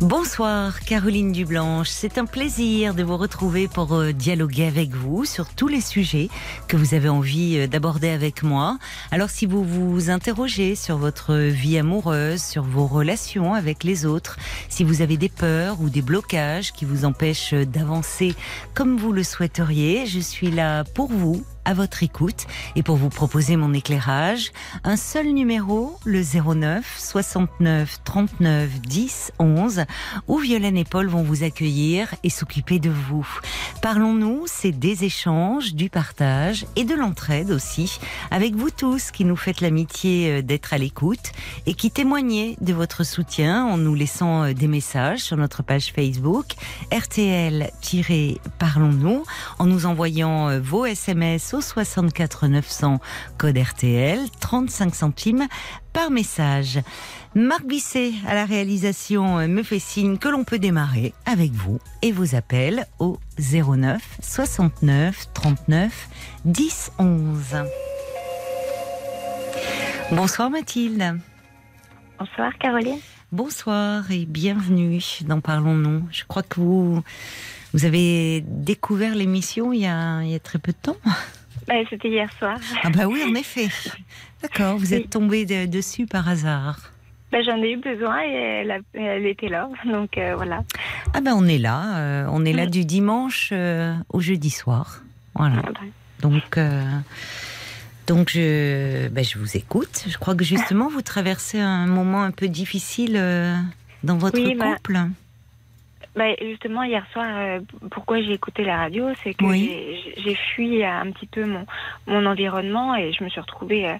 Bonsoir Caroline Dublanche, c'est un plaisir de vous retrouver pour euh, dialoguer avec vous sur tous les sujets que vous avez envie euh, d'aborder avec moi. Alors si vous vous interrogez sur votre vie amoureuse, sur vos relations avec les autres, si vous avez des peurs ou des blocages qui vous empêchent d'avancer comme vous le souhaiteriez, je suis là pour vous à votre écoute et pour vous proposer mon éclairage. Un seul numéro, le 09 69 39 10 11, où Violaine et Paul vont vous accueillir et s'occuper de vous. Parlons-nous, c'est des échanges, du partage et de l'entraide aussi, avec vous tous qui nous faites l'amitié euh, d'être à l'écoute et qui témoignez de votre soutien en nous laissant euh, des messages sur notre page Facebook RTL-Parlons-nous, en nous envoyant euh, vos SMS 64 900 code RTL, 35 centimes par message. Marc Bisset à la réalisation me fait signe que l'on peut démarrer avec vous et vos appels au 09 69 39 10 11. Bonsoir Mathilde. Bonsoir Caroline. Bonsoir et bienvenue dans Parlons-nous. Je crois que vous, vous avez découvert l'émission il y a très peu de temps. Bah, C'était hier soir. Ah bah oui, en effet. D'accord, vous êtes tombé de- dessus par hasard. Bah, J'en ai eu besoin et elle, a- elle était là. Donc euh, voilà. Ah ben on est là, euh, on est là du dimanche euh, au jeudi soir. Voilà. Donc, euh, donc je, ben, je vous écoute. Je crois que justement vous traversez un moment un peu difficile dans votre Oui, couple. Bah, justement, hier soir, euh, pourquoi j'ai écouté la radio, c'est que Oui. j'ai- fui un petit peu mon, mon environnement et je me suis retrouvée euh,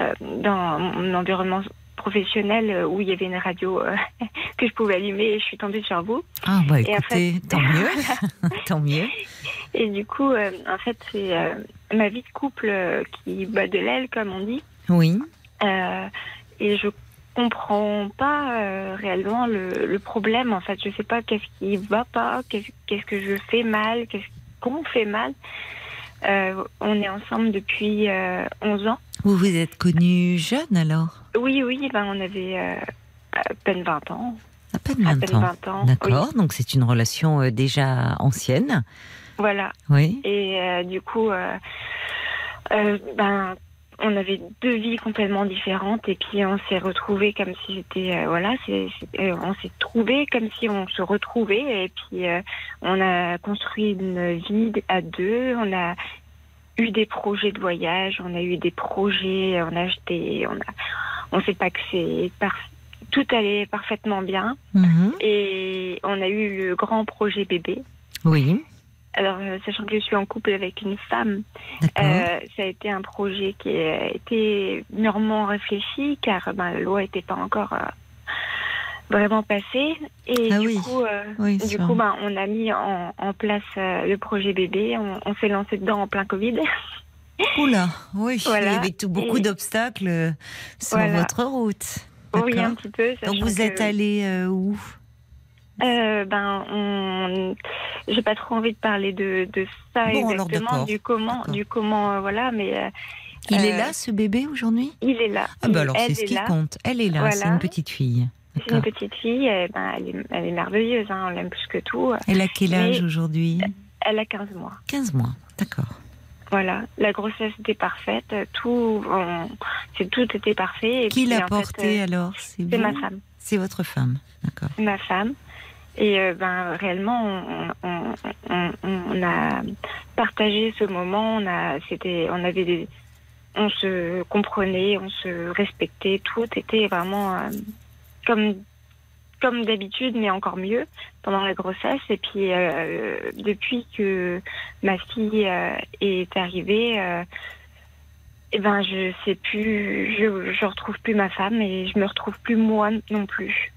euh, dans mon environnement professionnel où il y avait une radio euh, que je pouvais allumer et je suis tombée sur vous. Ah bah Et en écoutez, fait- tant mieux, tant mieux. Et du coup, en fait, c'est ma vie de couple qui bat de l'aile, comme on dit. Oui. Et je comprends pas euh, réellement le, le problème. En fait, je sais pas qu'est-ce qui va pas, qu'est-ce qu'est-ce que je fais mal, qu'est-ce qu'on fait mal. Euh, on est ensemble depuis euh, 11 ans. Vous vous êtes connu jeune alors? Oui, oui, ben on avait euh, à peine 20 ans. À peine À 20 peine ans. 20 ans. D'accord, oui. donc c'est une relation déjà ancienne. Voilà. Oui. Et du coup, ben, on avait deux vies complètement différentes et puis on s'est retrouvés comme si c'était euh, voilà, c'est, c'est- euh, on s'est trouvés comme si on se retrouvait et puis euh, on a construit une vie à deux, on a eu des projets de voyage, on a eu des projets, on a acheté, on a, on sait pas que c'est tout allait parfaitement bien Mhm. et on a eu le grand projet bébé. Oui, Alors, euh, sachant que je suis en couple avec une femme, euh, ça a été un projet qui a été mûrement réfléchi car ben, la loi n'était pas encore euh, vraiment passée. Et Ah du oui. coup, euh, Oui, du coup ben, on a mis en, en place le projet bébé. On, on s'est lancé dedans en plein Covid. Oula, oui, Voilà. il y avait tout, beaucoup Et- d'obstacles sur Voilà. votre route. oui, un petit peu. Donc vous êtes que, allé où? Euh, ben, on... j'ai pas trop envie de parler de, de ça Bon, exactement, du comment, du comment, euh, voilà, mais euh, Il est Euh, là, ce bébé, aujourd'hui? il est là. Ah bah alors c'est elle ce est qui là. compte. Elle est là, c'est une petite fille. C'est une petite fille, eh ben, elle, est, elle est merveilleuse, hein, on l'aime plus que tout. Elle a quel âge aujourd'hui? Elle a 15 mois. 15 mois, d'accord. Voilà, la grossesse était parfaite, tout, on- c'est tout était parfait. et Qui l'a en fait, porté euh, alors? C'est ma femme, C'est votre femme, d'accord. ma femme. Et euh, ben réellement, on, on, on- a partagé ce moment. On a, c'était, on avait des, on se comprenait, on se respectait. Tout était vraiment euh, comme comme d'habitude, mais encore mieux pendant la grossesse. Et puis euh, depuis que ma fille est arrivée, eh ben je sais plus, je retrouve plus ma femme et je me retrouve plus moi non plus.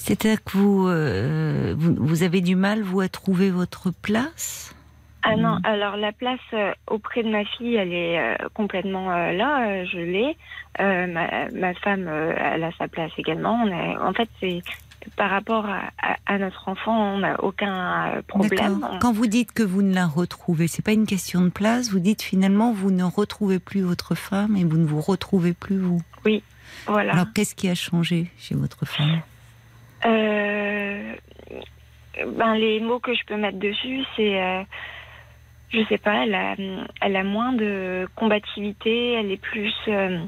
C'est-à-dire que vous, euh, vous, vous avez du mal, vous, à trouver votre place? Ah non, Mm. alors la place euh, auprès de ma fille, elle est euh, complètement euh, là, euh, je l'ai. Euh, ma, ma femme, euh, elle a sa place également. On en fait, c'est par rapport à, à- à notre enfant, on n'a aucun euh, problème. Quand vous dites que vous ne la retrouvez, c'est pas une question de place. Vous dites finalement vous ne retrouvez plus votre femme et vous ne vous retrouvez plus vous? Voilà. Alors qu'est-ce qui a changé chez votre femme? Euh, ben, les mots que je peux mettre dessus, c'est. euh, je sais pas, elle a, elle a moins de combativité, elle est plus euh,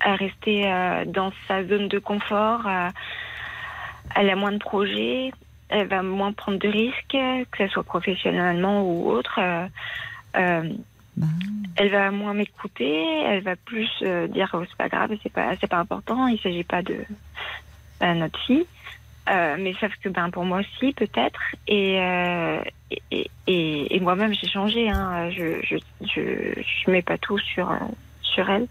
à rester dans sa zone de confort, elle a moins de projets, elle va moins prendre de risques, que ce soit professionnellement ou autre. Bah, elle va moins m'écouter, elle va plus euh, dire oh, c'est pas grave, c'est pas c'est pas important, il s'agit pas de notre fille. Euh, mais sauf que ben pour moi aussi peut-être et, euh, et, et, et moi-même j'ai changé hein. je, je je je mets pas tout sur euh, sur elle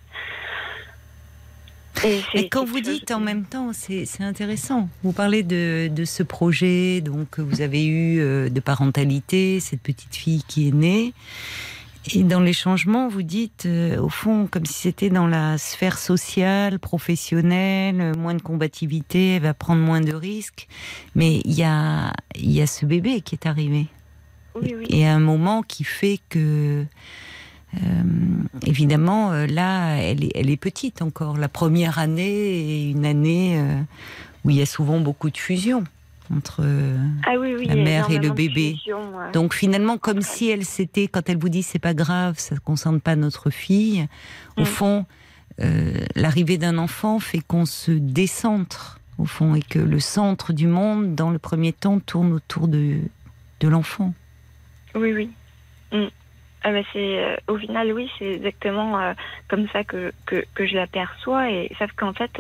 et quand vous chose- dites en même temps, c'est intéressant. Vous parlez de, de ce projet donc que vous avez eu euh, de parentalité, cette petite fille qui est née. Et dans les changements, vous dites, euh, au fond, comme si c'était dans la sphère sociale, professionnelle, euh, moins de combativité, elle va prendre moins de risques. Mais il y a, y a ce bébé qui est arrivé. oui oui Et un moment qui fait que, euh, évidemment, là, elle est, elle est petite encore. La première année est une année euh, où il y a souvent beaucoup de fusion entre. euh, ah oui oui la mère et le bébé. ouais. donc finalement, comme si elle s'était, quand elle vous dit c'est pas grave, ça ne concerne pas notre fille, au Mm. fond, euh, l'arrivée d'un enfant fait qu'on se décentre, au fond, et que le centre du monde, dans le premier temps, tourne autour de, de l'enfant. Oui, oui. Mm. Ah, c'est euh, au final, oui, c'est exactement euh, comme ça que, que, que je l'aperçois. Et sauf qu'en fait,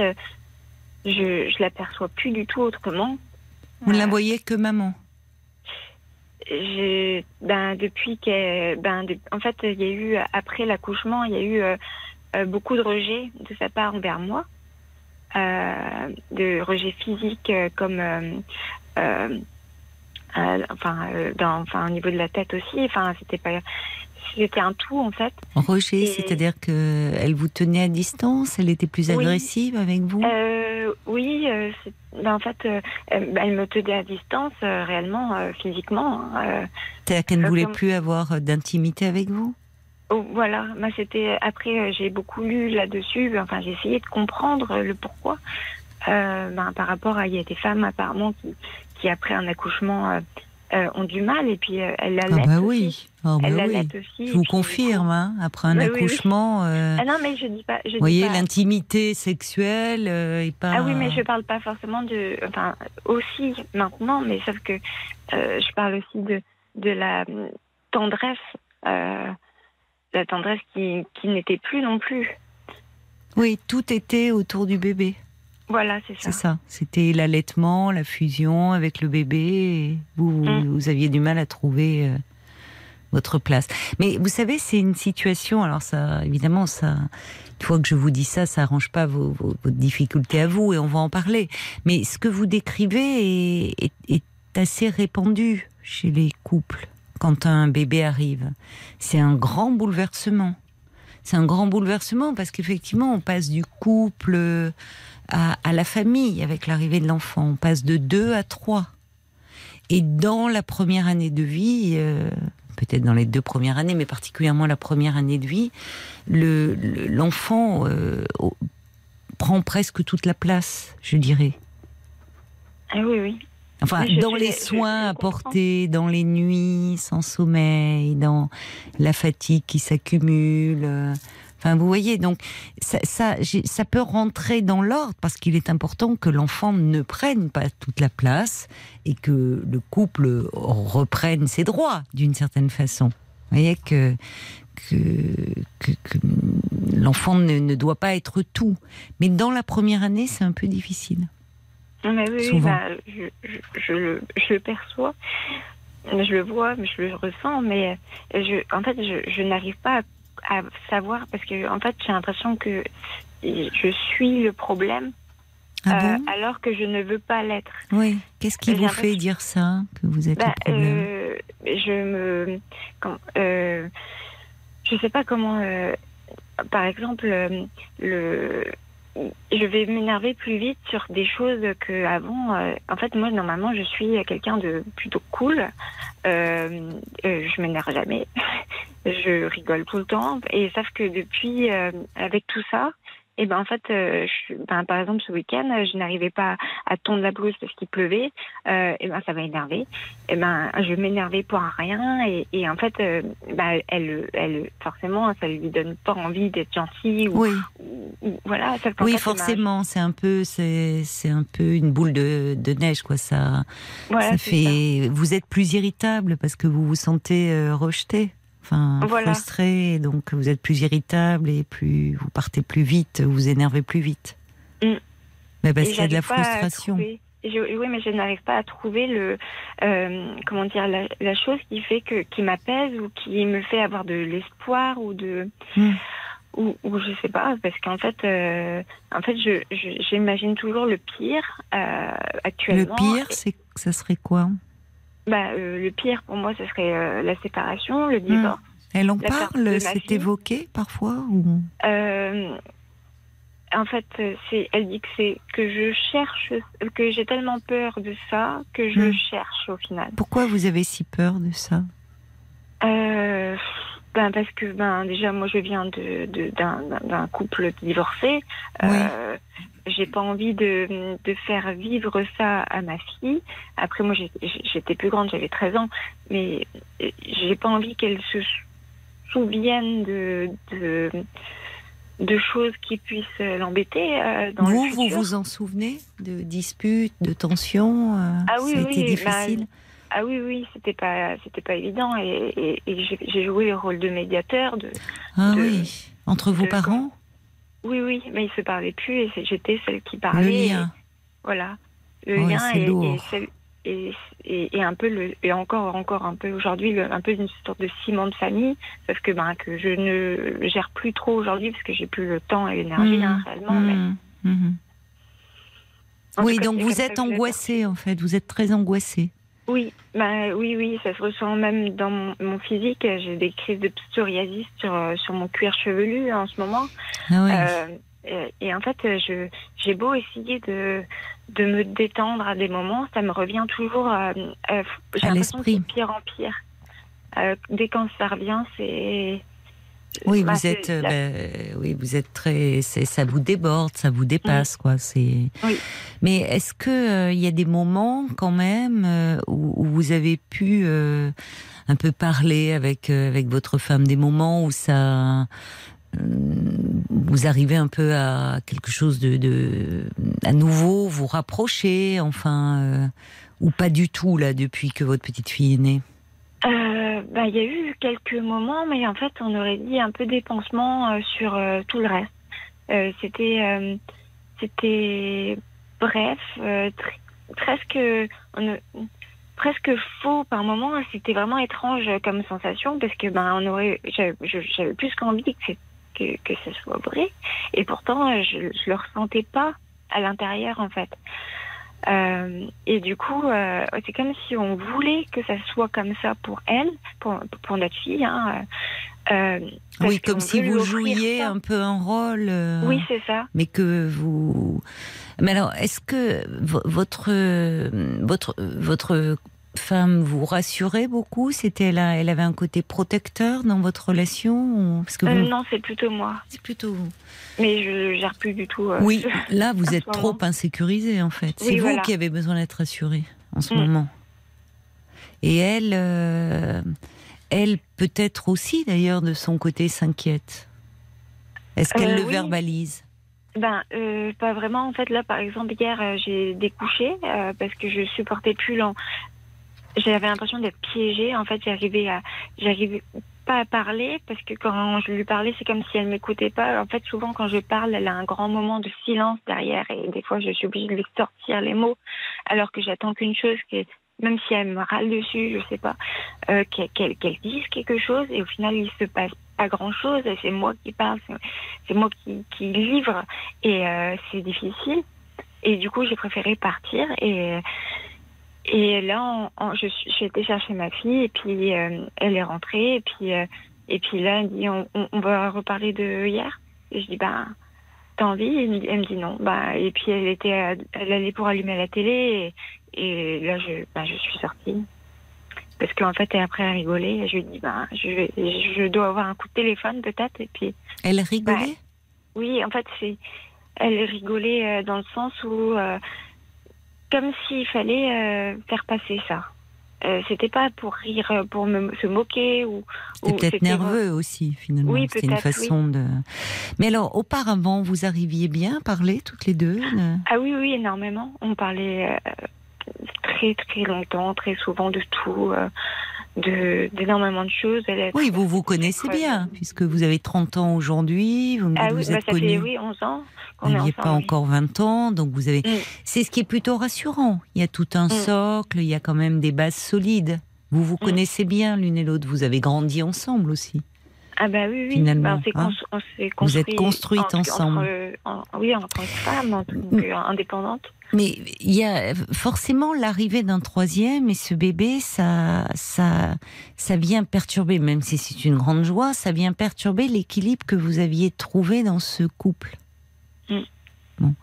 je je l'aperçois plus du tout autrement. Vous ne la voyez que maman. ben depuis que ben de- en fait il y a eu après l'accouchement il y a eu euh, euh, beaucoup de rejet de sa part envers moi euh, de rejet physique euh, comme euh, enfin dans enfin au niveau de la tête aussi enfin c'était pas c'était un tout en fait Roger, Et- c'est-à-dire que elle vous tenait à distance, elle était plus Oui. agressive avec vous? Euh, oui, euh, ben, en fait, euh, ben, elle me tenait à distance réellement, physiquement. hein, C'est-à-dire qu'elle ne voulait comme- plus avoir d'intimité avec vous? oh, voilà, moi c'était après j'ai beaucoup lu là-dessus. Enfin, j'ai essayé de comprendre le pourquoi. Ben, par rapport à il y a des femmes apparemment qui, qui après un accouchement euh, ont du mal et puis euh, elles Ah l'allaitent bah aussi. oui, ah bah oui. aussi. Je et vous puis, confirme, hein, après un Oui, oui, oui. accouchement, euh, Ah non, mais je dis pas. Je vous voyez, l'intimité sexuelle est pas... Ah oui, mais je parle pas forcément de. Enfin, aussi maintenant, mais sauf que je parle aussi de, de la tendresse. la tendresse qui, qui n'était plus non plus. Oui, tout était autour du bébé. Voilà, c'est ça. C'est ça. C'était l'allaitement, la fusion avec le bébé. Et vous, Mm. vous aviez du mal à trouver euh, votre place. Mais vous savez, c'est une situation. Alors ça, évidemment, ça. Une fois que je vous dis ça, ça arrange pas vos, vos- vos difficultés à vous, et on va en parler. Mais ce que vous décrivez est, est- est assez répandu chez les couples quand un bébé arrive. C'est un grand bouleversement. C'est un grand bouleversement parce qu'effectivement, on passe du couple à, à la famille avec l'arrivée de l'enfant. On passe de deux à trois. Et dans la première année de vie, euh, peut-être dans les deux premières années, mais particulièrement la première année de vie, le- le- l'enfant euh, prend presque toute la place, je dirais. Ah oui, oui. Enfin, Oui, dans les soins apportés, dans les nuits sans sommeil, dans la fatigue qui s'accumule. Enfin, vous voyez, donc ça, ça, peut rentrer dans l'ordre parce qu'il est important que l'enfant ne prenne pas toute la place et que le couple reprenne ses droits d'une certaine façon. Vous voyez que que, que, que l'enfant ne, ne doit pas être tout. Mais dans la première année, c'est un peu difficile. Non, mais oui, Souvent. bah, je, je, je le, je le perçois, je le vois, je le ressens, mais je, en fait, je, je n'arrive pas à, à savoir parce que, en fait, j'ai l'impression que je suis le problème. Ah euh, bon? alors que je ne veux pas l'être. Oui. Qu'est-ce qui vous fait dire ça Que vous êtes Bah, le problème? euh, je me, quand, euh, je sais pas comment. euh, par exemple, le, je vais m'énerver plus vite sur des choses que avant. euh, en fait, moi, normalement, je suis quelqu'un de plutôt cool. Euh, euh, je m'énerve jamais. je rigole tout le temps. Et sauf que depuis, euh, avec tout ça. Et ben en fait, euh, je, ben, par exemple ce week-end, euh, je n'arrivais pas à tondre la blouse parce qu'il pleuvait. Euh, et ben ça m'a énervé. Et ben je m'énervais pour rien et, et en fait, euh, ben, elle, elle, forcément, ça lui donne pas envie d'être gentille ou, Oui, ou- ou- voilà. oui, fait, forcément, c'est un peu, c'est, c'est un peu une boule de, de neige, quoi. Ça, Voilà, ça fait. Vous êtes plus irritable parce que vous vous sentez rejeté, enfin Voilà. frustré, donc vous êtes plus irritable et plus vous partez plus vite, vous vous énervez plus vite. Mm. Mais parce qu'il y a de la frustration. je- oui, mais je n'arrive pas à trouver le euh, comment dire la, la chose qui fait que qui m'apaise ou qui me fait avoir de l'espoir ou de Hmm. ou, ou je sais pas parce qu'en fait euh, en fait je j'imagine toujours le pire euh, Le actuellement. pire, c'est ça serait quoi? Bah, euh, le pire pour moi, ce serait euh, la séparation, le divorce. Elle en parle, c'est évoqué parfois ou? Euh, en fait, elle dit que c'est que je cherche, que j'ai tellement peur de ça que je Hmm. cherche au final. Pourquoi vous avez si peur de ça? Euh, ben parce que ben déjà moi je viens de, d'un, couple divorcé. Euh, J'ai pas envie de, de faire vivre ça à ma fille. Après moi j'étais plus grande, j'avais 13 ans, mais euh, j'ai pas envie qu'elle se souvienne de, de de choses qui puissent l'embêter euh, dans Vous, le vous futur. vous en souvenez de disputes, de tensions euh, Ah oui, Ça a oui, été bah, difficile? Ah oui, oui, c'était pas, c'était pas évident et, et- et j'ai- joué le rôle de médiateur. De, ah de- oui, entre vos de- parents, oui, oui, mais ils se parlaient plus et j'étais celle qui le parlait. lien. et voilà, le Ouais, lien et, lourd. celle- et, un peu le, et encore, encore un peu aujourd'hui, le- un peu une sorte de ciment de famille, sauf que ben que je ne gère plus trop aujourd'hui parce que j'ai plus le temps et l'énergie hein, réellement. mais Mhm. Mhm. en Oui, donc vous êtes angoissée en fait, vous êtes très angoissée. Oui, bah, oui, oui, ça se ressent même dans mon, mon physique. J'ai des crises de psoriasis sur, euh, sur mon cuir chevelu en ce moment. Ah oui. Euh, et, et en fait, je j'ai beau essayer de, de me détendre à des moments, ça me revient toujours. euh, euh, j'ai À l'impression que c'est pire en pire. Euh, dès quand ça revient, c'est. Oui, bah, vous êtes, euh, la- ben, oui, vous êtes très, ça vous déborde, ça vous dépasse, quoi. C'est. Oui. Mais est-ce que euh, il y a des moments quand même euh, où, où vous avez pu euh, un peu parler avec euh, avec votre femme, des moments où ça vous arrivez un peu à quelque chose de, de à nouveau vous rapprocher, enfin, euh, ou pas du tout là depuis que votre petite fille est née? Euh, bah, il y a eu quelques moments, mais en fait, on aurait dit un peu des pansements euh, sur euh, tout le reste. C'était, c'était bref, euh, tr- presque, on presque faux par moment. C'était vraiment étrange comme sensation parce que ben, on aurait, j'avais plus qu'envie que, que que ce soit vrai, et pourtant, je, je le ressentais pas à l'intérieur en fait. Euh, et du coup, euh, c'est comme si on voulait que ça soit comme ça pour elle, pour, pour notre fille. Hein, euh, Oui, comme si vous jouiez ça. un peu un rôle. Oui, c'est ça. mais que vous. Mais alors, est-ce que vo- votre votre votre femme vous rassurait beaucoup? C'était là, elle avait un côté protecteur dans votre relation Parce que Euh, non, c'est plutôt moi. c'est plutôt vous. Mais je gère plus du tout. euh, Oui, là, vous êtes trop moment. insécurisé en fait. C'est Oui, vous voilà. qui avez besoin d'être rassuré en ce Mm. moment. Et elle, euh, elle peut-être aussi d'ailleurs de son côté s'inquiète. Est-ce qu'elle le oui. verbalise? Ben, euh, pas vraiment. En fait, là, par exemple, hier, euh, j'ai découché euh, parce que je supportais plus. J'avais l'impression d'être piégée. En fait, j'arrivais à, j'arrivais pas à parler parce que quand je lui parlais, c'est comme si elle m'écoutait pas. En fait, souvent, quand je parle, elle a un grand moment de silence derrière et des fois, je suis obligée de lui sortir les mots alors que j'attends qu'une chose, qui est même si elle me râle dessus, je sais pas, euh, qu'elle qu'elle- dise quelque chose et au final, il se passe pas grand chose. C'est moi qui parle, c'est- c'est moi qui, qui livre et euh, c'est difficile. Et du coup, j'ai préféré partir. Et, et là, je suis, j'ai été chercher ma fille et puis euh, elle est rentrée. Et puis, euh, et puis là, elle dit on, va reparler de hier. Et je dis bah t'as envie? Et elle me dit- elle non. Bah et puis elle était, à- elle allait pour allumer la télé et, et là je, bah, je suis sortie. Parce qu'en fait, et après, elle rigolait. Et je lui dit, bah, je, je dois avoir un coup de téléphone peut-être. Et puis, Elle rigolait? oui, en fait, c'est, elle rigolait euh, dans le sens où, euh, comme s'il fallait euh, faire passer ça. Euh, c'était pas pour rire, euh, pour me, se moquer ou. C'était peut-être nerveux aussi, finalement. Oui, C'était une façon de. Mais alors, auparavant, vous arriviez bien à parler toutes les deux de- Ah oui, oui, énormément. On parlait euh, très, très longtemps, très souvent de tout, de d'énormément de choses. Elle est- Oui, vous vous connaissez bien, puisque vous avez 30 ans aujourd'hui, vous Ah oui, vous bah, êtes ça fait connus. oui, 11 ans Vous n'aviez pas oui. encore 20 ans, donc vous avez. Mm. C'est ce qui est plutôt rassurant. Il y a tout un Mm. socle, il y a quand même des bases solides. Vous vous Mm. connaissez bien l'une et l'autre. Vous avez grandi ensemble aussi. Ah bah oui, oui. Finalement, Bah, on hein. on Vous êtes construit construites entre- ensemble. entre- en- oui, en tant que femme, en tant. Mais il y a forcément l'arrivée d'un troisième et ce bébé, ça, ça, ça vient perturber, même si c'est une grande joie, ça vient perturber l'équilibre que vous aviez trouvé dans ce couple. Mm. Bon.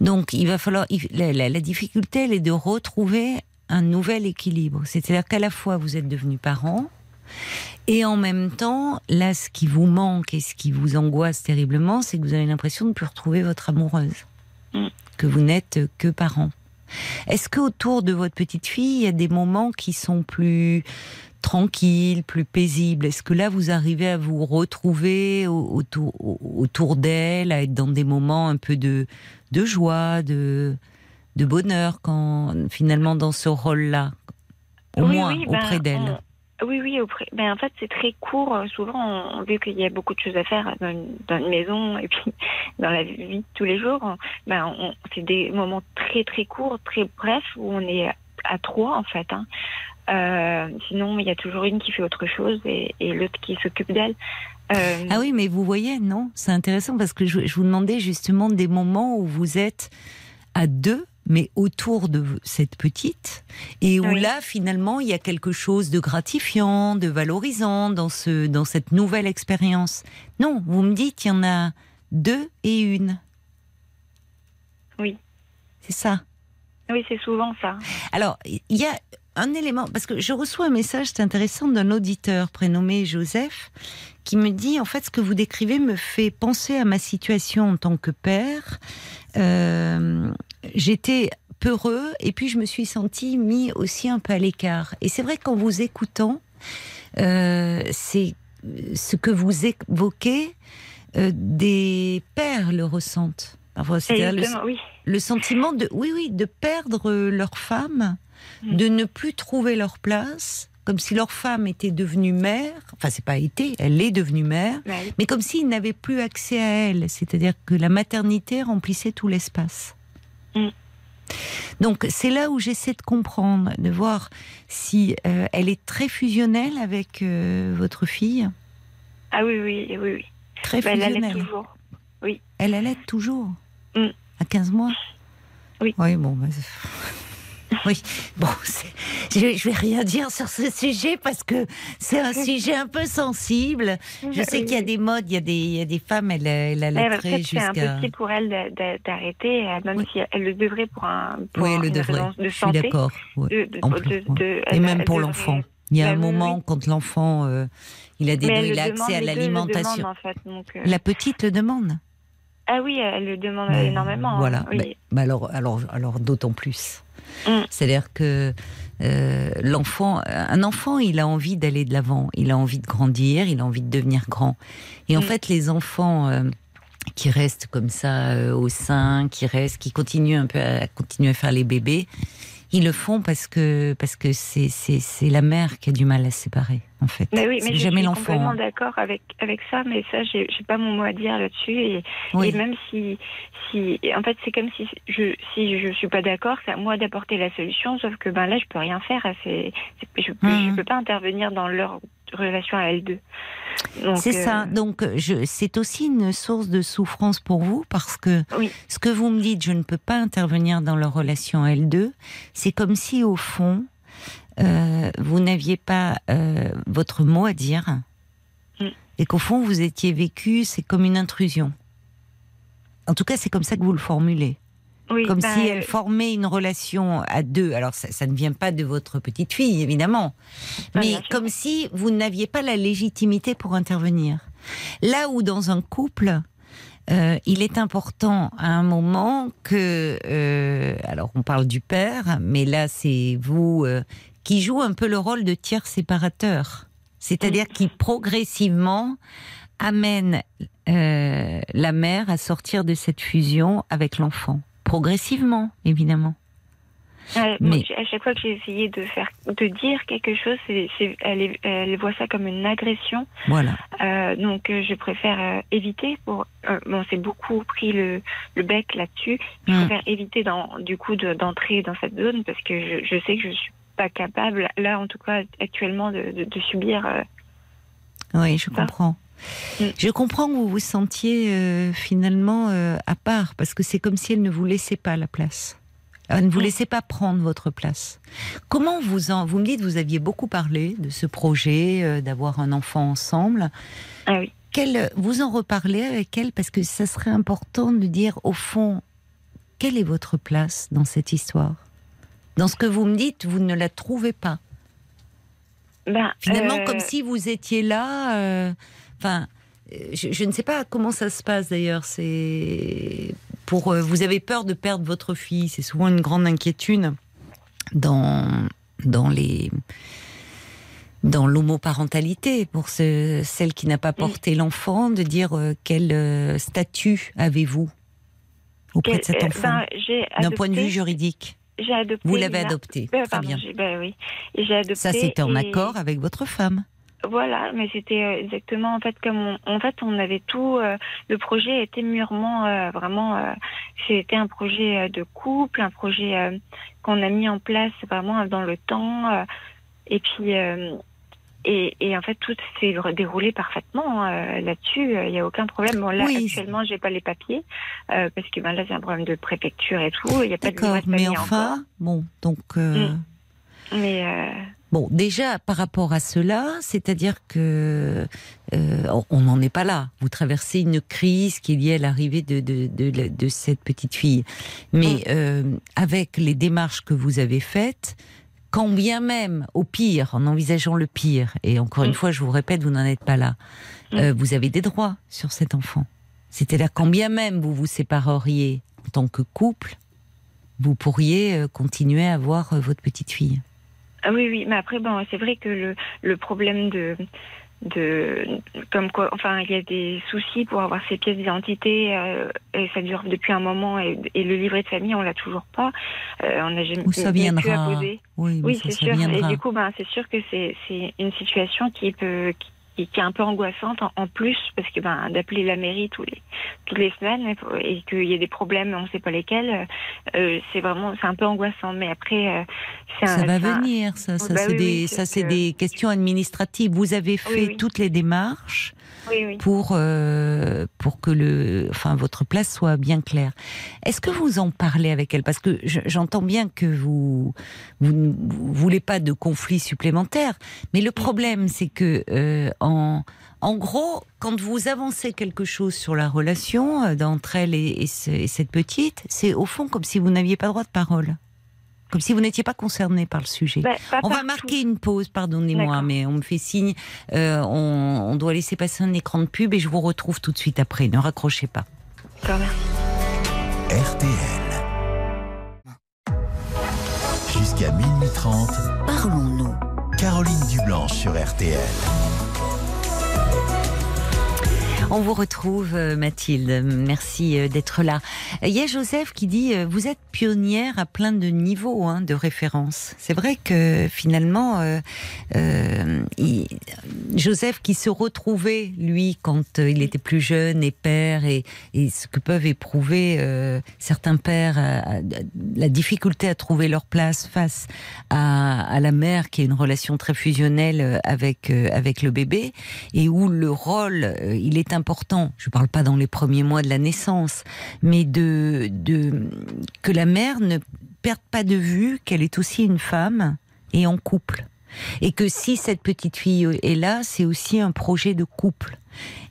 Donc il va falloir, la, la- la difficulté, elle est de retrouver un nouvel équilibre. C'est-à-dire qu'à la fois vous êtes devenus parents, et en même temps, là, ce qui vous manque et ce qui vous angoisse terriblement, c'est que vous avez l'impression de ne plus retrouver votre amoureuse, Mm. que vous n'êtes que parents. Est-ce que autour de votre petite fille, il y a des moments qui sont plus tranquilles, plus paisibles? Est-ce que là, vous arrivez à vous retrouver au- autour, au- autour d'elle, à être dans des moments un peu de, de joie, de, de bonheur, quand finalement dans ce rôle-là, au Oui, moins oui, ben, auprès d'elle Oui, oui, auprès. Ben, en fait, c'est très court. euh, Souvent, vu qu'il y a beaucoup de choses à faire dans une, maison et puis dans la vie de tous les jours, ben, c'est des moments très, très courts, très brefs où on est à trois, en fait. hein. Euh, sinon, il y a toujours une qui fait autre chose et, l'autre qui s'occupe d'elle. Euh, Ah oui, mais vous voyez, non C'est intéressant parce que je vous demandais justement des moments où vous êtes à deux, mais autour de cette petite, et où Oui. là, finalement, il y a quelque chose de gratifiant, de valorisant dans, ce, dans cette nouvelle expérience. Non, vous me dites, il y en a deux et une. Oui. C'est ça. Oui, c'est souvent ça. Alors, il y a un élément, parce que je reçois un message, c'est intéressant, d'un auditeur prénommé Joseph, qui me dit, en fait, ce que vous décrivez me fait penser à ma situation en tant que père. Euh, J'étais peureux et puis je me suis senti mis aussi un peu à l'écart. Et c'est vrai qu'en vous écoutant, euh, c'est ce que vous évoquez, euh, des pères le ressentent. C'est-à-dire le- oui. le sentiment de oui oui de perdre leur femme, Mm. de ne plus trouver leur place, comme si leur femme était devenue mère. Enfin, c'est pas été, elle est devenue mère, oui. mais comme s'ils n'avaient plus accès à elle. C'est-à-dire que la maternité remplissait tout l'espace. Mm. Donc c'est là où j'essaie de comprendre, de voir si euh, elle est très fusionnelle avec euh, votre fille, Ah oui, oui, oui, oui. très Bah, elle allait fusionnelle. toujours. Elle allait toujours Mm. À 15 mois Oui. Oui, bon. bah, oui, bon, je, je vais rien dire sur ce sujet parce que c'est un sujet un peu sensible. Je sais qu'il y a des modes, il y a des, il y a des femmes, elle, elle Mais en allaiterait fait, c'est jusqu'à. impossible pour elle d'a- d'a- d'arrêter, euh, même Oui. si elle le devrait pour un pour Oui, elle le devrait. de Je suis santé. d'accord. ouais. En ouais. Et même pour l'enfant. Il y a Bah un oui, moment quand l'enfant, euh, il a des deux, il a accès à l'alimentation. en fait, euh. La petite le demande. Ah oui, elle le demande Ben, énormément. hein, Voilà. ben alors, alors, alors d'autant plus. Mm. C'est-à-dire que euh, l'enfant, un enfant, il a envie d'aller de l'avant, il a envie de grandir, il a envie de devenir grand. Et en Mm. fait, les enfants euh, qui restent comme ça euh, au sein, qui restent, qui continuent un peu à continuer à faire les bébés, ils le font parce que parce que c'est c'est c'est la mère qui a du mal à se séparer. En fait, Mais oui, c'est mais je jamais suis l'enfant. complètement hein. d'accord avec avec ça, mais ça, j'ai pas mon mot à dire là-dessus. Et, Oui. et même si si, en fait, c'est comme si je si je suis pas d'accord, c'est à moi d'apporter la solution. Sauf que ben là, je peux rien faire. C'est je peux Mhm. je peux pas intervenir dans leur relation à L2. C'est ça. Donc, c'est aussi une source de souffrance pour vous parce que ce que vous me dites, je ne peux pas intervenir dans leur relation L2. C'est comme si, au fond, vous n'aviez pas votre mot à dire mm. et qu'au fond, vous étiez vécu, c'est comme une intrusion. En tout cas, c'est comme ça que vous le formulez. comme bah, si elle formait une relation à deux. Alors, ça, ne vient pas de votre petite fille, évidemment. Ah, mais comme si vous n'aviez pas la légitimité pour intervenir. Là où dans un couple, euh, il est important à un moment que, euh, alors on parle du père, mais là c'est vous euh, qui joue un peu le rôle de tiers séparateur, c'est-à-dire qui progressivement amène euh, la mère à sortir de cette fusion avec l'enfant, progressivement, évidemment. Mais à chaque fois que j'ai essayé de faire, de dire quelque chose, elle, voit ça comme une agression. Voilà. Euh, donc euh, je préfère éviter. Pour bon, c'est beaucoup pris le, bec là-dessus. Je hmm. préfère éviter du coup d'entrer dans cette zone parce que je, sais que je suis pas capable, là en tout cas actuellement, de, subir. oui, je comprends. Mm. Je comprends que vous vous sentiez euh, finalement euh, à part, parce que c'est comme si elle ne vous laissait pas la place. Elle ne vous mm. laissait pas prendre votre place. Comment vous en... Vous me dites, vous aviez beaucoup parlé de ce projet, euh, d'avoir un enfant ensemble. Ah oui. vous en reparlez avec elle parce que ça serait important de dire au fond, quelle est votre place dans cette histoire? Dans ce que vous me dites, vous ne la trouvez pas. Ben, Finalement, comme si vous étiez là Enfin, euh, je, ne sais pas comment ça se passe d'ailleurs. C'est pour euh, vous avez peur de perdre votre fille. C'est souvent une grande inquiétude dans dans les dans l'homoparentalité pour celle qui n'a pas porté l'enfant, de dire euh, quel statut avez-vous auprès de cet enfant ben, d'un point de vue juridique? Adopté, vous l'avez adopté. Très bien. Ben oui. adopté Ça, c'était en accord avec votre femme. Voilà, mais c'était euh, exactement en fait comme on, en fait on avait tout. Euh, le projet était mûrement euh, vraiment. c'était un projet de couple, un projet qu'on a mis en place vraiment dans le temps. et puis et, et, en fait tout s'est déroulé parfaitement là-dessus. Il n'y a aucun problème. Bon là actuellement j'ai pas les papiers parce que ben là c'est un problème de préfecture et tout. Il n'y a pas de mais enfin bon donc. Mm. Mais Bon, déjà par rapport à cela, c'est-à-dire que euh, on n'en est pas là. Vous traversez une crise qui est liée à l'arrivée de, de, de, cette petite fille, mais mm. euh, avec les démarches que vous avez faites, quand bien même, au pire, en envisageant le pire, et encore une mm. fois, je vous répète, vous n'en êtes pas là, mm. euh, vous avez des droits sur cet enfant. C'est-à-dire quand bien même vous vous sépareriez en tant que couple, vous pourriez continuer à avoir votre petite fille. Ah oui, oui, mais après, bon, c'est vrai que le, le problème de, de comme quoi enfin il y a des soucis pour avoir ces pièces d'identité euh, et ça dure depuis un moment et, le livret de famille on l'a toujours pas. Euh, on n'a jamais ça viendra. oui, oui c'est sûr. Et du coup ben c'est sûr que c'est c'est une situation qui peut qui, qui, est un peu angoissante en, plus parce que ben d'appeler la mairie tous les toutes les semaines et qu'il y a des problèmes on ne sait pas lesquels euh, c'est vraiment c'est un peu angoissant. Mais après euh, ça va venir ça. Ça bah c'est des ça c'est des questions administratives. Vous avez fait toutes les démarches pour euh, pour que le enfin votre place soit bien claire. Est-ce que vous en parlez avec elle? Parce que j'entends bien que vous vous ne voulez pas de conflits supplémentaires, mais le problème c'est que euh, en en gros, quand vous avancez quelque chose sur la relation euh, d'entre elle et, et cette petite, c'est au fond comme si vous n'aviez pas droit de parole. Comme si vous n'étiez pas concerné par le sujet. Bah, on va marquer une pause, pardonnez-moi, mais on me fait signe. Euh, on, doit laisser passer un écran de pub et je vous retrouve tout de suite après. Ne raccrochez pas. RTL. Jusqu'à minuit 30. Parlons-nous. Caroline Dublanche sur RTL. On vous retrouve, euh, Mathilde. Merci euh, d'être là. Il y a Joseph qui dit euh, Vous êtes pionnière à plein de niveaux hein, de référence. C'est vrai que finalement, euh, Joseph qui se retrouvait, lui, quand il était plus jeune et père, et, ce que peuvent éprouver certains pères, la difficulté à trouver leur place face à, la mère qui a une relation très fusionnelle avec, avec le bébé, et où le rôle, il est important. Je ne parle pas dans les premiers mois de la naissance, mais de, de que la mère ne perde pas de vue qu'elle est aussi une femme et en couple. Et que si cette petite fille est là, c'est aussi un projet de couple.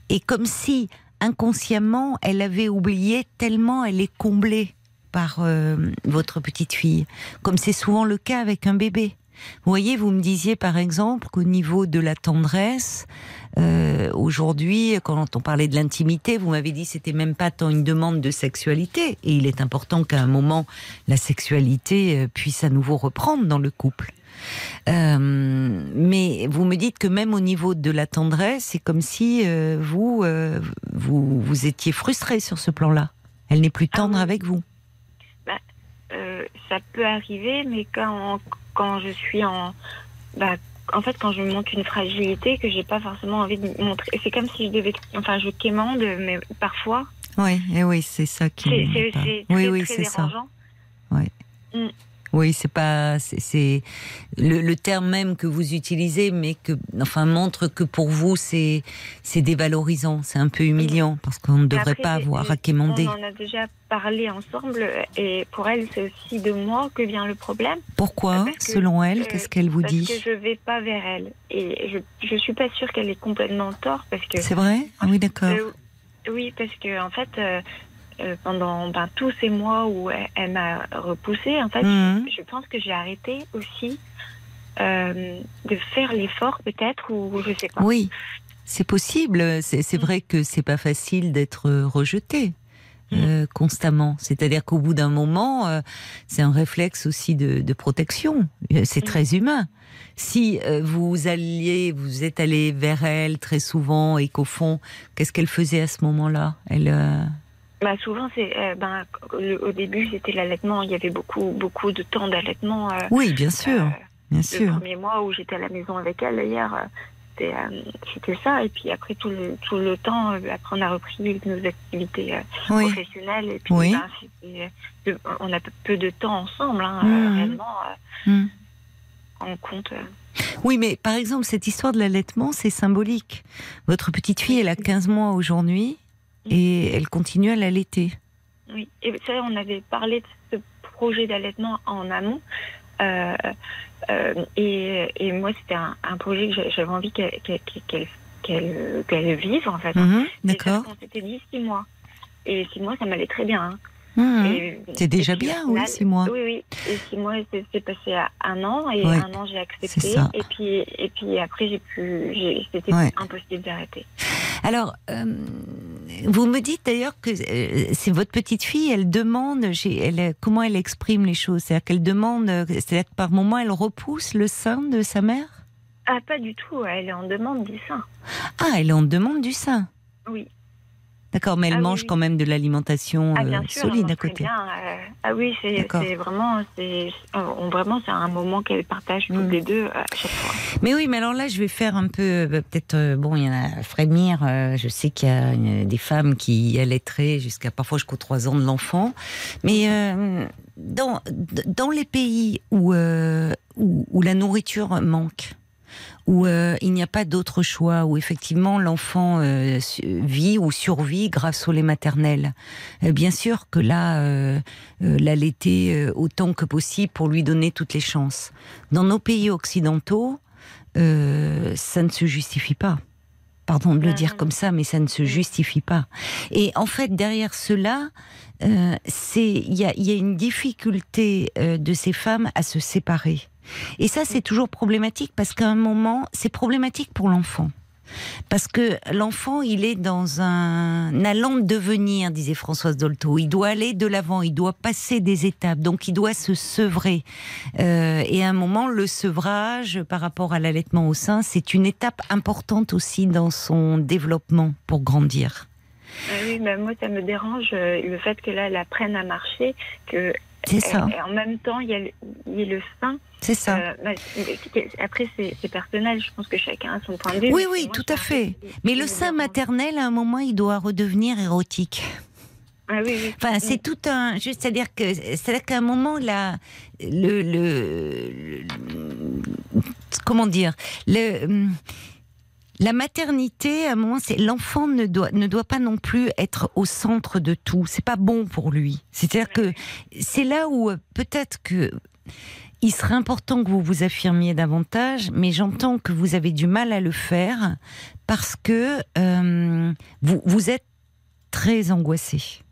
Et comme si inconsciemment, elle avait oublié tellement elle est comblée par euh, votre petite fille, comme c'est souvent le cas avec un bébé. Vous voyez, vous me disiez par exemple qu'au niveau de la tendresse, euh, aujourd'hui, quand on parlait de l'intimité, vous m'avez dit que c'était même pas tant une demande de sexualité, et il est important qu'à un moment la sexualité euh, puisse à nouveau reprendre dans le couple. Euh, mais vous me dites que même au niveau de la tendresse, c'est comme si euh, vous, euh, vous vous étiez frustré sur ce plan-là. Elle n'est plus tendre Ah oui. avec vous. Euh, ça peut arriver, mais quand, quand je suis en. Bah, en fait, quand je montre une fragilité que j'ai pas forcément envie de montrer, c'est comme si je devais. Enfin, je quémande, mais parfois, Oui, et oui, c'est ça qui. c'est Oui, oui, c'est ça. dérangeant. Oui, c'est pas, c'est- le, le terme même que vous utilisez, mais que, enfin, montre que pour vous c'est c'est dévalorisant, c'est un peu humiliant parce qu'on ne devrait après, pas avoir à quémander. On en a déjà parlé ensemble, et pour elle, c'est aussi de moi que vient le problème. Pourquoi, parce que, selon elle, euh, qu'est-ce qu'elle vous parce dit que je vais pas vers elle. Et je, je suis pas sûre qu'elle ait complètement tort, parce que. C'est vrai? Ah oui, d'accord. Euh, oui, parce que en fait, euh, euh, pendant ben, tous ces mois où elle, elle m'a repoussée, en fait, Mhm. je, je pense que j'ai arrêté aussi euh, de faire l'effort, peut-être, ou je sais pas. Oui, c'est possible. C'est Mm. vrai que c'est pas facile d'être rejeté. euh, constamment. C'est-à-dire qu'au bout d'un moment, euh, c'est un réflexe aussi de, de protection. C'est Mm. très humain. Si euh, vous alliez, vous êtes allé vers elle très souvent et qu'au fond, qu'est-ce qu'elle faisait à ce moment-là? Elle, Bah, souvent, c'est euh, ben, le- au début, c'était l'allaitement. Il y avait beaucoup, beaucoup de temps d'allaitement. euh, oui, bien sûr, euh, bien le sûr. premier mois où j'étais à la maison avec elle hier, euh, c'était euh, ça. Et puis après tout le, tout le temps, euh, après on a repris nos activités euh, Oui, professionnelles. Et puis Oui. ben, euh, on a peu de temps ensemble, hein, Mhm. euh, réellement. euh, Mm. on compte. euh, oui, mais par exemple, cette histoire de l'allaitement, c'est symbolique. Votre petite fille, elle a 15 mois aujourd'hui et elle continue à l'allaiter. oui. Et ça, on avait parlé de ce projet d'allaitement en amont. Euh, euh, et, et moi, c'était un, un projet que j'a- j'avais envie qu'elle qu'elle- qu'elle- qu'elle vive, en fait. Mhm, D'accord. On s'était dit six mois. Et six mois, ça m'allait très bien. hein. Mhm. C'est déjà puis, bien, oui, six mois. Oui, oui. Et six mois, c'est passé à un an. Et Ouais, un an, j'ai accepté. Et puis, et puis après, j'ai pu. C'était Ouais. impossible d'arrêter. Alors, euh, vous me dites d'ailleurs que euh, c'est votre petite fille, elle demande, elle, comment elle exprime les choses? C'est-à-dire qu'elle demande, c'est-à-dire que par moment, elle repousse le sein de sa mère? Ah, pas du tout. Elle est en demande du sein. Ah, elle en demande du sein? Oui. D'accord, mais elle Ah mange oui. quand même de l'alimentation Ah, euh, bien sûr. solide à côté. bien, euh, ah oui, c'est vraiment. c'est euh, Vraiment, c'est un moment qu'elles partagent toutes Mm. les deux euh, à chaque fois. Mais oui, mais alors là, je vais faire un peu, euh, peut-être, euh, bon, il y en a à frémir. euh, je sais qu'il y a euh, des femmes qui allaiteraient jusqu'à parfois jusqu'aux 3 ans de l'enfant. Mais euh, dans, dans les pays où, euh, où, où la nourriture manque, où euh, il n'y a pas d'autre choix, où effectivement l'enfant euh, vit ou survit grâce au lait maternel. Euh, bien sûr que là, euh, euh, l'allaiter euh, autant que possible pour lui donner toutes les chances. Dans nos pays occidentaux, euh, ça ne se justifie pas. Pardon de le Mhm. dire comme ça, mais ça ne se justifie pas. Et en fait, derrière cela, euh, c'est il y a, y a une difficulté euh, de ces femmes à se séparer. Et ça, c'est toujours problématique parce qu'à un moment, c'est problématique pour l'enfant. Parce que l'enfant, il est dans un allant de devenir, disait Françoise Dolto. Il doit aller de l'avant, il doit passer des étapes, donc il doit se sevrer. Euh, et à un moment, le sevrage par rapport à l'allaitement au sein, c'est une étape importante aussi dans son développement pour grandir. Ah oui, mais moi, ça me dérange euh, le fait que là, elle apprenne à marcher, que C'est ça. et en même temps, il y a le, il y a le sein. C'est ça. Euh, bah, après, c'est personnel. Je pense que chacun a son point de vue. Oui, oui, moi, tout à fait. Mais le sein maternel, à un moment, il doit redevenir érotique. Ah oui, oui. Enfin, c'est tout un. C'est-à-dire que, c'est-à-dire qu'à un moment, là, le, le, le- comment dire, le, la maternité, à un moment, c'est l'enfant ne doit ne doit pas non plus être au centre de tout. C'est pas bon pour lui. C'est-à-dire que c'est là où euh, peut-être que il serait important que vous vous affirmiez davantage, mais j'entends que vous avez du mal à le faire parce que euh, vous, vous êtes très angoissé.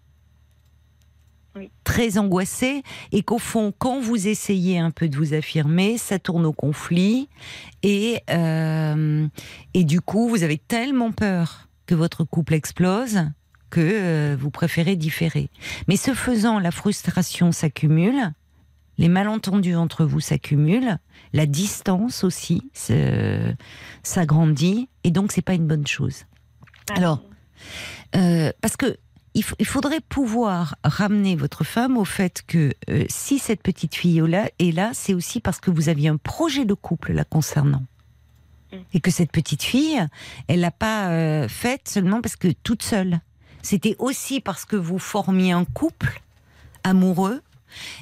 Oui. Très angoissé, et qu'au fond, quand vous essayez un peu de vous affirmer, ça tourne au conflit, et, euh, et du coup, vous avez tellement peur que votre couple explose que euh, vous préférez différer. Mais ce faisant, la frustration s'accumule, les malentendus entre vous s'accumulent, la distance aussi s'agrandit, et donc c'est pas une bonne chose. Alors, euh, parce que il, faudrait pouvoir ramener votre femme au fait que euh, si cette petite fille est là, est là, c'est aussi parce que vous aviez un projet de couple la concernant. Mm. Et que cette petite fille, elle l'a pas euh, faite seulement parce que toute seule. C'était aussi parce que vous formiez un couple amoureux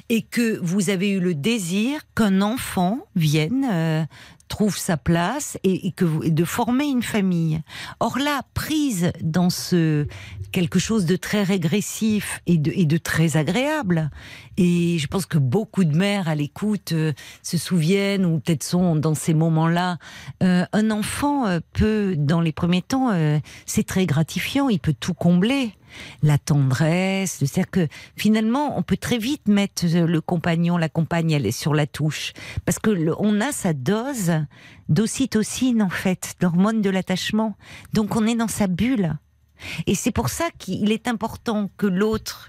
et que vous avez eu le désir qu'un enfant vienne, euh, trouve sa place et, que vous, et de former une famille. Or là, prise dans ce quelque chose de très régressif et de, et de très agréable, et je pense que beaucoup de mères à l'écoute euh, se souviennent ou peut-être sont dans ces moments-là. Euh, un enfant euh, peut, dans les premiers temps, euh, c'est très gratifiant, il peut tout combler la tendresse, c'est-à-dire que finalement, on peut très vite mettre euh, le compagnon, la compagne, elle est sur la touche, parce que on a sa dose d'ocytocine en fait, d'hormone de l'attachement. Donc on est dans sa bulle. Et c'est pour ça qu'il est important que l'autre,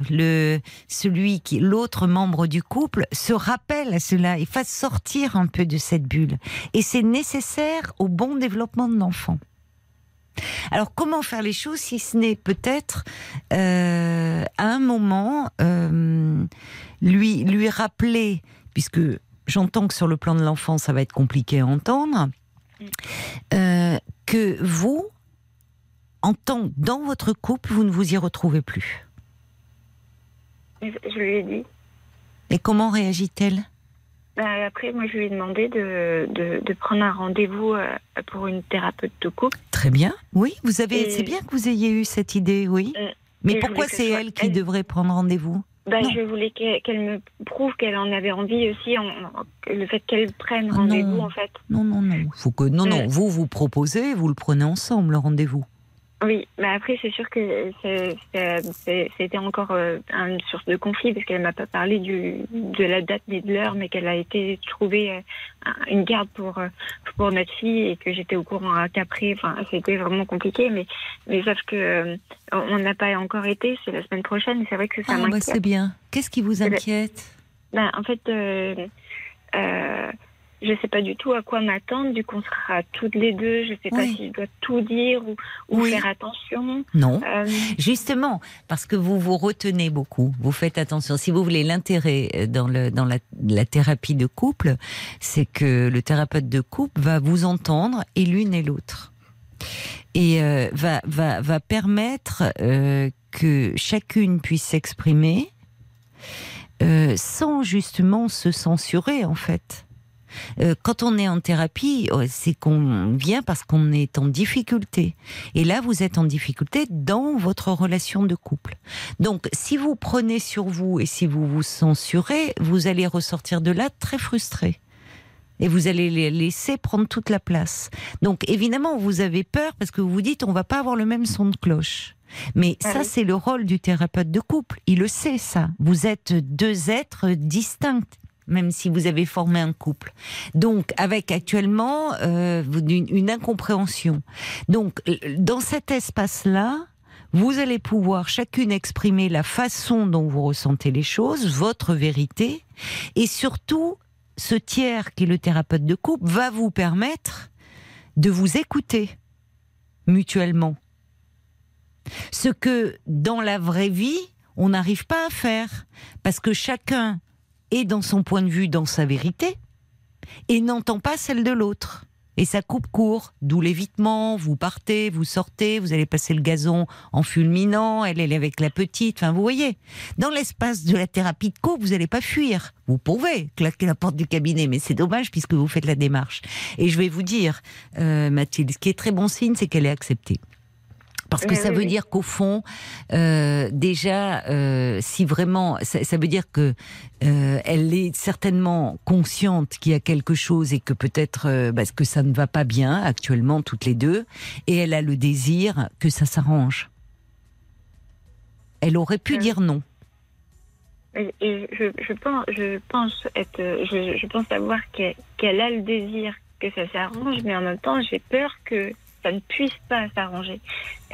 celui l'autre membre du couple, se rappelle à cela et fasse sortir un peu de cette bulle. Et c'est nécessaire au bon développement de l'enfant. Alors comment faire les choses si ce n'est peut-être euh, à un moment euh, lui lui rappeler, puisque j'entends que sur le plan de l'enfant ça va être compliqué à entendre, euh, que vous, en tant dans votre couple, vous ne vous y retrouvez plus? Je lui ai dit. Et comment réagit-elle? Bah, après, moi, je lui ai demandé de, de, de prendre un rendez-vous euh, pour une thérapeute de couple. Très bien. Oui, vous avez. Et- C'est bien que vous ayez eu cette idée, oui. Euh, Mais pourquoi c'est soit elle qui elle. devrait prendre rendez-vous? Bah, Non. je voulais qu'elle me prouve qu'elle en avait envie aussi, en, en- le fait qu'elle prenne Ah rendez-vous, non. en fait. Non, non, non. Faut que non, non. Euh. Vous vous proposez, vous le prenez ensemble le rendez-vous. Oui, mais après, c'est sûr que c'était encore euh, une source de conflit parce qu'elle m'a pas parlé du, de la date ni de l'heure, mais qu'elle a été trouver euh, un- une garde pour, euh, pour notre fille et que j'étais au courant qu'après, enfin, c'était vraiment compliqué, mais, mais sauf que on n'a pas encore été, c'est la semaine prochaine, et c'est vrai que ça Ah, bah, m'inquiète. c'est bien. Qu'est-ce qui vous inquiète? Ben, en fait, euh, euh, je sais pas du tout à quoi m'attendre. Du coup, on sera toutes les deux. Je sais pas si je dois tout dire ou, ou Oui. faire attention. Non. Euh, Justement, parce que vous vous retenez beaucoup, vous faites attention. Si vous voulez l'intérêt euh, dans, le, dans la, la thérapie de couple, c'est que le thérapeute de couple va vous entendre et l'une et l'autre. Et euh, va, va, va permettre euh, que chacune puisse s'exprimer euh, sans justement se censurer en fait. Euh, quand on est en thérapie, euh, c'est qu'on vient parce qu'on est en difficulté. Et là, vous êtes en difficulté dans votre relation de couple. Donc, si vous prenez sur vous et si vous vous censurez, vous allez ressortir de là très frustré. Et vous allez les laisser prendre toute la place. Donc, évidemment, vous avez peur parce que vous vous dites, on va pas avoir le même son de cloche. Mais Ah ça, oui. c'est le rôle du thérapeute de couple. Il le sait, ça. Vous êtes deux êtres distincts même si vous avez formé un couple. Donc, avec actuellement euh, une, incompréhension. Donc, dans cet espace-là, vous allez pouvoir chacune exprimer la façon dont vous ressentez les choses, votre vérité, et surtout, ce tiers qui est le thérapeute de couple va vous permettre de vous écouter mutuellement. Ce que dans la vraie vie, on n'arrive pas à faire, parce que chacun est dans son point de vue, dans sa vérité, et n'entend pas celle de l'autre. Et ça coupe court, d'où l'évitement, vous partez, vous sortez, vous allez passer le gazon en fulminant, elle, est avec la petite, enfin vous voyez. Dans l'espace de la thérapie de couple, vous n'allez pas fuir. Vous pouvez claquer la porte du cabinet, mais c'est dommage puisque vous faites la démarche. Et je vais vous dire, euh, Mathilde, ce qui est très bon signe, c'est qu'elle est acceptée. Parce que Oui, ça oui, veut oui. dire qu'au fond, euh, déjà, euh, si vraiment, ça, ça veut dire que euh, elle est certainement consciente qu'il y a quelque chose et que peut-être parce que ça ne va pas bien actuellement toutes les deux, et elle a le désir que ça s'arrange. Elle aurait pu Ouais. dire non. Et, je, je pense, je pense être, je, je pense savoir qu'elle qu'elle a le désir que ça s'arrange, mais en même temps, j'ai peur que ça ne puisse pas s'arranger.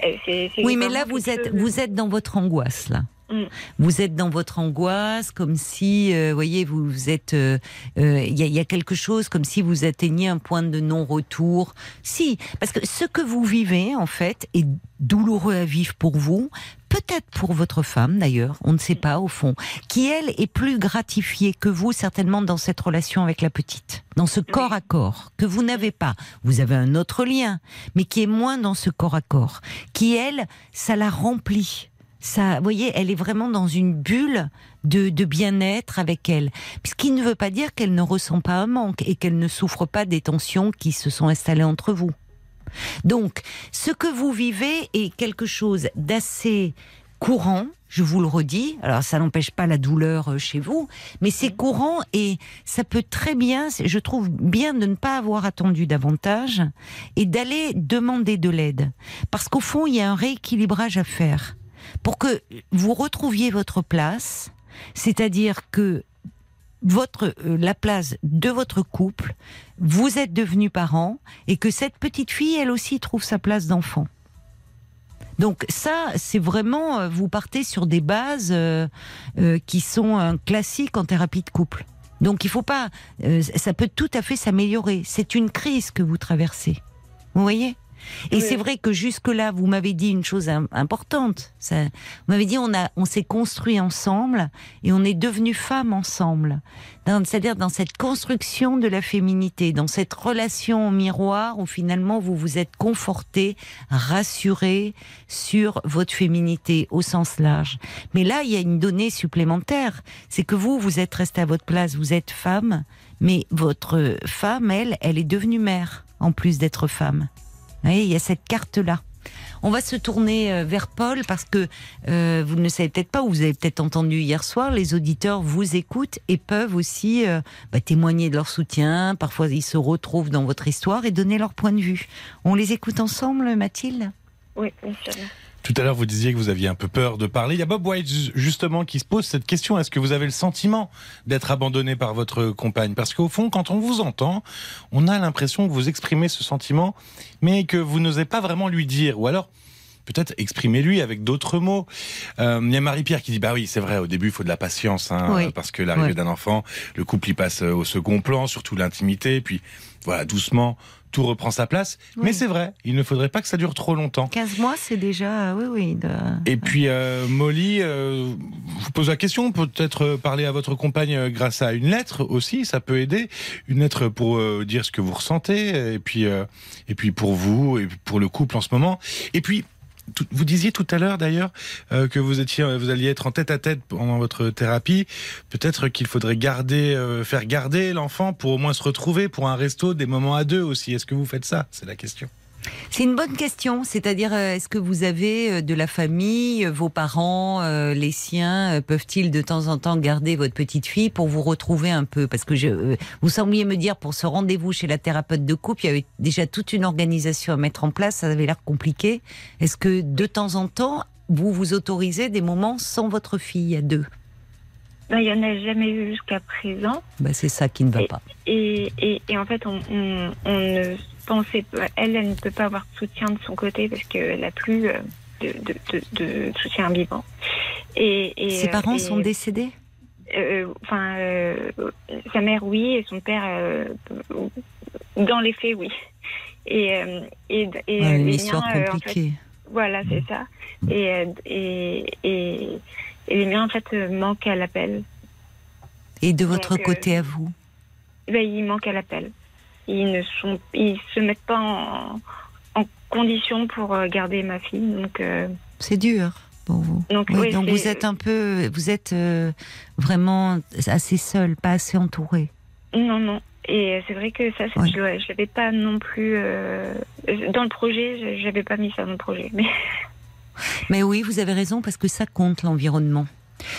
Euh, Oui, mais là vous êtes vous êtes dans votre angoisse là. Mm. Vous êtes dans votre angoisse, comme si, euh, voyez, vous, vous êtes, euh, euh, il y, a, il y a quelque chose comme si vous atteigniez un point de non-retour. Si, parce que ce que vous vivez en fait est douloureux à vivre pour vous, peut-être pour votre femme d'ailleurs, on ne sait pas au fond, qui elle est plus gratifiée que vous certainement dans cette relation avec la petite, dans ce corps à corps que vous n'avez pas. Vous avez un autre lien, mais qui est moins dans ce corps à corps, qui elle, ça la remplit. Ça, vous voyez, elle est vraiment dans une bulle de, de bien-être avec elle. Ce qui ne veut pas dire qu'elle ne ressent pas un manque et qu'elle ne souffre pas des tensions qui se sont installées entre vous. Donc, ce que vous vivez est quelque chose d'assez courant, je vous le redis. Alors, ça n'empêche pas la douleur euh, chez vous, mais c'est courant et ça peut très bien, je trouve bien de ne pas avoir attendu davantage et d'aller demander de l'aide. Parce qu'au fond, il y a un rééquilibrage à faire pour que vous retrouviez votre place, c'est-à-dire que votre euh, la place de votre couple, vous êtes devenus parents et que cette petite fille, elle aussi, trouve sa place d'enfant. Donc ça, c'est vraiment, euh, vous partez sur des bases euh, qui sont un classique en thérapie de couple. Donc il faut pas, ça peut tout à fait s'améliorer. C'est une crise que vous traversez. Vous voyez? Et Oui. c'est vrai que jusque-là, vous m'avez dit une chose im- importante. Ça, vous m'avez dit on a, on s'est construit ensemble et on est devenu femme ensemble. C'est-à-dire dans cette construction de la féminité, dans cette relation au miroir où finalement vous vous êtes conforté, rassuré sur votre féminité au sens large. Mais là, il y a une donnée supplémentaire, c'est que vous, vous êtes resté à votre place, vous êtes femme, mais votre femme, elle, elle est devenue mère en plus d'être femme. Voyez, il y a cette carte-là. On va se tourner euh, vers Paul parce que euh, vous ne savez peut-être pas ou vous avez peut-être entendu hier soir, les auditeurs vous écoutent et peuvent aussi euh, bah, témoigner de leur soutien. Parfois, ils se retrouvent dans votre histoire et donner leur point de vue. On les écoute ensemble, Mathilde? Oui, bien sûr. Tout à l'heure, vous disiez que vous aviez un peu peur de parler. Il y a Bob White, ju- justement, qui se pose cette question. Est-ce que vous avez le sentiment d'être abandonné par votre compagne? Parce qu'au fond, quand on vous entend, on a l'impression que vous exprimez ce sentiment, mais que vous n'osez pas vraiment lui dire. Ou alors, peut-être exprimez-lui avec d'autres mots. Euh, Il y a Marie-Pierre qui dit, bah oui, c'est vrai, au début, il faut de la patience, hein, Oui. parce que l'arrivée Oui. d'un enfant, le couple y passe euh, au second plan, surtout l'intimité, puis voilà, doucement, tout reprend sa place. Oui. Mais c'est vrai, il ne faudrait pas que ça dure trop longtemps. 15 mois, c'est déjà, oui, oui. de- Et puis euh, Molly, euh, je vous pose la question, peut-être euh, parler à votre compagne euh, grâce à une lettre aussi, ça peut aider. Une lettre pour euh, dire ce que vous ressentez, et puis euh, et puis pour vous et pour le couple en ce moment. Et puis vous disiez tout à l'heure d'ailleurs euh, que vous étiez, vous alliez être en tête à tête pendant votre thérapie. Peut-être qu'il faudrait garder, euh, faire garder l'enfant pour au moins se retrouver pour un resto, des moments à deux aussi. Est-ce que vous faites ça? C'est la question. C'est une bonne question. C'est-à-dire, euh, est-ce que vous avez euh, de la famille, euh, vos parents, les siens, peuvent-ils de temps en temps garder votre petite fille pour vous retrouver un peu? Parce que je, vous sembliez me dire pour ce rendez-vous chez la thérapeute de couple, il y avait déjà toute une organisation à mettre en place. Ça avait l'air compliqué. Est-ce que de temps en temps, vous vous autorisez des moments sans votre fille à deux? Ben, il n'y en a jamais eu jusqu'à présent. Bah, c'est ça qui ne va pas. Et, et, et en fait, on, on, on ne pensait pas. Elle, elle ne peut pas avoir de soutien de son côté parce qu'elle n'a plus euh, de, de, de, de soutien vivant. Et, et, Ses euh, parents et- sont décédés? euh, enfin, euh, sa mère, oui, et son père, euh, dans les faits, oui. Et, euh, et, et Ouais, euh, Une histoire miens, euh, en fait, compliquée. voilà, c'est ça. Et, euh, et, et, et les miens, en fait, euh, manquent à l'appel. Et de votre donc, euh, côté à vous Ben, ils manquent à l'appel. Ils ne sont, ils se mettent pas en, en condition pour euh, garder ma fille. Donc, euh, C'est dur pour vous. donc, Oui, oui, donc c'est- vous êtes un peu, vous êtes euh, vraiment assez seul, pas assez entouré. Non, non. Et c'est vrai que ça, c'est- Oui. je ne l'avais pas non plus. euh, dans le projet, je n'avais pas mis ça dans le projet. Mais Mais oui, vous avez raison parce que ça compte l'environnement.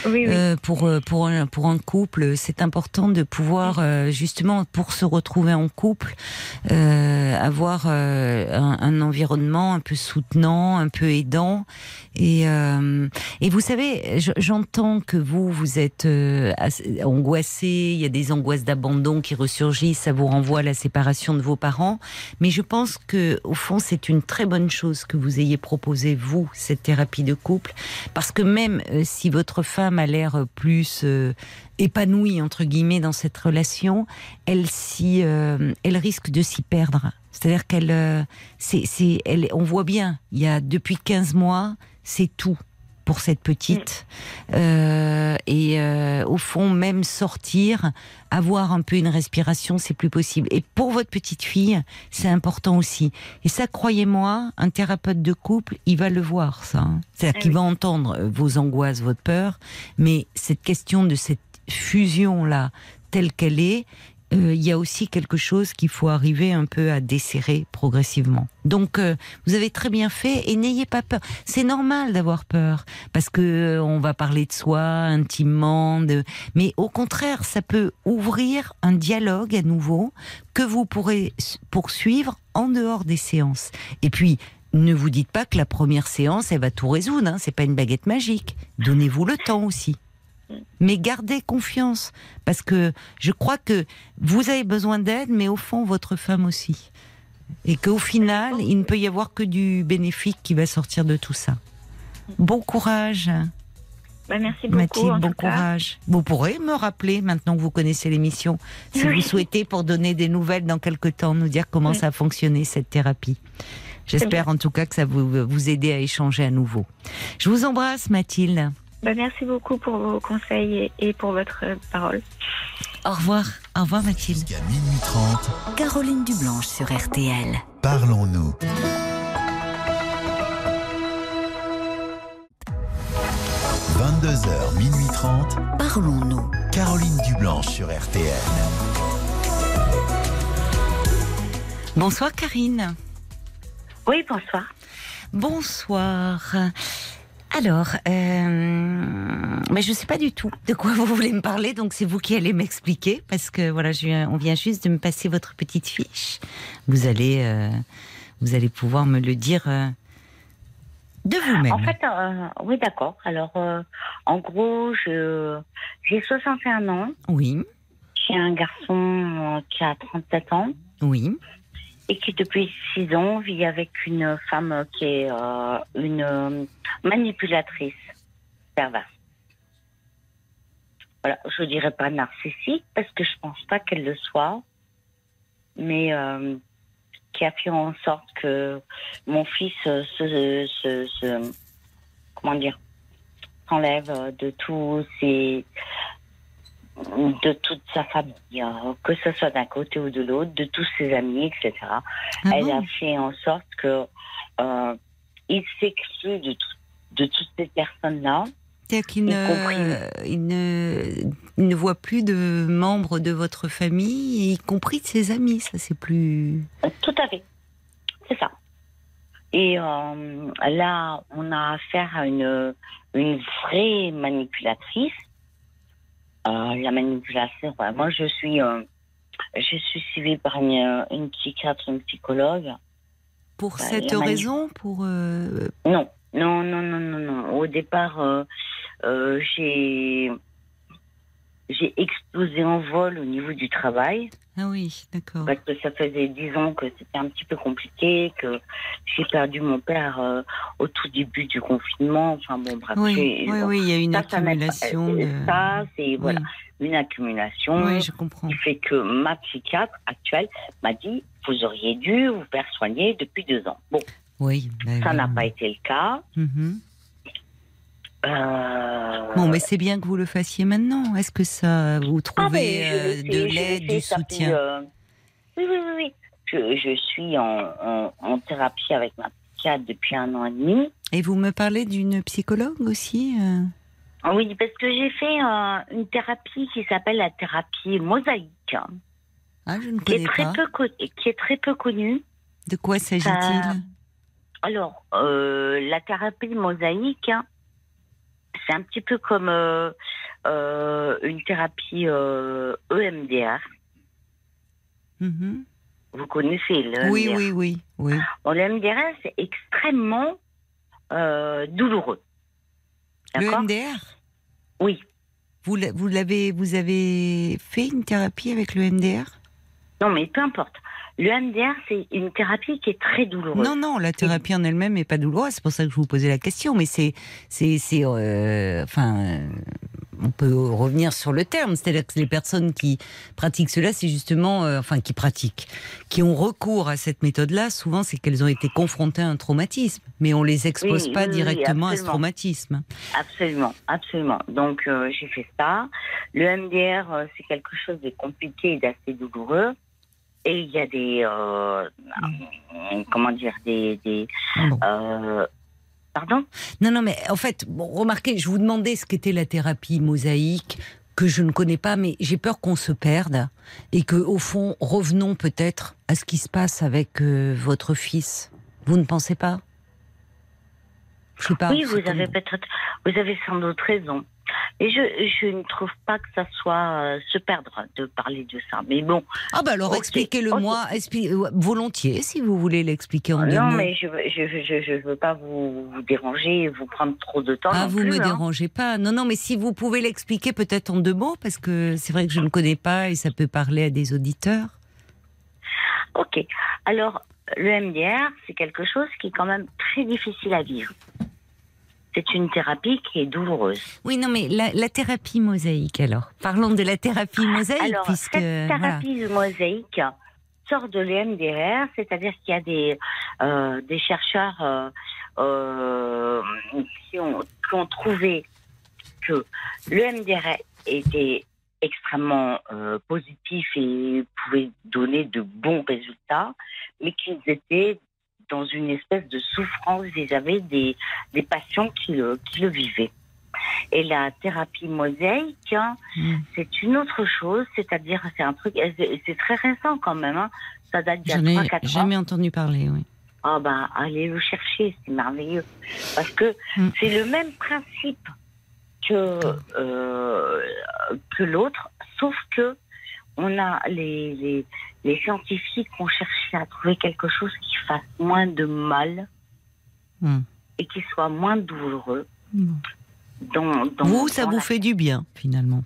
Euh, pour euh, pour un, couple, c'est important de pouvoir euh, justement pour se retrouver en couple, avoir un, environnement un peu soutenant, un peu aidant. Et et vous savez, je- j'entends que vous vous êtes angoissé. Il y a des angoisses d'abandon qui ressurgissent. Ça vous renvoie à la séparation de vos parents. Mais je pense que au fond, c'est une très bonne chose que vous ayez proposé vous cette thérapie de couple, parce que même si votre femme a l'air plus euh, épanouie entre guillemets dans cette relation, elle euh, elle risque de s'y perdre. C'est-à-dire qu'elle, euh, c'est, c'est, elle, on voit bien, il y a depuis 15 mois, c'est tout pour cette petite. Euh, et euh, au fond, même sortir, avoir un peu une respiration, c'est plus possible. Et pour votre petite fille, c'est important aussi. Et ça, croyez-moi, un thérapeute de couple, il va le voir, ça. hein. C'est-à-dire Ah qu'il va entendre vos angoisses, votre peur, mais cette question de cette fusion-là, telle qu'elle est, euh, il y a aussi quelque chose qu'il faut arriver un peu à desserrer progressivement. Donc, euh, vous avez très bien fait et n'ayez pas peur. C'est normal d'avoir peur parce que euh, on va parler de soi intimement, de... mais au contraire, ça peut ouvrir un dialogue à nouveau que vous pourrez poursuivre en dehors des séances. Et puis, ne vous dites pas que la première séance, elle va tout résoudre. Hein, c'est pas une baguette magique. Donnez-vous le temps aussi. Mais gardez confiance, parce que je crois que vous avez besoin d'aide, mais au fond, votre femme aussi. Et qu'au final, il ne peut y avoir que du bénéfique qui va sortir de tout ça. Bon courage, Bah, merci beaucoup. Mathilde, bon courage. Vous pourrez me rappeler, maintenant que vous connaissez l'émission, si Oui. vous souhaitez, pour donner des nouvelles dans quelques temps, nous dire comment Oui. ça a fonctionné, cette thérapie. J'espère en tout cas que ça vous, vous aider à échanger à nouveau. Je vous embrasse, Mathilde. Bah, merci beaucoup pour vos conseils et, et pour votre euh, parole. Au revoir. Au revoir, Mathilde. Jusqu'à minuit 30, Caroline Dublanche sur RTL. parlons-nous. 22h, minuit 30, Parlons-nous. Caroline Dublanche sur RTL. Bonsoir, Karine. Oui, bonsoir. Bonsoir. Alors, euh, mais je ne sais pas du tout de quoi vous voulez me parler, donc c'est vous qui allez m'expliquer, parce que voilà, je viens- on vient juste de me passer votre petite fiche. Vous allez, euh, vous allez pouvoir me le dire euh, de vous-même. En fait, euh, oui, d'accord. Alors, euh, en gros, je j'ai 61 ans. Oui, J'ai un garçon euh, qui a 37 ans oui, et qui, depuis 6 ans, vit avec une femme qui est euh, une euh, manipulatrice perverse. Voilà, je dirais pas narcissique parce que je pense pas qu'elle le soit, mais euh, qui a fait en sorte que mon fils se, comment dire s'enlève de tous ses de toute sa famille, euh, que ce soit d'un côté ou de l'autre, de tous ses amis, etc. Ah Elle bon a fait en sorte que euh, il s'exclut de, tout- de toutes ces personnes-là. C'est-à-dire qu'il ne, compris. il ne, il ne voit plus de membres de votre famille, y compris de ses amis. Ça, c'est plus. Euh, Tout à fait. C'est ça. Et euh, là, on a affaire à une, une vraie manipulatrice. Euh, la manipulation, ouais, moi je suis, euh, je suis suivie par une, une psychiatre, une psychologue. Pour Bah, cette raison, pour euh, Non, non, non, non, non, non. Au départ, euh, euh, j'ai j'ai explosé en vol au niveau du travail. Ah oui, d'accord. Parce que ça faisait dix ans que c'était un petit peu compliqué, que j'ai perdu mon père euh, au tout début du confinement. Enfin bon, bref. Oui, oui, bon, oui, il y a une ça, accumulation Euh, de... Ça, c'est voilà, une accumulation Oui, je comprends. qui fait que ma psychiatre actuelle m'a dit vous auriez dû vous faire soigner depuis deux ans. Bon, Oui. bah ça n'a pas été le cas. Mhm. Euh, Bon, mais c'est bien que vous le fassiez maintenant. Est-ce que ça vous ah, trouvez euh, de l'aide, du soutien euh, Oui, oui, oui, oui. Je, je suis en, en- en thérapie avec ma psychiatre depuis un an et demi. Et vous me parlez d'une psychologue aussi Ah Oui, parce que j'ai fait une thérapie qui s'appelle la thérapie mosaïque, Ah, je ne qui est connais très pas. peu qui est très peu connue. De quoi s'agit-il? Alors, la thérapie mosaïque, hein, c'est un petit peu comme euh, euh, une thérapie euh, EMDR. Mhm. Vous connaissez le Oui, EMDR. oui, oui, oui. Bon, le MDR, c'est extrêmement douloureux. Le D'accord? MDR Oui. vous, vous l'avez, vous avez fait une thérapie avec le MDR Non, mais peu importe. Le MDR, c'est une thérapie qui est très douloureuse. Non, non, la thérapie en elle-même n'est pas douloureuse. C'est pour ça que je vous posais la question. Mais c'est, c'est, c'est, euh, enfin, euh, on peut revenir sur le terme. C'est-à-dire que les personnes qui pratiquent cela, c'est justement, euh, enfin, qui pratiquent, qui ont recours à cette méthode-là. Souvent, c'est qu'elles ont été confrontées à un traumatisme, mais on les expose Oui, pas oui, oui, directement à ce traumatisme. Absolument, absolument. Donc, euh, j'ai fait ça. Le MDR, c'est quelque chose de compliqué et d'assez douloureux. Et il y a des, euh, comment dire, des, des Bon. euh, pardon? Non, non, mais en fait, bon, remarquez, je vous demandais ce qu'était la thérapie mosaïque que je ne connais pas, mais j'ai peur qu'on se perde et que, au fond, revenons peut-être à ce qui se passe avec euh, votre fils. Vous ne pensez pas? Je sais pas. Oui, vous avez peut-être, vous avez sans doute raison. Et je, je ne trouve pas que ça soit euh, se perdre de parler de ça. Mais bon, Ah bah alors Ok, expliquez-le ok. moi, expli- euh, volontiers si vous voulez l'expliquer en deux non, mots. mais je veux, je, veux- je, je veux pas vous, vous déranger vous prendre trop de temps. Ah, non vous plus, me hein. dérangez pas. Non, non, mais si vous pouvez l'expliquer peut-être en deux mots, parce que c'est vrai que je ne connais pas et ça peut parler à des auditeurs. Ok. Alors, le MDR, c'est quelque chose qui est quand même très difficile à vivre. C'est une thérapie qui est douloureuse. Oui, non, mais la, la thérapie mosaïque, alors. Parlons de la thérapie mosaïque, Alors, puisque. cette voilà. thérapie mosaïque sort de l'EMDR, c'est-à-dire qu'il y a des, euh, des chercheurs euh, euh, qui, ont, qui ont trouvé que l'EMDR était extrêmement positif et pouvait donner de bons résultats, mais qu'ils étaient dans une espèce de souffrance vis-à-vis des, des patients qui le, qui le vivaient. Et la thérapie mosaïque, hein, Mm. c'est une autre chose, c'est-à-dire c'est un truc, c'est très récent quand même, hein. ça date d'il y a J'en ai 3-4 ans. jamais entendu parler, oui. Ah bah allez le chercher, c'est merveilleux. Parce que Mm. c'est le même principe que, euh, que l'autre, sauf que on a les, les, les scientifiques ont cherché à trouver quelque chose qui fasse moins de mal Mm. et qui soit moins douloureux. Mm. Dans, dans- vous, ça dans vous la- fait du bien, finalement.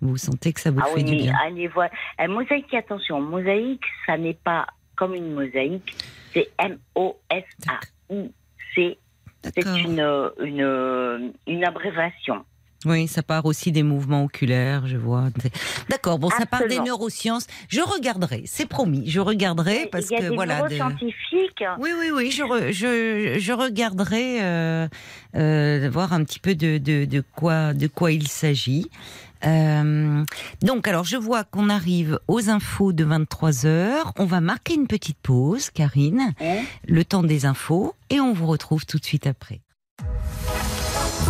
Vous sentez que ça vous Ah fait oui, du bien. allez voir. Euh, mosaïque, attention, mosaïque, ça n'est pas comme une mosaïque, c'est M-O-S-A-I-C. C'est une, une, une abréviation. Oui, ça part aussi des mouvements oculaires, je vois. D'accord, bon, ça part des neurosciences. Je regarderai, c'est promis, je regarderai parce Il y a que des voilà. de- neuroscientifiques. Oui, oui, oui, je, re- je, je regarderai euh, euh, voir un petit peu de, de, de quoi, de quoi il s'agit. Euh, donc, alors, je vois qu'on arrive aux infos de 23 heures. On va marquer une petite pause, Karine, le temps des infos, et on vous retrouve tout de suite après.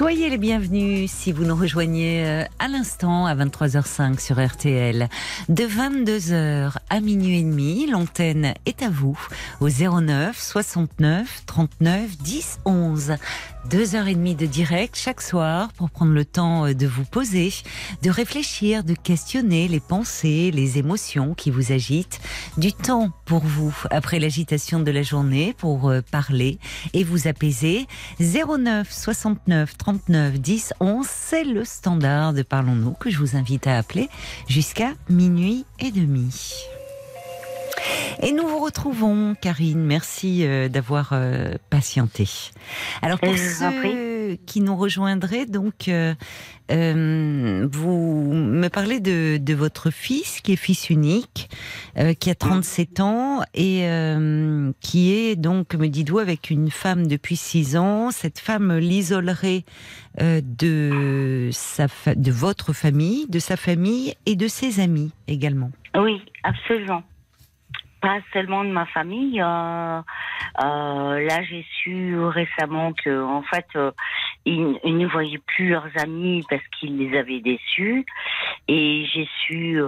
Soyez les bienvenus si vous nous rejoignez euh, à l'instant à 23h05 sur RTL. De 22h à minuit et demi, l'antenne est à vous au 09 69 39 10 11. Deux heures et demie de direct chaque soir pour prendre le temps euh, de vous poser, de réfléchir, de questionner les pensées, les émotions qui vous agitent, du temps pour vous après l'agitation de la journée pour euh, parler et vous apaiser. 09 69 39 10 11, c'est le standard de Parlons-nous que je vous invite à appeler jusqu'à minuit et demi. Et nous vous retrouvons, Karine. Merci euh, d'avoir euh, patienté. Alors pour ceux qui nous rejoindraient, donc euh, euh, vous me parlez de, de votre fils qui est fils unique, euh, qui a 37 ans et qui est donc, me dites-vous, avec une femme depuis 6 ans. Cette femme l'isolerait de sa de votre famille, de sa famille et de ses amis également. Oui, absolument. Pas seulement de ma famille. euh, euh, là, j'ai su récemment que, en fait, euh, ils, ils ne voyaient plus leurs amis parce qu'ils les avaient déçus. Et j'ai su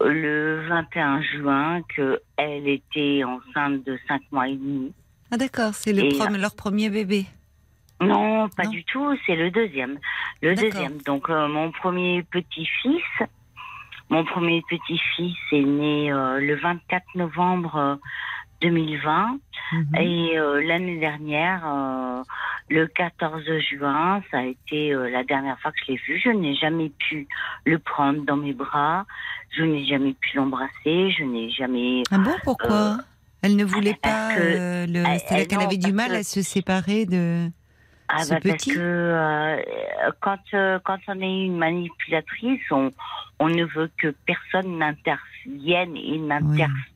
le 21 juin que elle était enceinte de 5 mois et demi. Ah d'accord, c'est le Et, prom- leur premier bébé. Non, pas Non. du tout. C'est le deuxième. Le deuxième. Donc mon premier petit-fils, mon premier petit-fils est né euh, le 24 novembre euh, 2020 Mhm. et euh, l'année dernière, euh, le 14 juin, ça a été euh, la dernière fois que je l'ai vu. Je n'ai jamais pu le prendre dans mes bras. Je n'ai jamais pu l'embrasser. Je n'ai jamais. Ah bon, pourquoi? Elle ne voulait pas. que- euh, le... C'est-à-dire elle- qu'elle avait du mal que- à se séparer de. Ah bah parce que euh, quand euh, quand on est une manipulatrice, on on ne veut que personne n'intervienne et n'interface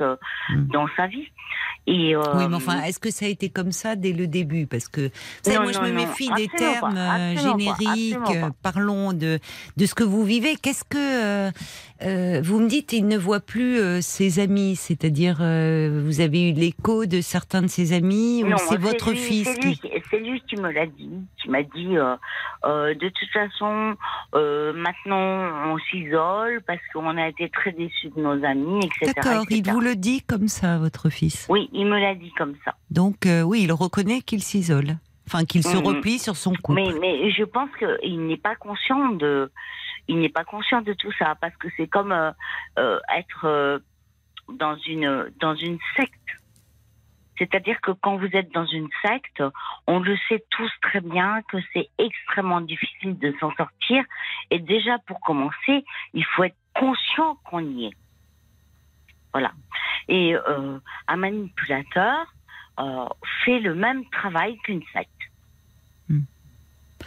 euh, Mm. dans sa vie. Et euh, Oui, mais enfin, est-ce que ça a été comme ça dès le début? Parce que, vous savez, Non, moi, je non, me non, méfie des termes pas, euh, génériques. pas. Parlons de, de ce que vous vivez. Qu'est-ce que. euh, euh, vous me dites, il ne voit plus euh, ses amis, c'est-à-dire, euh, vous avez eu l'écho de certains de ses amis, ou non, c'est votre lui- fils c'est lui, qui. lui qui me l'a dit, qui m'a dit euh, euh, de toute façon euh, maintenant on s'isole parce qu'on a été très déçus de nos amis, etc. D'accord, il vous le dit comme ça, votre fils. Oui, il me l'a dit comme ça. Donc, euh, oui, il reconnaît qu'il s'isole. Enfin, qu'il se Mhm. replie sur son couple. Mais, mais je pense qu'il n'est pas conscient de, il n'est pas conscient de tout ça parce que c'est comme euh, euh, être dans une dans une secte. C'est-à-dire que quand vous êtes dans une secte, on le sait tous très bien que c'est extrêmement difficile de s'en sortir. Et déjà pour commencer, il faut être conscient qu'on y est. Voilà. Et euh, un manipulateur euh, fait le même travail qu'une secte. Hmm.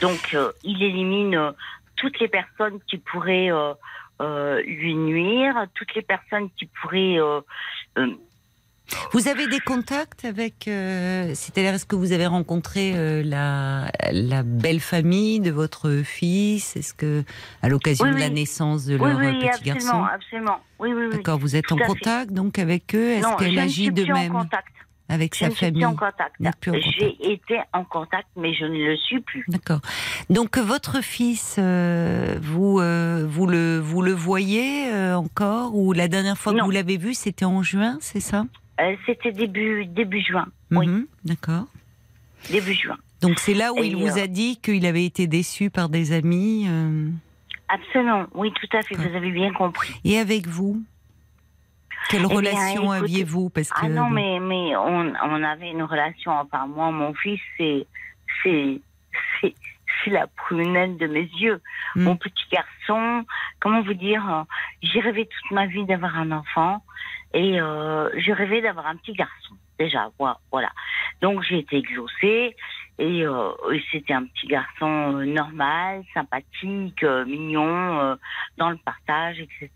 Donc, euh, il élimine euh, toutes les personnes qui pourraient euh, euh, lui nuire, toutes les personnes qui pourraient. Vous avez des contacts avec, euh, c'est-à-dire est-ce que vous avez rencontré euh, la, la belle famille de votre fils? Est-ce que à l'occasion Oui, de la naissance de oui, leur euh, oui, petit absolument, garçon? absolument. Oui, oui, oui. D'accord, vous êtes en fait. contact donc avec eux? Est-ce qu'elle agit de plus en même contact. avec Je sa ne famille en contact. En. J'ai été en contact, mais je ne le suis plus. D'accord. Donc votre fils, euh, vous euh, vous le vous le voyez euh, encore? Ou la dernière fois que vous l'avez vu, c'était en juin, c'est ça? Euh, C'était début début juin. Oui, Mhm, D'accord. début juin. Donc c'est là où Et, il vous a dit qu'il avait été déçu par des amis. euh, Absolument. Oui, tout à fait. Vous avez bien compris. Et avec vous? Quelle Eh relation aviez-vous? Parce que Ah non, mais, mais on, on avait une relation, enfin moi, mon fils, c'est, c'est, c'est, c'est la prunelle de mes yeux. Hmm. Mon petit garçon, comment vous dire, euh, j'ai rêvé toute ma vie d'avoir un enfant et euh, je rêvais d'avoir un petit garçon, déjà, voi- voilà. Donc j'ai été exaucée et, euh, c'était un petit garçon euh, normal, sympathique, euh, mignon, euh, dans le partage, etc.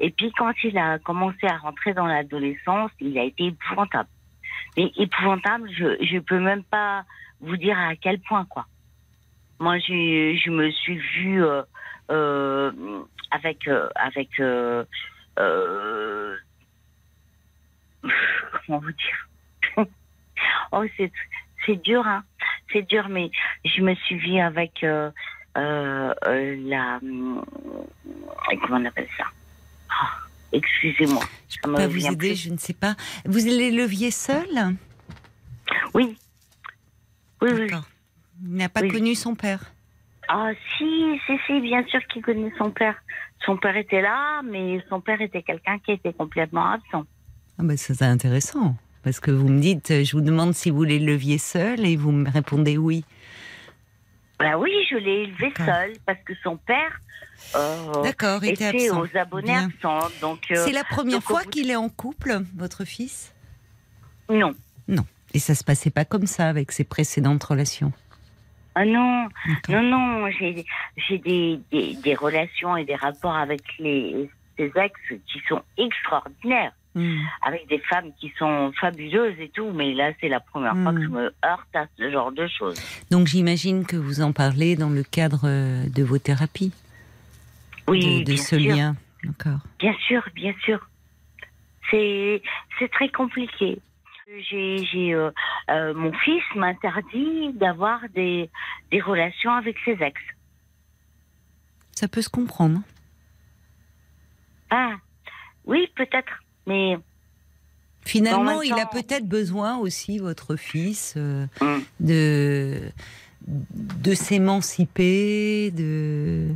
Et puis quand il a commencé à rentrer dans l'adolescence, il a été épouvantable. Mais épouvantable, je je peux même pas vous dire à quel point quoi. Moi, je je me suis vue euh, avec euh, avec euh, comment vous dire Oh, c'est c'est dur, hein. c'est dur, mais je me suis vue avec euh, euh, euh, la. Comment on appelle ça Ah, Excusez-moi. Je ça peux pas vous aider, plus. je ne sais pas. Vous les leviez seul Oui. Oui, oui. Il n'a pas Oui. connu son père. Ah, si, si, si, bien sûr qu'il connaît son père. Son père était là, mais son père était quelqu'un qui était complètement absent. Ah ça c'est intéressant. Parce que vous me dites, je vous demande si vous les leviez seul et vous me répondez oui. Bah oui, je l'ai élevé seul parce que son père euh, D'accord, était était absent. aux abonnés Bien. absents. Donc, euh, C'est la première fois bout qu'il est en couple, votre fils? Non. Et ça se passait pas comme ça avec ses précédentes relations? Ah non, non, non, j'ai des, des, des relations et des rapports avec les, ces ex qui sont extraordinaires, Hmm. avec des femmes qui sont fabuleuses et tout, mais là, c'est la première fois que je me heurte à ce genre de choses. Donc j'imagine que vous en parlez dans le cadre euh, de vos thérapies, Oui, de, de bien ce sûr, lien. D'accord. bien sûr, bien sûr. C'est très compliqué. J'ai euh, euh, mon fils m'interdit d'avoir des des relations avec ses ex. Ça peut se comprendre. Ah, oui, peut-être, mais Finalement, il a peut-être besoin aussi, votre fils, euh, Mm. de, de s'émanciper, de.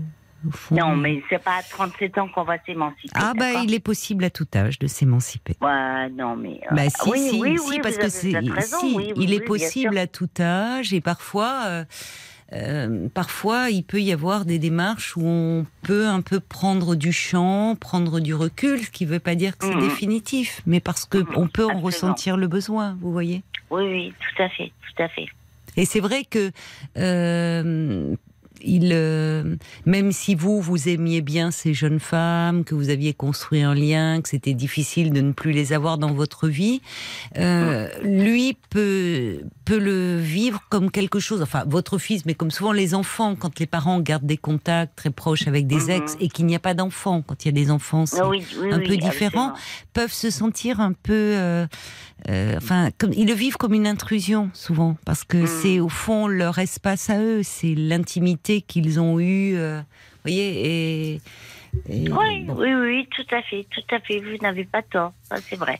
fond- non, mais c'est pas à 37 ans qu'on va s'émanciper. Ah, bah, il est possible à tout âge de s'émanciper. Ouais, non, mais. euh, Bah si, oui, si, oui, si, oui, parce que c'est, si, il est possible à tout âge et parfois, euh, euh, parfois il peut y avoir des démarches où on peut un peu prendre du champ, prendre du recul, ce qui ne veut pas dire que c'est Mhm. définitif, mais parce que Mhm, on peut en absolument. ressentir le besoin, vous voyez? Oui, oui, tout à fait, tout à fait. Et c'est vrai que euh, il, euh, même si vous vous aimiez bien ces jeunes femmes, que vous aviez construit un lien, que c'était difficile de ne plus les avoir dans votre vie, euh, lui peut peut le vivre comme quelque chose. Enfin, votre fils, mais comme souvent les enfants, quand les parents gardent des contacts très proches avec des Mhm. ex et qu'il n'y a pas d'enfants, quand il y a des enfants, c'est Ah oui, oui, un oui, peu différent. absolument. peuvent se sentir un peu, euh, euh, enfin, comme ils le vivent comme une intrusion souvent, parce que Mm. c'est au fond leur espace à eux, c'est l'intimité qu'ils ont eue, euh, voyez, et, et Oui, bon. oui, oui, tout à fait, tout à fait. Vous n'avez pas tort, c'est vrai.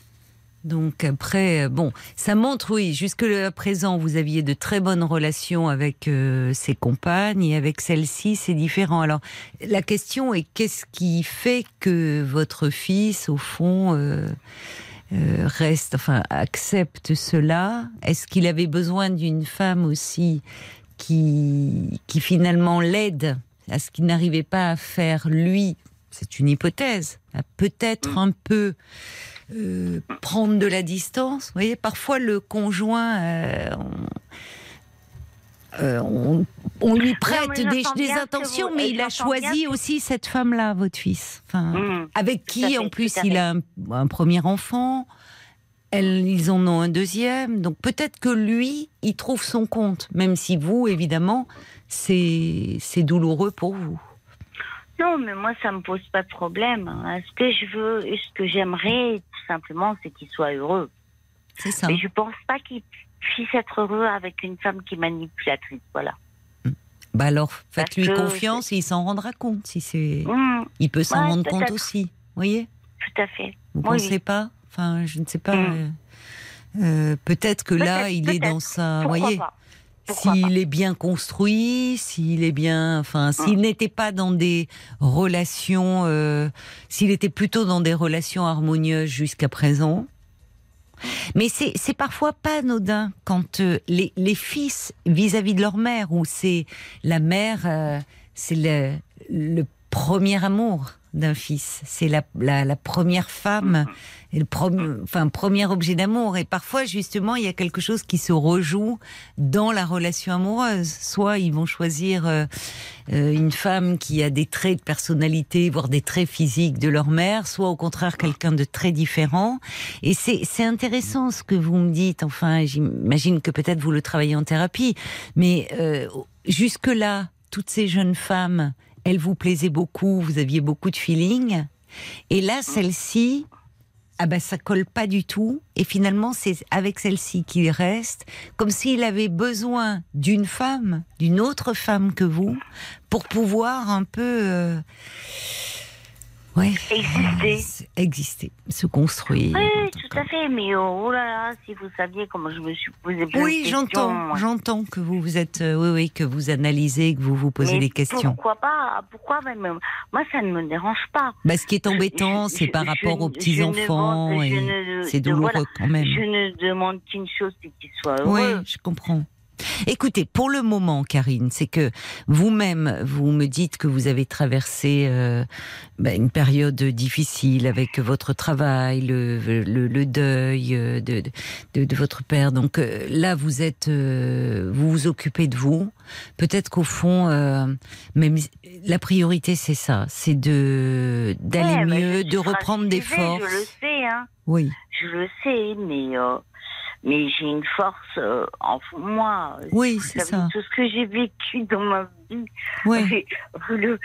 Donc après, euh, bon, ça montre, oui, jusque à présent, vous aviez de très bonnes relations avec euh, ses compagnes et avec celle-ci, c'est différent. Alors, la question est qu'est-ce qui fait que votre fils, au fond, euh, euh, reste, enfin, accepte cela? Est-ce qu'il avait besoin d'une femme aussi qui, qui finalement l'aide à ce qu'il n'arrivait pas à faire lui C'est une hypothèse. À peut-être un peu euh, prendre de la distance. Vous voyez, parfois le conjoint, euh, on, euh, on- on lui prête des, intentions, vous- mais il a choisi que- aussi cette femme-là, votre fils. Enfin, Mm. avec qui, fait, en plus, il a un, un premier enfant. Elle, ils en ont un deuxième. Donc peut-être que lui, il trouve son compte, même si vous, évidemment, c'est douloureux pour vous. Non, mais moi, ça me pose pas de problème. hein. Ce que je veux, ce que j'aimerais, tout simplement, c'est qu'il soit heureux. C'est ça. Mais je pense pas qu'il puisse être heureux avec une femme qui manipulatrice. Voilà. Bah alors, faites-lui confiance et il s'en rendra compte. Si c'est, Mm, il peut s'en Ouais, rendre compte aussi. Vous voyez? Tout à fait. Vous Oui, pensez oui. pas? Enfin, je ne sais pas. Mm. euh, euh, peut-être que là, il est dans sa. Vous Pourquoi voyez S'il est bien construit, s'il est bien, enfin, s'il n'était pas dans des relations, euh, s'il était plutôt dans des relations harmonieuses jusqu'à présent. Mais c'est parfois pas anodin quand euh, les, les fils vis-à-vis de leur mère, où c'est la mère, euh, c'est le, le premier amour d'un fils, c'est la, la, la première femme, et le premier, enfin premier objet d'amour. Et parfois justement, il y a quelque chose qui se rejoue dans la relation amoureuse. Soit ils vont choisir euh, euh, une femme qui a des traits de personnalité, voire des traits physiques de leur mère, soit au contraire quelqu'un de très différent. Et c'est c'est intéressant ce que vous me dites. Enfin, j'imagine que peut-être vous le travaillez en thérapie, mais euh, jusque là, toutes ces jeunes femmes, elles vous plaisaient beaucoup, vous aviez beaucoup de feeling. Et là, celle-ci, ah ben ça colle pas du tout. Et finalement, c'est avec celle-ci qu'il reste, comme s'il avait besoin d'une femme, d'une autre femme que vous, pour pouvoir un peu. euh, ouais, Exister. exister, se construire. Oui, tout à fait, mais oh, oh là là, si vous saviez comment je me suis posé plein Oui, j'entends, j'entends que vous vous êtes, euh, oui, oui, que vous analysez, que vous vous posez Mais des questions. Pourquoi pas Pourquoi même Moi, ça ne me dérange pas. Bah, ce qui est embêtant, c'est par je- rapport aux petits enfants demande- et c'est douloureux voilà. quand même. Je ne demande qu'une chose, c'est qu'il soit Oui, heureux. je comprends. Écoutez, pour le moment, Karine, c'est que vous-même, vous me dites que vous avez traversé euh, bah, une période difficile avec votre travail, le, le, le deuil euh, de, de, de votre père. Donc euh, là, vous êtes, euh, vous vous occupez de vous. Peut-être qu'au fond, euh, même la priorité, c'est ça, c'est de d'aller Ouais, bah, mieux, de reprendre des forces. Je le sais, hein. Oui. Je le sais, mais euh, mais j'ai une force euh, en moi. Oui, c'est ça. Tout ce que j'ai vécu dans ma vie, Oui. vous, le,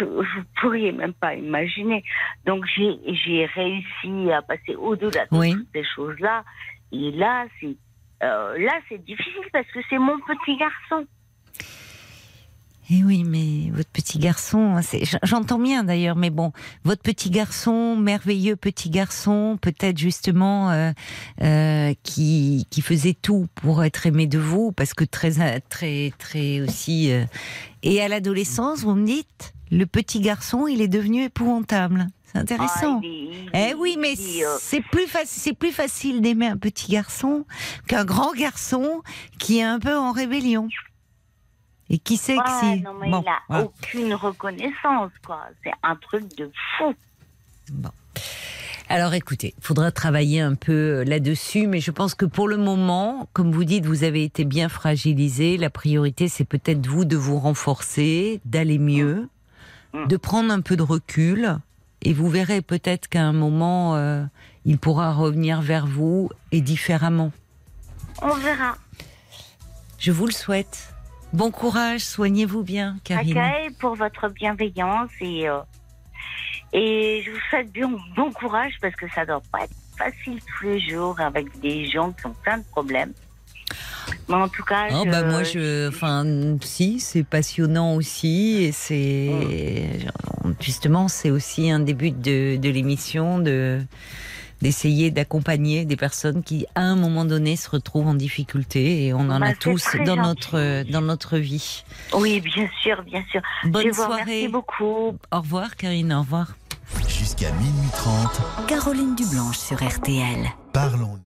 vous, vous pourriez même pas imaginer. Donc j'ai j'ai réussi à passer au-delà de Oui. toutes ces choses-là. Et là, c'est euh, là c'est difficile parce que c'est mon petit garçon. Eh oui, mais votre petit garçon, hein, j'entends bien d'ailleurs, mais bon, votre petit garçon, merveilleux petit garçon, peut-être justement euh, euh, qui qui faisait tout pour être aimé de vous, parce que très très très aussi. euh, et à l'adolescence, vous me dites, le petit garçon, il est devenu épouvantable. C'est intéressant. Ah, il est- il- Eh oui, mais euh, c'est plus facile, c'est plus facile d'aimer un petit garçon qu'un grand garçon qui est un peu en rébellion et qui sait que si. non, mais Bon, il a voilà. aucune reconnaissance, quoi. C'est un truc de fou. Alors écoutez, il faudra travailler un peu euh, là-dessus, mais je pense que pour le moment, comme vous dites, vous avez été bien fragilisé. La priorité, c'est peut-être vous de vous renforcer, d'aller mieux, Mm. de prendre un peu de recul, et vous verrez peut-être qu'à un moment, euh, il pourra revenir vers vous et différemment. On verra. Je vous le souhaite. Bon courage, soignez-vous bien, Karine. Accueil pour votre bienveillance et euh, et je vous souhaite bien bon courage parce que ça doit pas être facile tous les jours avec des gens qui ont plein de problèmes. Mais en tout cas, Oh, je, bah moi je enfin si c'est passionnant aussi et c'est justement c'est aussi un début de, de l'émission de d'essayer d'accompagner des personnes qui à un moment donné se retrouvent en difficulté et on en Bah, a c'est tous dans gentil. notre dans notre vie. oui, bien sûr, bien sûr. Bonne je vous soirée. remercie beaucoup. Au revoir Karine, au revoir. Jusqu'à minuit 30, Caroline Dublanche sur RTL. parlons.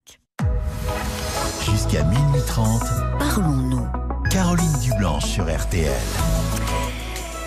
Jusqu'à minuit 30, Parlons-nous. Caroline Dublanche sur RTL.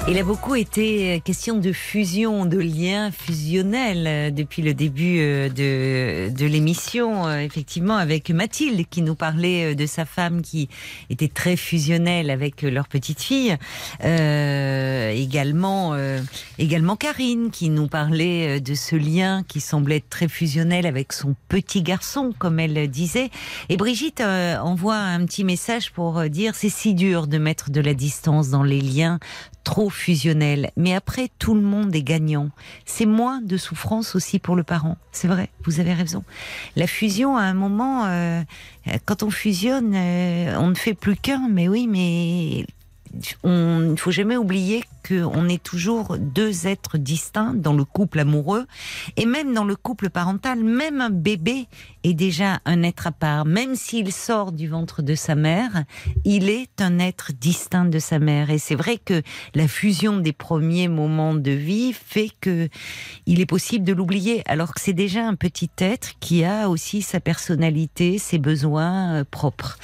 Il a beaucoup été question de fusion, de liens fusionnels euh, depuis le début euh, de, de l'émission, euh, effectivement, avec Mathilde qui nous parlait euh, de sa femme qui était très fusionnelle avec euh, leur petite fille. Euh, également, euh, également Karine qui nous parlait euh, de ce lien qui semblait être très fusionnel avec son petit garçon, comme elle disait. Et Brigitte euh, envoie un petit message pour euh, dire c'est si dur de mettre de la distance dans les liens trop fusionnel. Mais après, tout le monde est gagnant. C'est moins de souffrance aussi pour le parent. C'est vrai, vous avez raison. La fusion, à un moment, euh, quand on fusionne, euh, on ne fait plus qu'un. Mais oui, mais on- il ne faut jamais oublier qu'on est toujours deux êtres distincts dans le couple amoureux et même dans le couple parental. Même un bébé est déjà un être à part. Même s'il sort du ventre de sa mère, il est un être distinct de sa mère. Et c'est vrai que la fusion des premiers moments de vie fait que il est possible de l'oublier, alors que c'est déjà un petit être qui a aussi sa personnalité, ses besoins euh, propres.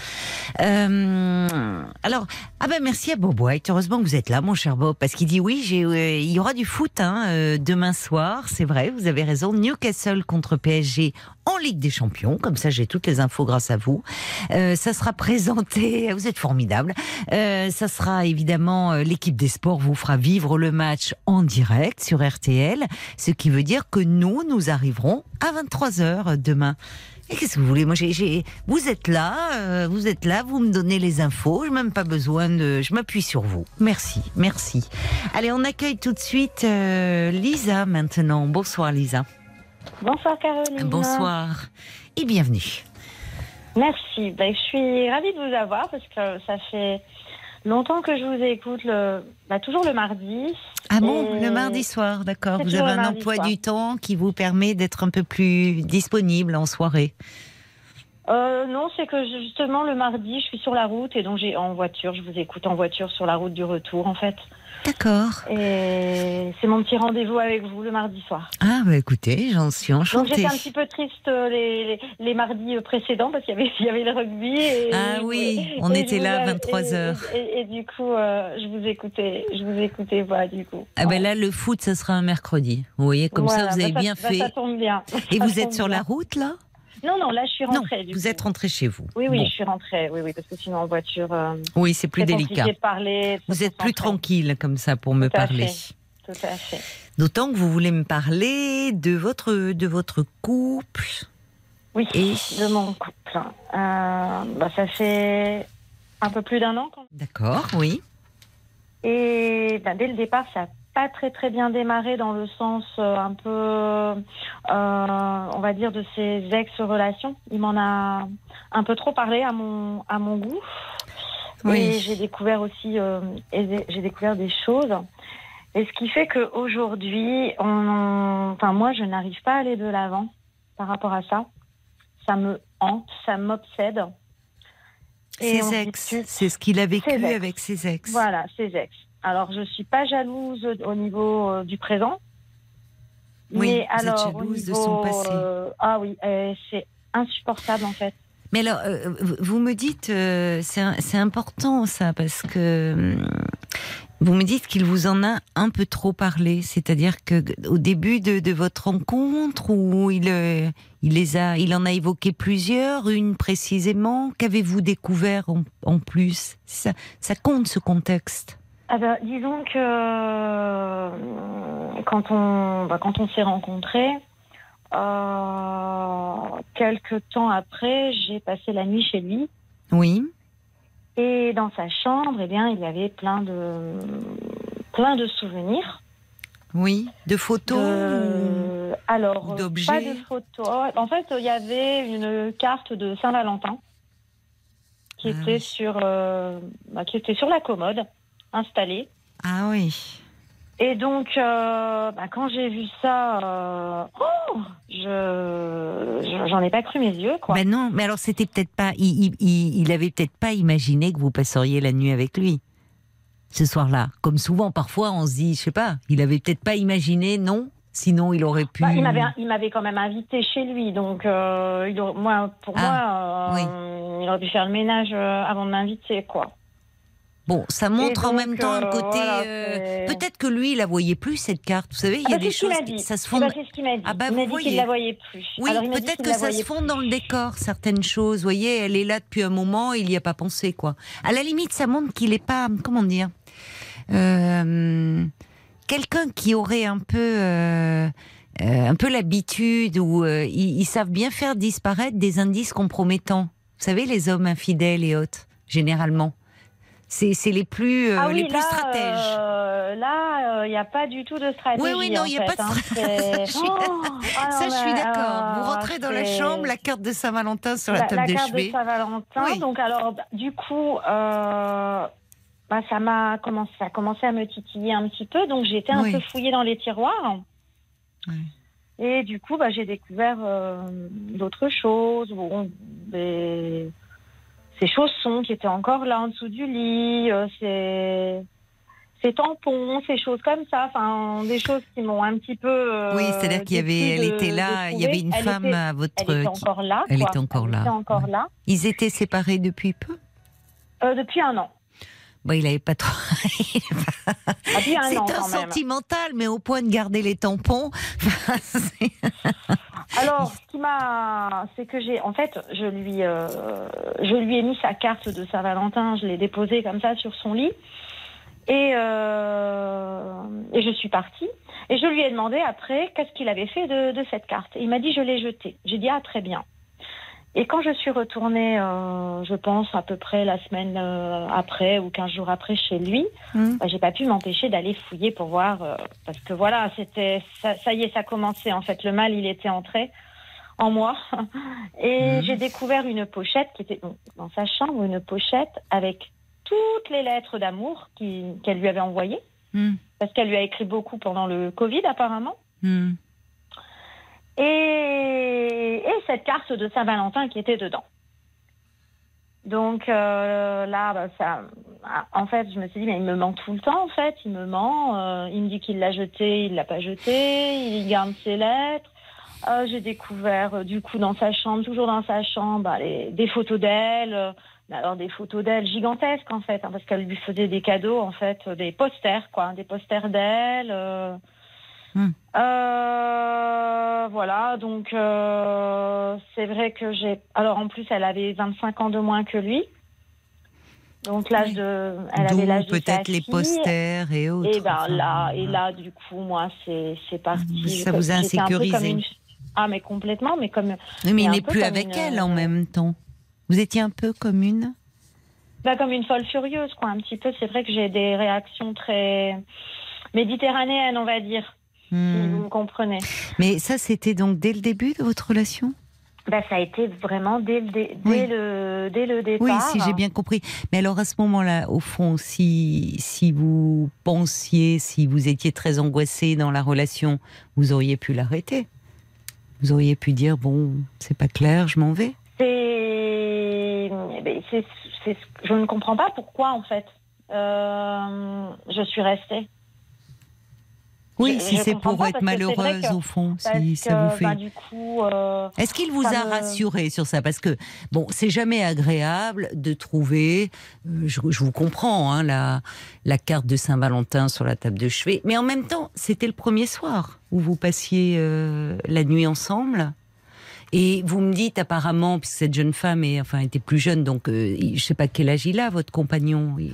Euh, alors, ah ben merci à Bob White. Heureusement que vous êtes là, mon cher Bob, qu'il dit oui, euh, il y aura du foot hein, euh, demain soir. C'est vrai, vous avez raison. Newcastle contre PSG en Ligue des Champions. Comme ça, j'ai toutes les infos grâce à vous. Euh, ça sera présenté. Vous êtes formidable. Euh, ça sera évidemment euh, l'équipe des sports vous fera vivre le match en direct sur RTL, ce qui veut dire que nous, nous arriverons à 23 h demain. Et qu'est-ce que vous voulez? Moi, j'ai, vous êtes là, euh, vous êtes là, vous me donnez les infos. Je n'ai même pas besoin de. Je m'appuie sur vous. Merci, merci. Allez, on accueille tout de suite euh, Lisa maintenant. Bonsoir, Lisa. Bonsoir Caroline. Bonsoir et bienvenue. Merci. Ben, je suis ravie de vous avoir parce que ça fait longtemps que je vous écoute, le, bah, toujours le mardi. Ah bon, le mardi soir, d'accord. Vous avez un emploi soir. du temps qui vous permet d'être un peu plus disponible en soirée. Euh, non, c'est que justement le mardi, je suis sur la route et donc j'ai en voiture. Je vous écoute en voiture sur la route du retour en fait. D'accord. Et c'est mon petit rendez-vous avec vous le mardi soir. Ah bah écoutez, j'en suis Donc enchantée. j'étais un petit peu triste euh, les, les, les mardis précédents parce qu'il y avait, il y avait le rugby. Et, Ah oui, on et était là à vous- 23 et- du coup, euh, je vous écoutais, je vous écoutais, voilà, du coup. Ah ben là, le foot, ça sera un mercredi. Vous voyez, comme Voilà, ça, vous avez bah, bien bah, fait. Ça tombe bien. Et Ça vous êtes sur la route, là? Non, non, là je suis Non, rentrée. du vous coup. êtes rentré chez vous. Oui, oui, Bon. je suis rentrée. Oui, oui, parce que sinon en voiture, euh, Oui, c'est plus délicat. compliqué de parler. de se Vous êtes plus tranquille comme ça pour me Tout parler. fait. Tout à fait. D'autant que vous voulez me parler de votre, de votre couple. Oui, Et- de mon couple. Euh, bah, ça fait un peu plus d'un an. D'accord, oui. Et bah, dès le départ, ça n'a pas très très bien démarré dans le sens euh, un peu, euh, on va dire, de ses ex-relations. Il m'en a un peu trop parlé à mon, à mon goût. Et Oui. j'ai découvert aussi, euh, et j'ai découvert des choses. Et ce qui fait qu'aujourd'hui, on, enfin moi, je n'arrive pas à aller de l'avant par rapport à ça. Ça me hante, ça m'obsède. Et Ses ex, c'est ce qu'il a vécu avec ses ex. Voilà, ses ex. Alors, je suis pas jalouse au niveau euh, du présent. Oui, mais vous êtes alors, au jalouse de niveau, son passé. euh, ah oui, euh, c'est insupportable en fait. Mais alors, euh, vous- me dites, euh, c'est important ça, parce que hum, vous me dites qu'il vous en a un peu trop parlé. C'est-à-dire que au début de, de votre rencontre, où il, il les a, il en a évoqué plusieurs, une précisément. Qu'avez-vous découvert en, en plus? Ça, ça compte ce contexte? Ah ben, disons que euh, quand on, bah, quand on s'est rencontrés, euh, quelques temps après, j'ai passé la nuit chez lui. Oui. Et dans sa chambre, eh bien, il y avait plein de, plein de souvenirs. Oui. De photos. Alors, d'objets pas de photos. En fait, il y avait une carte de Saint-Valentin qui Ah était oui. sur, euh, bah, qui était sur la commode, installée. Ah oui. Et donc, euh, bah, quand j'ai vu ça, euh, oh, je, je- j'en ai pas cru mes yeux, quoi. Ben non, mais alors c'était peut-être pas. Il, il, il- avait peut-être pas imaginé que vous passeriez la nuit avec lui ce soir-là. Comme souvent, parfois, on se dit, je sais pas, il avait peut-être pas imaginé, non? Sinon, il aurait pu. Bah, il m'avait, il m'avait quand même invité chez lui, donc euh, il moi, pour Ah, moi, il aurait pu faire le ménage avant de m'inviter, quoi. Bon, ça montre en même temps le euh, côté. voilà, euh, Peut-être que lui, il la voyait plus cette carte. Vous savez, il y Ah a bah, des ce qu'il choses, dit. ça se Eh fond. ben, c'est ce qu'il m'a dit. Ah bah, il vous voyez. qu'il la voyait plus. Oui, peut-être que ça se fond plus. dans le décor, certaines choses. Vous voyez, elle est là depuis un moment, il n'y a pas pensé, quoi. À la limite, ça montre qu'il n'est pas, comment dire, euh, quelqu'un qui aurait un peu, euh, un peu l'habitude ils, ils savent bien faire disparaître des indices compromettants. Vous savez, les hommes infidèles et autres, généralement. C'est c'est les plus, euh, Ah oui, les plus là, stratèges. euh, là, il n'y a pas du tout de stratégie. Oui, oui, non, il y a fait, pas de hein. C'est- Je suis- Oh, ah non, Ça, je suis mais, d'accord. euh, Vous rentrez dans la chambre, la carte de Saint-Valentin sur la, la, table la de carte de Saint-Valentin. Oui. Donc alors, du coup, euh, bah, ça m'a commencé, ça a commencé à me titiller un petit peu. Donc été un Oui. peu fouillée dans les tiroirs. Oui. Et du coup, bah, j'ai découvert euh, d'autres choses. Bon, des ces chaussons qui étaient encore là en dessous du lit, euh, ces ces tampons, ces choses comme ça, enfin des choses qui m'ont un petit peu. euh, Oui, c'est-à-dire qu'il y avait, elle était là, il y avait une Elle femme était- à votre. Elle était encore là. elle quoi. était encore Elle là, était encore ouais. là. Ils étaient séparés depuis peu? Euh, depuis un an. Bon, il avait pas trop. Un C'est un sentimental, mais au point de garder les tampons. Alors, ce qui m'a, c'est que j'ai, en fait, je lui, euh, je lui ai mis sa carte de Saint-Valentin, je l'ai déposée comme ça sur son lit, et euh, et je suis partie. Et je lui ai demandé après qu'est-ce qu'il avait fait de, de cette carte. Et il m'a dit je l'ai jetée. J'ai dit ah très bien. Et quand je suis retournée, euh, je pense à peu près la semaine euh, après ou 15 jours après chez lui, Hum. bah, j'ai pas pu m'empêcher d'aller fouiller pour voir euh, parce que voilà, c'était ça, ça y est, ça commençait en fait. Le mal, il était entré en moi et Mhm. j'ai découvert une pochette qui était dans sa chambre, une pochette avec toutes les lettres d'amour qu'elle lui avait envoyées Hum, parce qu'elle lui a écrit beaucoup pendant le Covid apparemment. Et, et cette carte de Saint-Valentin qui était dedans. Donc euh, là, bah, ça, en fait, je me suis dit, mais il me ment tout le temps, en fait, il me ment. euh, il me dit qu'il l'a jeté, il l'a pas jeté, il garde ses lettres. Euh, J'ai découvert, du coup, dans sa chambre, toujours dans sa chambre, bah, des photos d'elle. mais alors des photos d'elle gigantesques, en fait, hein, parce qu'elle lui faisait des cadeaux, en fait, des posters, quoi, des posters d'elle. Euh, Hmm. euh, voilà, donc euh, c'est vrai que j'ai. Alors en plus, elle avait 25 ans de moins que lui. Donc l'âge Oui. de. Elle avait l'âge peut-être les posters et autres. Et ben enfin, là, et là, du coup, moi, c'est parti. Ça vous a insécurisé. une- Ah, mais complètement, mais comme, Oui, mais il n'est plus avec une- elle en même temps. Vous étiez un peu comme une bah, comme une folle furieuse, quoi, un petit peu. C'est vrai que j'ai des réactions très méditerranéennes, on va dire, si Hmm. vous me comprenez. Mais ça, c'était donc dès le début de votre relation? Bah, ça a été vraiment dès le, dé- Oui. dès le, dès le départ. Oui, si j'ai bien compris. Mais alors à ce moment-là, au fond, si, si vous pensiez, si vous étiez très angoissé dans la relation, vous auriez pu l'arrêter. Vous auriez pu dire, bon, c'est pas clair, je m'en vais. C'est- je ne comprends pas pourquoi en fait. Euh, je suis restée. Oui, si c'est pour être malheureuse que- au fond, si ça vous fait. bah, du coup, euh, Est-ce qu'il vous a me- rassuré sur ça? Parce que, bon, c'est jamais agréable de trouver, euh, je, je vous comprends, hein, la, la carte de Saint-Valentin sur la table de chevet, mais en même temps, c'était le premier soir où vous passiez euh, la nuit ensemble. Et vous me dites apparemment, puisque cette jeune femme est, enfin, était plus jeune, donc je sais pas quel âge il a, votre compagnon. il-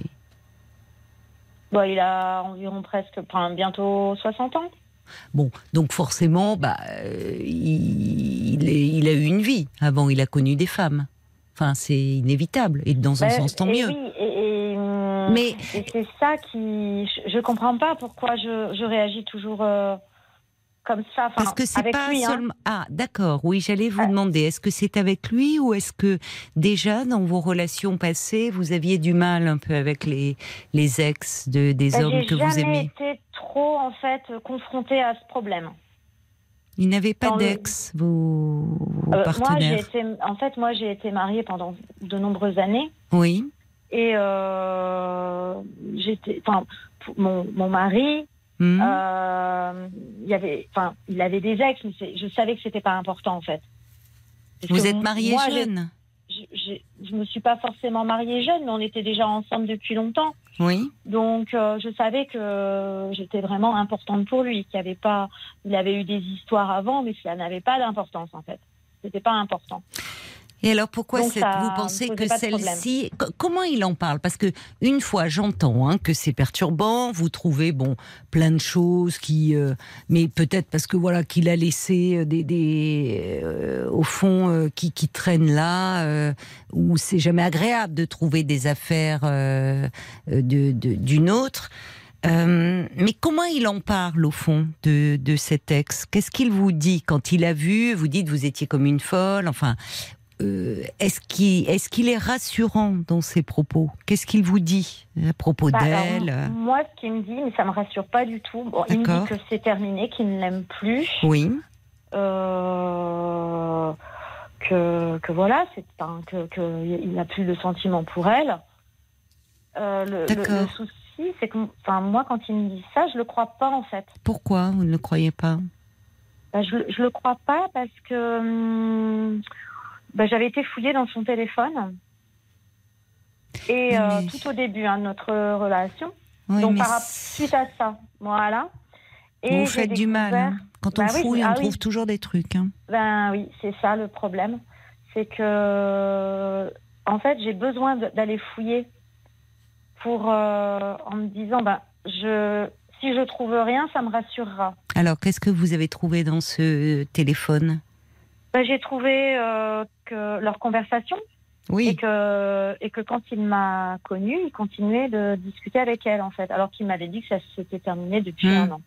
bon, il a environ presque, enfin, bientôt 60 ans. Bon, donc forcément, bah, euh, il, il est- il a eu une vie avant, il a connu des femmes. Enfin, c'est inévitable. Et dans un Ben, sens, tant et mieux. Oui, et, et, Mais et c'est ça qui, je, je comprends pas pourquoi je, je réagis toujours euh, comme ça. Enfin, parce que c'est pas lui, hein. seulement. Ah, d'accord. Oui, j'allais vous Ah. demander. Est-ce que c'est avec lui ou est-ce que déjà dans vos relations passées, vous aviez du mal un peu avec les les ex de des Ben, hommes j'ai que vous jamais aimez été trop en fait confrontée à ce problème. Ils n'avaient pas le- d'ex, vos, vos Euh, moi, j'ai partenaires. été, en fait, moi, j'ai été mariée pendant de nombreuses années Oui. et euh, j'étais, enfin, mon, mon mari, Hmm. euh, il y avait, enfin, il avait des ex, mais je savais que c'était pas important en fait. Parce vous êtes mariée moi, jeune. je, je me suis pas forcément mariée jeune, mais on était déjà ensemble depuis longtemps. Oui. Donc, euh, je savais que j'étais vraiment importante pour lui. Qu'il avait pas, il avait eu des histoires avant, mais ça n'avait pas d'importance en fait. C'était pas important. Et alors pourquoi cette- vous pensez que celle-ci co- comment il en parle? Parce que une fois j'entends hein, que c'est perturbant, vous trouvez bon plein de choses qui, euh, mais peut-être parce que voilà qu'il a laissé euh, des, des euh, au fond euh, qui, qui traînent là, euh, où c'est jamais agréable de trouver des affaires euh, euh, de de- d'une autre. Euh, mais comment il en parle au fond de, de cet ex? Qu'est-ce qu'il vous dit? Quand il a vu Vous dites vous étiez comme une folle. Enfin, euh, est-ce qu'il est, qu'il est rassurant dans ses propos? Qu'est-ce qu'il vous dit à propos Bah, d'elle? moi, ce qu'il me dit, mais ça me rassure pas du tout. Bon, il me dit que c'est terminé, qu'il ne l'aime plus, Oui. euh, que, que voilà, c'est un- que, que il n'a plus de sentiment pour elle. Euh, le, le- D'accord. le souci, c'est que, enfin, moi, quand il me dit ça, je le crois pas en fait. Pourquoi vous ne le croyez pas? Bah, je, je le crois pas parce que hum, bah, j'avais été fouillée dans son téléphone. Et euh, mais- tout au début hein, de notre relation. Oui, Donc par suite à ça, voilà. Et vous faites du mal. hein. Quand on Bah oui, fouille, ah on oui. trouve toujours des trucs. hein. Ben oui, c'est ça le problème. C'est que, en fait, j'ai besoin d'aller fouiller pour, euh, en me disant, ben, je, si je trouve rien, ça me rassurera. Alors, qu'est-ce que vous avez trouvé dans ce téléphone? Bah, j'ai trouvé euh, que leur conversation et que et que quand il m'a connue, il continuait de discuter avec elle en fait, alors qu'il m'avait dit que ça s'était terminé depuis Hmm. un an.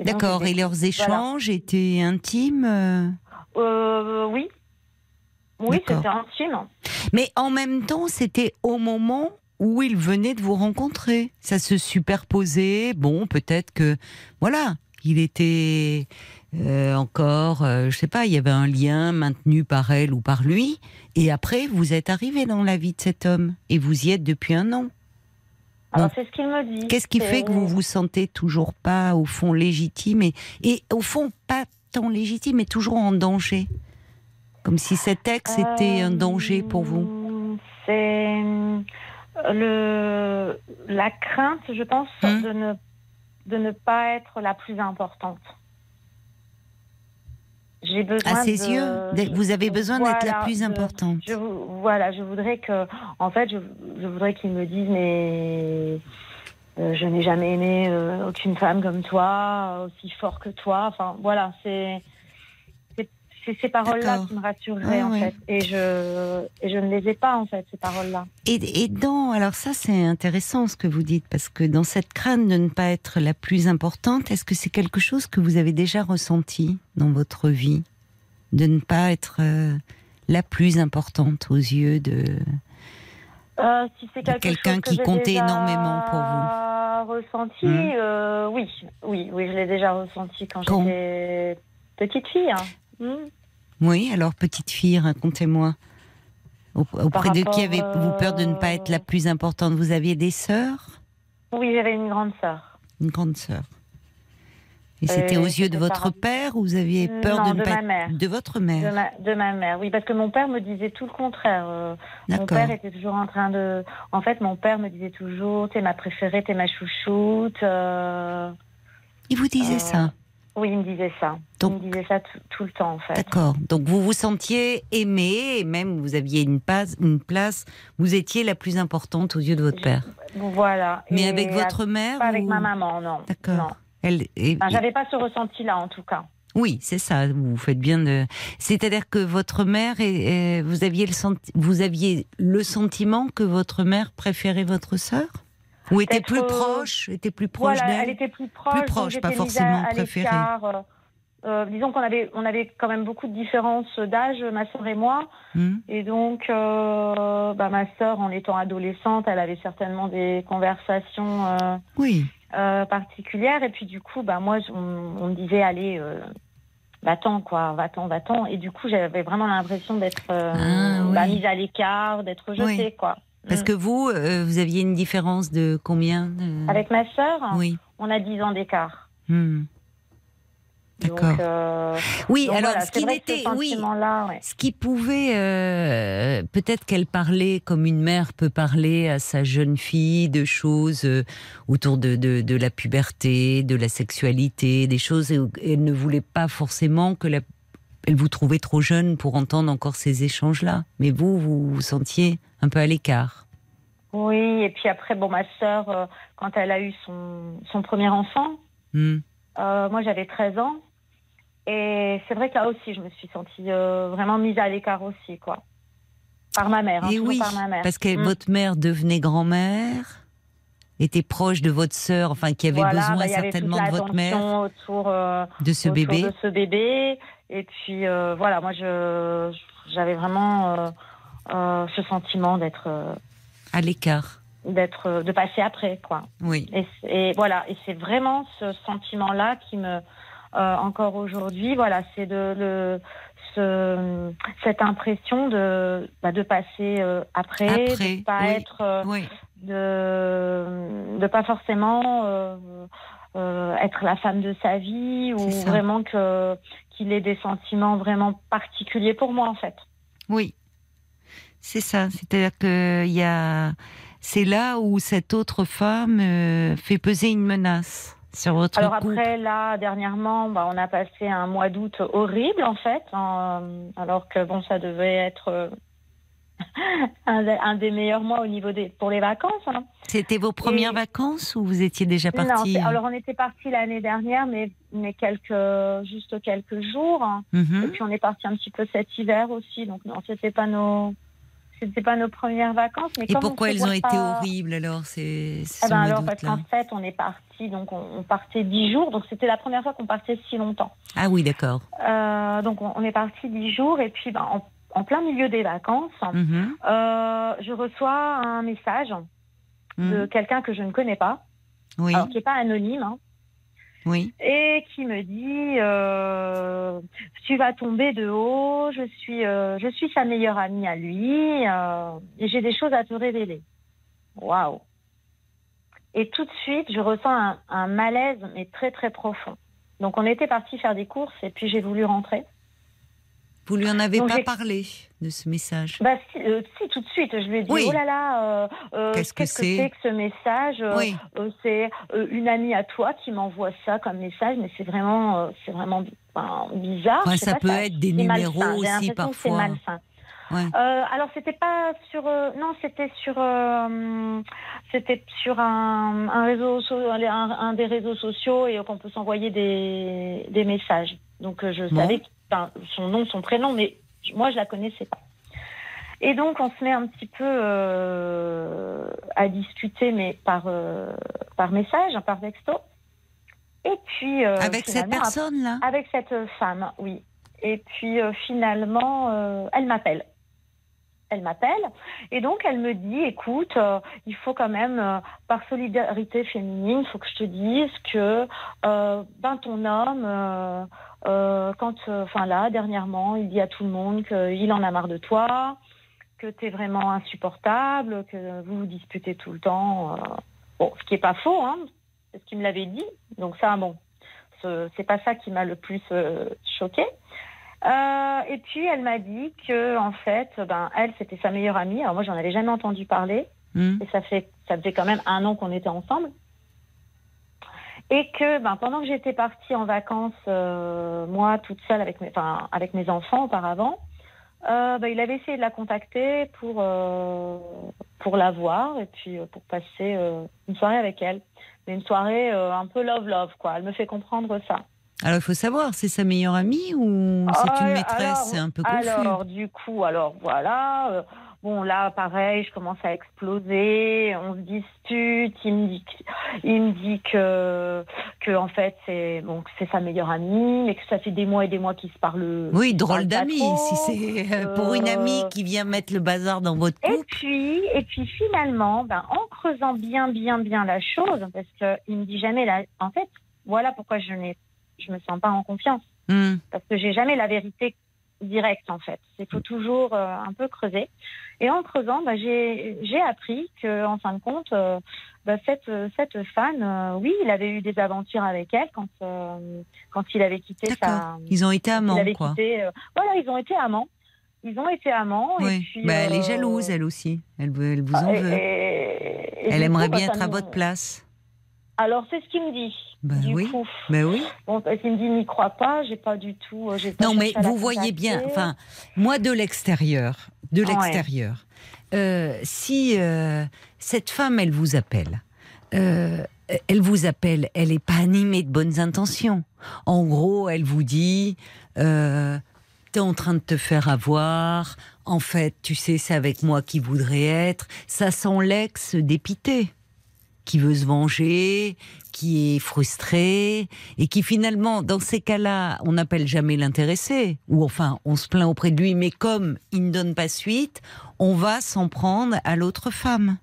D'accord. Et leurs échanges étaient intimes euh Euh, oui. Oui, c'était intime. Mais en même temps, c'était au moment où il venait de vous rencontrer. Ça se superposait. Bon, peut-être que, voilà, il était euh, encore, euh, je sais pas, il y avait un lien maintenu par elle ou par lui. Et après, vous êtes arrivé dans la vie de cet homme. Et vous y êtes depuis un an. Alors c'est ce qu'il me dit. Qu'est-ce qui fait que vous vous sentez toujours pas, au fond, légitime et, et au fond, pas tant légitime, mais toujours en danger? Comme si cet ex était un danger pour vous Euh, C'est le la crainte, je pense, de ne de ne pas être la plus importante. J'ai besoin À ses de- yeux, vous avez besoin d'être la plus importante. Je, voilà, je voudrais que, en fait, je, je voudrais qu'ils me disent, mais euh, je n'ai jamais aimé euh, aucune femme comme toi, aussi fort que toi. Enfin, voilà, c'est c'est- ces paroles-là qui me rassureraient, Ah, en ouais. fait. Et je, et je ne les ai pas, en fait, ces paroles-là. Et, et dans, alors ça c'est intéressant ce que vous dites, parce que dans cette crainte de ne pas être la plus importante, est-ce que c'est quelque chose que vous avez déjà ressenti dans votre vie De ne pas être euh, la plus importante aux yeux de... Euh, si c'est quelque quelqu'un que qui comptait déjà énormément pour vous. ressenti, Hmm. euh, oui, oui, oui, je l'ai déjà ressenti quand, Quand j'étais petite fille. hein. Hmm. Oui, alors petite fille, racontez-moi. Au- Auprès de qui avez-vous peur de ne pas être la plus importante? Vous aviez des sœurs? Oui, j'avais une grande sœur. Une grande sœur Et c'était Euh, aux yeux de c'était votre père ou vous aviez peur Non, de ne de pas ma mère. De votre De mère? ma, de ma mère, oui, parce que mon père me disait tout le contraire. Euh, mon père était toujours en train de. En fait, mon père me disait toujours T'es ma préférée, t'es ma chouchoute. euh, Il vous disait Euh, ça? Oui, il me disait ça. Donc- Il me disait ça tout, le temps, en fait. D'accord. Donc vous vous sentiez aimé et même vous aviez une place, une place, vous étiez la plus importante aux yeux de votre père. Voilà. Mais Et avec votre mère Pas avec ma maman, non. D'accord. Elle, et- Enfin, J'avais pas ce ressenti-là, en tout cas. oui, c'est ça. Vous faites bien de. C'est-à-dire que votre mère, est- vous aviez le senti- vous aviez le sentiment que votre mère préférait votre sœur? Ou était plus euh, proche, était plus proche Voilà, elle était plus proche. Plus pas forcément à, préférée. euh, euh, disons qu'on avait, on avait quand même beaucoup de différences d'âge, ma sœur et moi. Hmm Et donc, euh, bah, ma sœur, en étant adolescente, elle avait certainement des conversations euh, oui. particulières. Et puis, du coup, bah, moi, on, on me disait, allez, va-t'en, quoi, va-t'en, va-t'en. Et du coup, j'avais vraiment l'impression d'être Ah, oui. bah, mise à l'écart, d'être jetée, Oui. quoi. Parce Mm. que vous, euh, vous aviez une différence de combien Avec ma sœur, Oui. on a 10 ans d'écart. Hmm. D'accord. Euh, Oui, alors voilà, ce qui n'était, oui, ouais. ce qui pouvait, euh, peut-être qu'elle parlait comme une mère peut parler à sa jeune fille de choses euh, autour de, de, de la puberté, de la sexualité, des choses. Et elle ne voulait pas forcément que la, vous trouvait trop jeune pour entendre encore ces échanges-là. Mais vous, vous vous sentiez un peu à l'écart. Oui, et puis après, bon, ma sœur, euh, quand elle a eu son, son premier enfant, Hmm. euh, moi j'avais 13 ans. Et c'est vrai que là aussi, je me suis sentie euh, vraiment mise à l'écart aussi, quoi. Par ma mère, hein, Et oui, par ma mère. parce que Mm. votre mère devenait grand-mère, était proche de votre sœur, enfin qui avait Voilà, besoin bah, avait certainement de votre mère, autour, euh, de ce autour bébé. de ce bébé. Et puis, euh, voilà, moi, je j'avais vraiment euh, euh, ce sentiment d'être, euh, À l'écart, d'être, euh, de passer après, quoi. oui. Et, voilà, et c'est vraiment ce sentiment-là qui me, euh, encore aujourd'hui, voilà, c'est de le, ce, cette impression de, bah, de passer euh, après, Après, de pas oui. être, euh, Oui, de, de pas forcément euh, euh, être la femme de sa vie ou vraiment que qu'il ait des sentiments vraiment particuliers pour moi en fait. oui. C'est ça, c'est-à-dire que y a, c'est là où cette autre femme euh, fait peser une menace sur votre Alors couple. après, là, dernièrement, bah, on a passé un mois d'août horrible, en fait, alors que, bon, ça devait être euh, un, des- un des meilleurs mois au niveau des pour les vacances. hein. C'était vos premières Et- vacances ou vous étiez déjà Non, parti c'est- alors on était parti l'année dernière, mais mais quelques juste quelques jours. hein. Mhm. Et puis on est parti un petit peu cet hiver aussi. Donc non, c'était pas nos c'était pas nos premières vacances. Mais Et comme on pourquoi elles ont été horribles alors? C'est ce Eh ben alors, parce qu'en fait, on est parti, donc on, on partait dix jours, donc c'était la première fois qu'on partait si longtemps. Ah oui, d'accord. Euh, donc on, on est parti dix jours, et puis ben, en, en plein milieu des vacances, Mhm. euh, je reçois un message de Mhm. quelqu'un que je ne connais pas, Oui, alors qui n'est pas anonyme, hein, oui. et qui me dit euh, tu vas tomber de haut, je suis, euh, je suis sa meilleure amie à lui, et j'ai des choses à te révéler. Waouh Et tout de suite, je ressens un, un malaise, mais très très profond. Donc on était parti faire des courses, et puis j'ai voulu rentrer. Vous lui en avez Donc, pas parlé de ce message? Bah si, euh, si, tout de suite, je lui ai dit Oui. oh là là, euh, euh, Qu'est-ce que c'est? que ce message? Oui, c'est une amie à toi qui m'envoie ça comme message, mais c'est vraiment, c'est vraiment enfin, bizarre. Enfin, ça pas, peut être des numéros malsain. Aussi, parfois. ouais. Euh, alors c'était pas sur, euh, non, c'était sur, euh, c'était sur un, un réseau, so- un, un des réseaux sociaux et qu'on peut s'envoyer des, des messages. Donc je Bon. savais enfin, son nom, son prénom, mais moi je la connaissais pas. Et donc on se met un petit peu euh, à discuter, mais par euh, par message, par texto. Et puis euh, Avec cette personne-là? Avec cette femme, oui. Et puis finalement, elle m'appelle. Elle m'appelle et donc elle me dit, écoute, euh, il faut quand même, euh, par solidarité féminine, il faut que je te dise que euh, ben ton homme, quand, enfin là, dernièrement, il dit à tout le monde qu'il en a marre de toi, que tu es vraiment insupportable, que vous vous disputez tout le temps. Bon, ce qui est pas faux, hein, ce qu'il me l'avait dit. Donc ça, bon, ce- c'est pas ça qui m'a le plus choqué. Euh, et puis elle m'a dit que en fait, ben elle c'était sa meilleure amie. Alors moi j'en avais jamais entendu parler Hmm. et ça fait ça faisait quand même un an qu'on était ensemble. Et que ben pendant que j'étais partie en vacances euh, moi toute seule avec mes enfin avec mes enfants auparavant, euh, ben, il avait essayé de la contacter pour pour la voir et puis pour passer une soirée avec elle. Mais une soirée un peu love love quoi. Elle me fait comprendre ça. Alors, il faut savoir, c'est sa meilleure amie ou c'est Ah, une maîtresse? alors, C'est un peu confus. Alors, du coup, alors voilà. euh, bon, là, pareil, je commence à exploser. On se dispute. Il me dit, que- il me dit que, que en fait, c'est bon, que c'est sa meilleure amie, mais que ça fait des mois et des mois qu'ils se parlent. oui, drôle d'amie. Si c'est euh, pour une amie qui vient mettre le bazar dans votre Et couple. puis, et puis finalement, ben, en creusant bien, bien, bien la chose, parce que il me dit jamais la. En fait, voilà pourquoi je n'ai, je me sens pas en confiance. Hmm. parce que j'ai jamais la vérité directe en fait. Il faut toujours euh, un peu creuser. Et en creusant, bah, j'ai appris que en fin de compte, euh, bah, cette cette fan, euh, oui, il avait eu des aventures avec elle quand quand il avait quitté sa. Ils ont été amants, il quoi. quitté, voilà, ils ont été amants. Ils ont été amants. Et Oui. puis, Bah, elle est jalouse, elle aussi. Elle, elle vous en veut. et- et Elle aimerait coup, bah, bien être à votre place. Alors c'est ce qu'il me dit. Bah du oui. coup, Ben oui. bon, parce qu'il me dit n'y crois pas, j'ai pas du tout. euh, pas Non, mais vous voyez bien, enfin, moi de l'extérieur, de l'extérieur, euh, si euh, cette femme, elle vous appelle, euh, elle vous appelle, elle n'est pas animée de bonnes intentions. En gros, elle vous dit, t'es en train de te faire avoir, en fait, tu sais, c'est avec moi qui voudrait être. Ça sent l'ex dépité qui veut se venger, qui est frustré et qui finalement, dans ces cas-là, on n'appelle jamais l'intéressé ou enfin on se plaint auprès de lui, mais comme il ne donne pas suite, on va s'en prendre à l'autre femme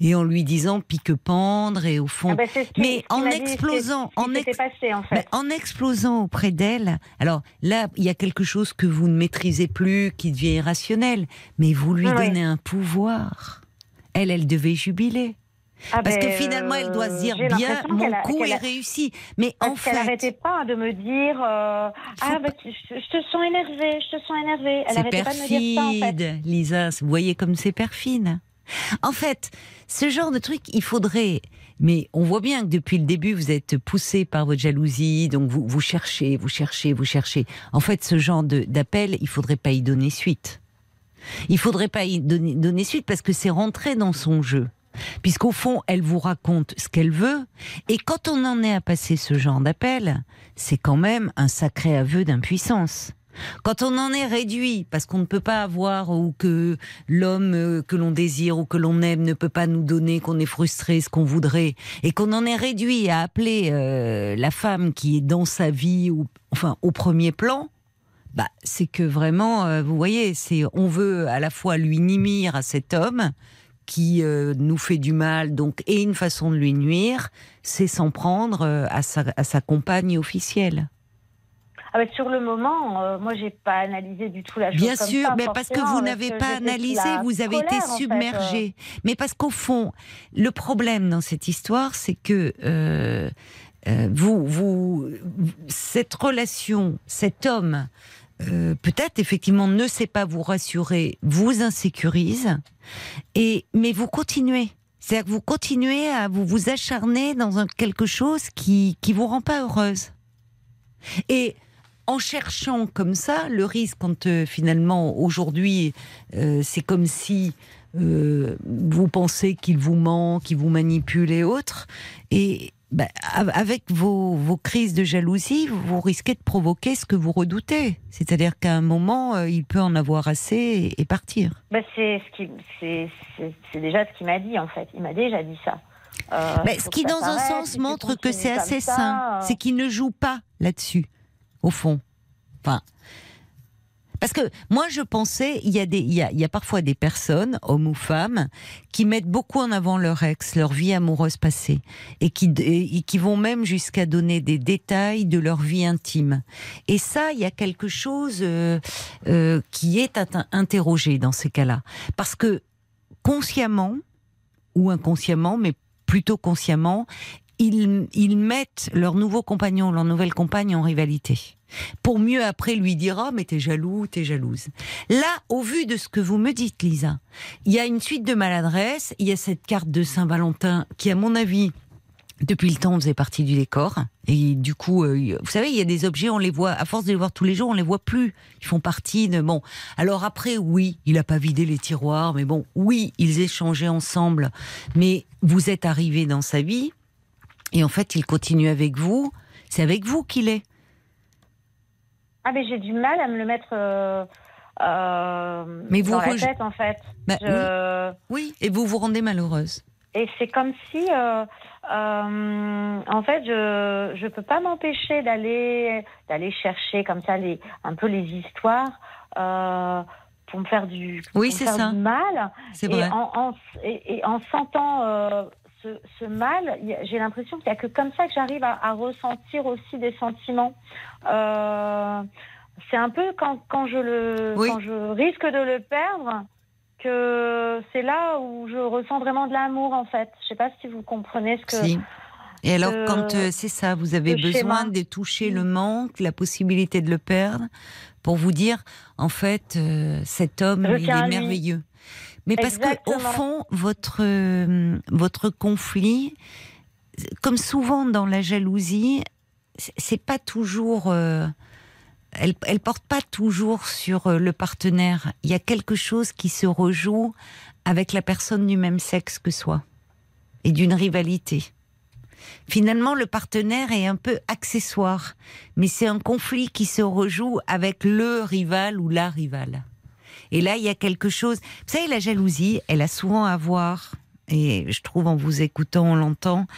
et en lui disant pique-pendre et au fond. Ah ben, c'est ce qui- Mais ce en m'a dit, ce qui- explosant, ce qui en ex- passé en mais fait. en explosant auprès d'elle, alors là, il y a quelque chose que vous ne maîtrisez plus, qui devient irrationnel, mais vous lui donnez un pouvoir. Elle, elle devait jubiler. Ah Parce ben, que finalement, elle doit se dire bien, mon a- coup est a- réussi. Mais en qu'elle n'arrêtait fait, pas de me dire euh, Ah, bah, je, je te sens énervée, je te sens énervée. Elle n'arrêtait pas de me dire ça en fait. Lisa. Vous voyez comme c'est perfide. En fait, ce genre de truc, il faudrait. Mais on voit bien que depuis le début, vous êtes poussé par votre jalousie, donc vous, vous cherchez, vous cherchez, vous cherchez. En fait, ce genre d'appel, il faudrait pas y donner suite. Il faudrait pas y donner, donner suite parce que c'est rentré dans son jeu. Puisqu'au fond, elle vous raconte ce qu'elle veut. Et quand on en est à passer ce genre d'appel, c'est quand même un sacré aveu d'impuissance. Quand on en est réduit, parce qu'on ne peut pas avoir, ou que l'homme euh, que l'on désire ou que l'on aime ne peut pas nous donner, qu'on est frustré, ce qu'on voudrait, et qu'on en est réduit à appeler euh, la femme qui est dans sa vie, ou enfin au premier plan, bah, c'est que vraiment, euh, vous voyez, c'est on veut à la fois lui nimir à cet homme qui euh, nous fait du mal, donc et une façon de lui nuire, c'est s'en prendre euh, à, sa, à sa compagne officielle. Ah bah, sur le moment, euh, moi, j'ai pas analysé du tout la chose. Bien comme sûr, ça, mais parce que vous n'avez pas analysé, vous avez été colère, en fait, submergé. Mais parce qu'au fond, le problème dans cette histoire, c'est que euh, euh, vous, vous, cette relation, cet homme, euh, peut-être effectivement ne sait pas vous rassurer, vous insécurise, et mais vous continuez. C'est-à-dire que vous continuez à vous vous acharner dans quelque chose qui qui vous rend pas heureuse. Et en cherchant comme ça, le risque quand euh, finalement aujourd'hui euh, c'est comme si vous pensez qu'il vous ment, qu'il vous manipule et autres, et ben, av- avec vos, vos crises de jalousie, vous risquez de provoquer ce que vous redoutez. C'est-à-dire qu'à un moment, euh, il peut en avoir assez et, et partir. Bah, c'est ce déjà ce qu'il m'a dit en fait. Il m'a déjà dit ça. Euh, Mais faut ce qui, dans un sens, montre que c'est assez ça, sain. euh, C'est qu'il ne joue pas là-dessus, au fond. Enfin. Parce que moi, je pensais, il y, a parfois des personnes, hommes ou femmes, qui mettent beaucoup en avant leur ex, leur vie amoureuse passée, et qui, vont même jusqu'à donner des détails de leur vie intime. Et ça, il y a quelque chose euh, euh, qui est interrogé dans ces cas-là. Parce que consciemment, ou inconsciemment, mais plutôt consciemment, ils, mettent leur nouveau compagnon, leur nouvelle compagne en rivalité. Pour mieux après lui dire Ah, mais t'es jaloux, t'es jalouse. Là, au vu de ce que vous me dites, Lisa, il y a une suite de maladresses. Il y a cette carte de Saint-Valentin qui, à mon avis, depuis le temps, faisait partie du décor. Et du coup, euh, vous savez, il y a des objets, on les voit, à force de les voir tous les jours, on les voit plus. Ils font partie de. Bon. Alors après, oui, il a pas vidé les tiroirs, mais bon, oui, ils échangeaient ensemble. Mais vous êtes arrivé dans sa vie, et en fait, il continue avec vous. C'est avec vous qu'il est. Ah, mais j'ai du mal à me le mettre euh, euh, Mais vous dans la tête en fait. Bah, Je- Oui, et vous vous rendez malheureuse. Et c'est comme si, euh, euh, en fait, je je peux pas m'empêcher d'aller d'aller chercher comme ça les un peu les histoires euh, pour me faire du pour Oui, me c'est faire ça. du mal. C'est vrai. en, en- et, et en sentant ce, ce mal, j'ai l'impression qu'il n'y a que comme ça que j'arrive à, à ressentir aussi des sentiments. Euh, c'est un peu quand, quand, je le, Oui. quand je risque de le perdre que c'est là où je ressens vraiment de l'amour en fait. Je sais pas si vous comprenez ce que. Si. Et alors, euh, quand euh, c'est ça, vous avez besoin schéma. de toucher le manque, la possibilité de le perdre, pour vous dire, en fait, euh, cet homme, il est merveilleux. Mais parce que au Exactement. fond, votre euh, votre conflit, comme souvent dans la jalousie, c'est- c'est pas toujours. euh, elle, elle porte pas toujours sur euh, le partenaire. Il y a quelque chose qui se rejoue avec la personne du même sexe que soi et d'une rivalité. Finalement, le partenaire est un peu accessoire, mais c'est un conflit qui se rejoue avec le rival ou la rivale. Et là, il y a quelque chose. Vous savez, la jalousie, elle a souvent à voir, et je trouve en vous écoutant, on l'entend,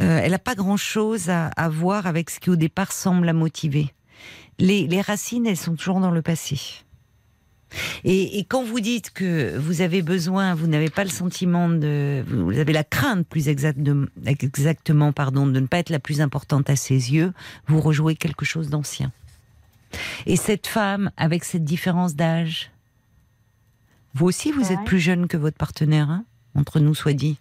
euh, elle n'a pas grand-chose à, à voir avec ce qui au départ semble la motiver. Les, racines, elles sont toujours dans le passé. Et, quand vous dites que vous avez besoin, vous n'avez pas le sentiment de, vous avez la crainte plus exact de- exactement, pardon, de ne pas être la plus importante à ses yeux, vous rejouez quelque chose d'ancien. Et cette femme, avec cette différence d'âge, vous aussi, vous Ouais. êtes plus jeune que votre partenaire, hein entre nous soit dit.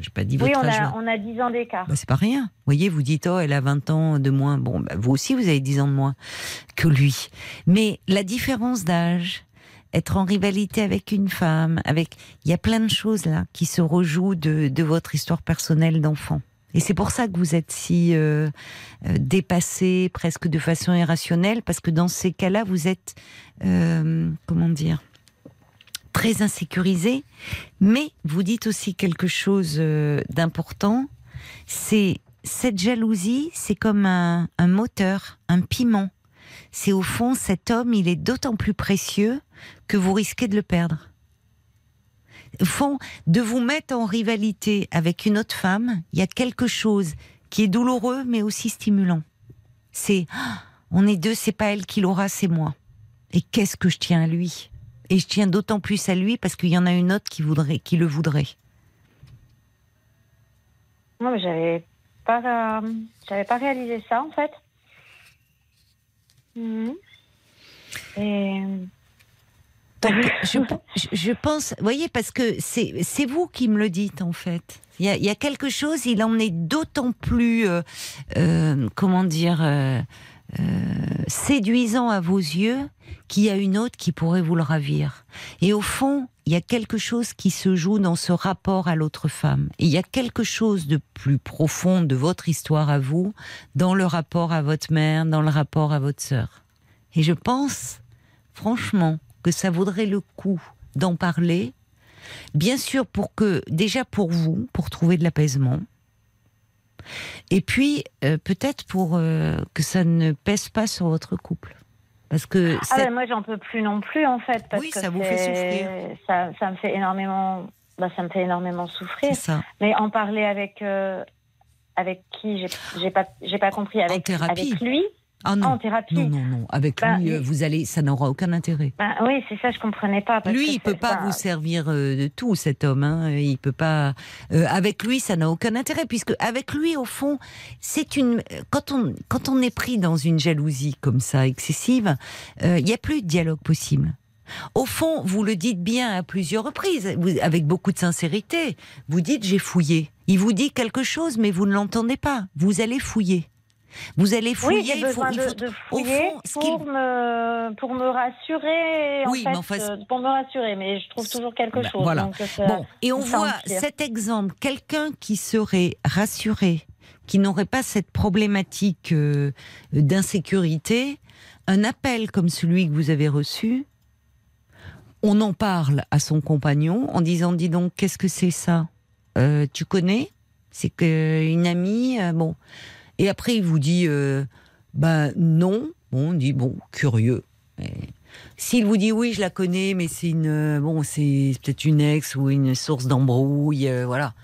J'ai pas dit Oui, votre on âge. a, on a 10 ans d'écart. Bah, c'est pas rien. Vous voyez, vous dites, oh, elle a 20 ans de moins. Bon, bah, vous aussi, vous avez 10 ans de moins que lui. Mais la différence d'âge, être en rivalité avec une femme, avec, il y a plein de choses là qui se rejouent de, de votre histoire personnelle d'enfant. Et c'est pour ça que vous êtes si euh, euh, dépassé, presque de façon irrationnelle, parce que dans ces cas-là, vous êtes, euh, comment dire, très insécurisé. Mais vous dites aussi quelque chose euh, d'important, c'est cette jalousie, c'est comme un, un moteur, un piment. C'est au fond, cet homme, il est d'autant plus précieux que vous risquez de le perdre. Au fond, de vous mettre en rivalité avec une autre femme, il y a quelque chose qui est douloureux mais aussi stimulant. C'est ah, on est deux, c'est pas elle qui l'aura, c'est moi. Et qu'est-ce que je tiens à lui? Et je tiens d'autant plus à lui parce qu'il y en a une autre qui voudrait, qui le voudrait. Non, mais j'avais pas, euh, j'avais pas réalisé ça en fait. Mhm. Et Donc, je, pense, vous voyez, parce que c'est c'est vous qui me le dites en fait. Il y a, il y a quelque chose, il en est d'autant plus, euh, euh, comment dire, euh, séduisant à vos yeux qu'il y a une autre qui pourrait vous le ravir. Et au fond, il y a quelque chose qui se joue dans ce rapport à l'autre femme. Il y a quelque chose de plus profond de votre histoire à vous, dans le rapport à votre mère, dans le rapport à votre sœur. Et je pense, franchement, que ça vaudrait le coup d'en parler. Bien sûr, pour que, déjà pour vous, pour trouver de l'apaisement. Et puis, euh, peut-être pour euh, que ça ne pèse pas sur votre couple. Parce que ah ben, moi j'en peux plus non plus en fait parce Oui, que ça vous fait c'est- Ça, ça me fait énormément, bah, ça me fait énormément souffrir. ça. Mais en parler avec euh, avec qui j'ai pas pas compris avec thérapie. avec lui Ah non, en thérapie. non, non, non. Avec Bah, lui, euh, oui. vous allez, ça n'aura aucun intérêt. Ben, oui, c'est ça, je comprenais pas. parce Lui, que il peut pas vous servir euh, de tout, cet homme. Hein. Il peut pas. euh, avec lui, ça n'a aucun intérêt, puisque avec lui, au fond, c'est une. Quand on quand on est pris dans une jalousie comme ça excessive, euh, il n'y a plus de dialogue possible. Au fond, vous le dites bien à plusieurs reprises, vous- avec beaucoup de sincérité. Vous dites j'ai fouillé. Il vous dit quelque chose, mais vous ne l'entendez pas. Vous allez fouiller. Vous allez Oui, fouiller. j'ai il faut- besoin il de, faut- de au fouiller fond, pour me pour me rassurer. En Oui, fait, mais enfin, c'est- euh, pour me rassurer, mais je trouve toujours quelque Ben, chose. voilà. donc, euh, Bon, et on voit cet exemple, quelqu'un qui serait rassuré, qui n'aurait pas cette problématique euh, d'insécurité, un appel comme celui que vous avez reçu, on en parle à son compagnon en disant, dis donc, qu'est-ce que c'est ça? Euh, Tu connais? C'est que une amie, euh, bon. Et après, il vous dit, ben non. On dit, bon, curieux. S'il vous dit oui, je la connais, mais c'est une euh, bon, c'est peut-être une ex ou une source d'embrouille, euh, voilà.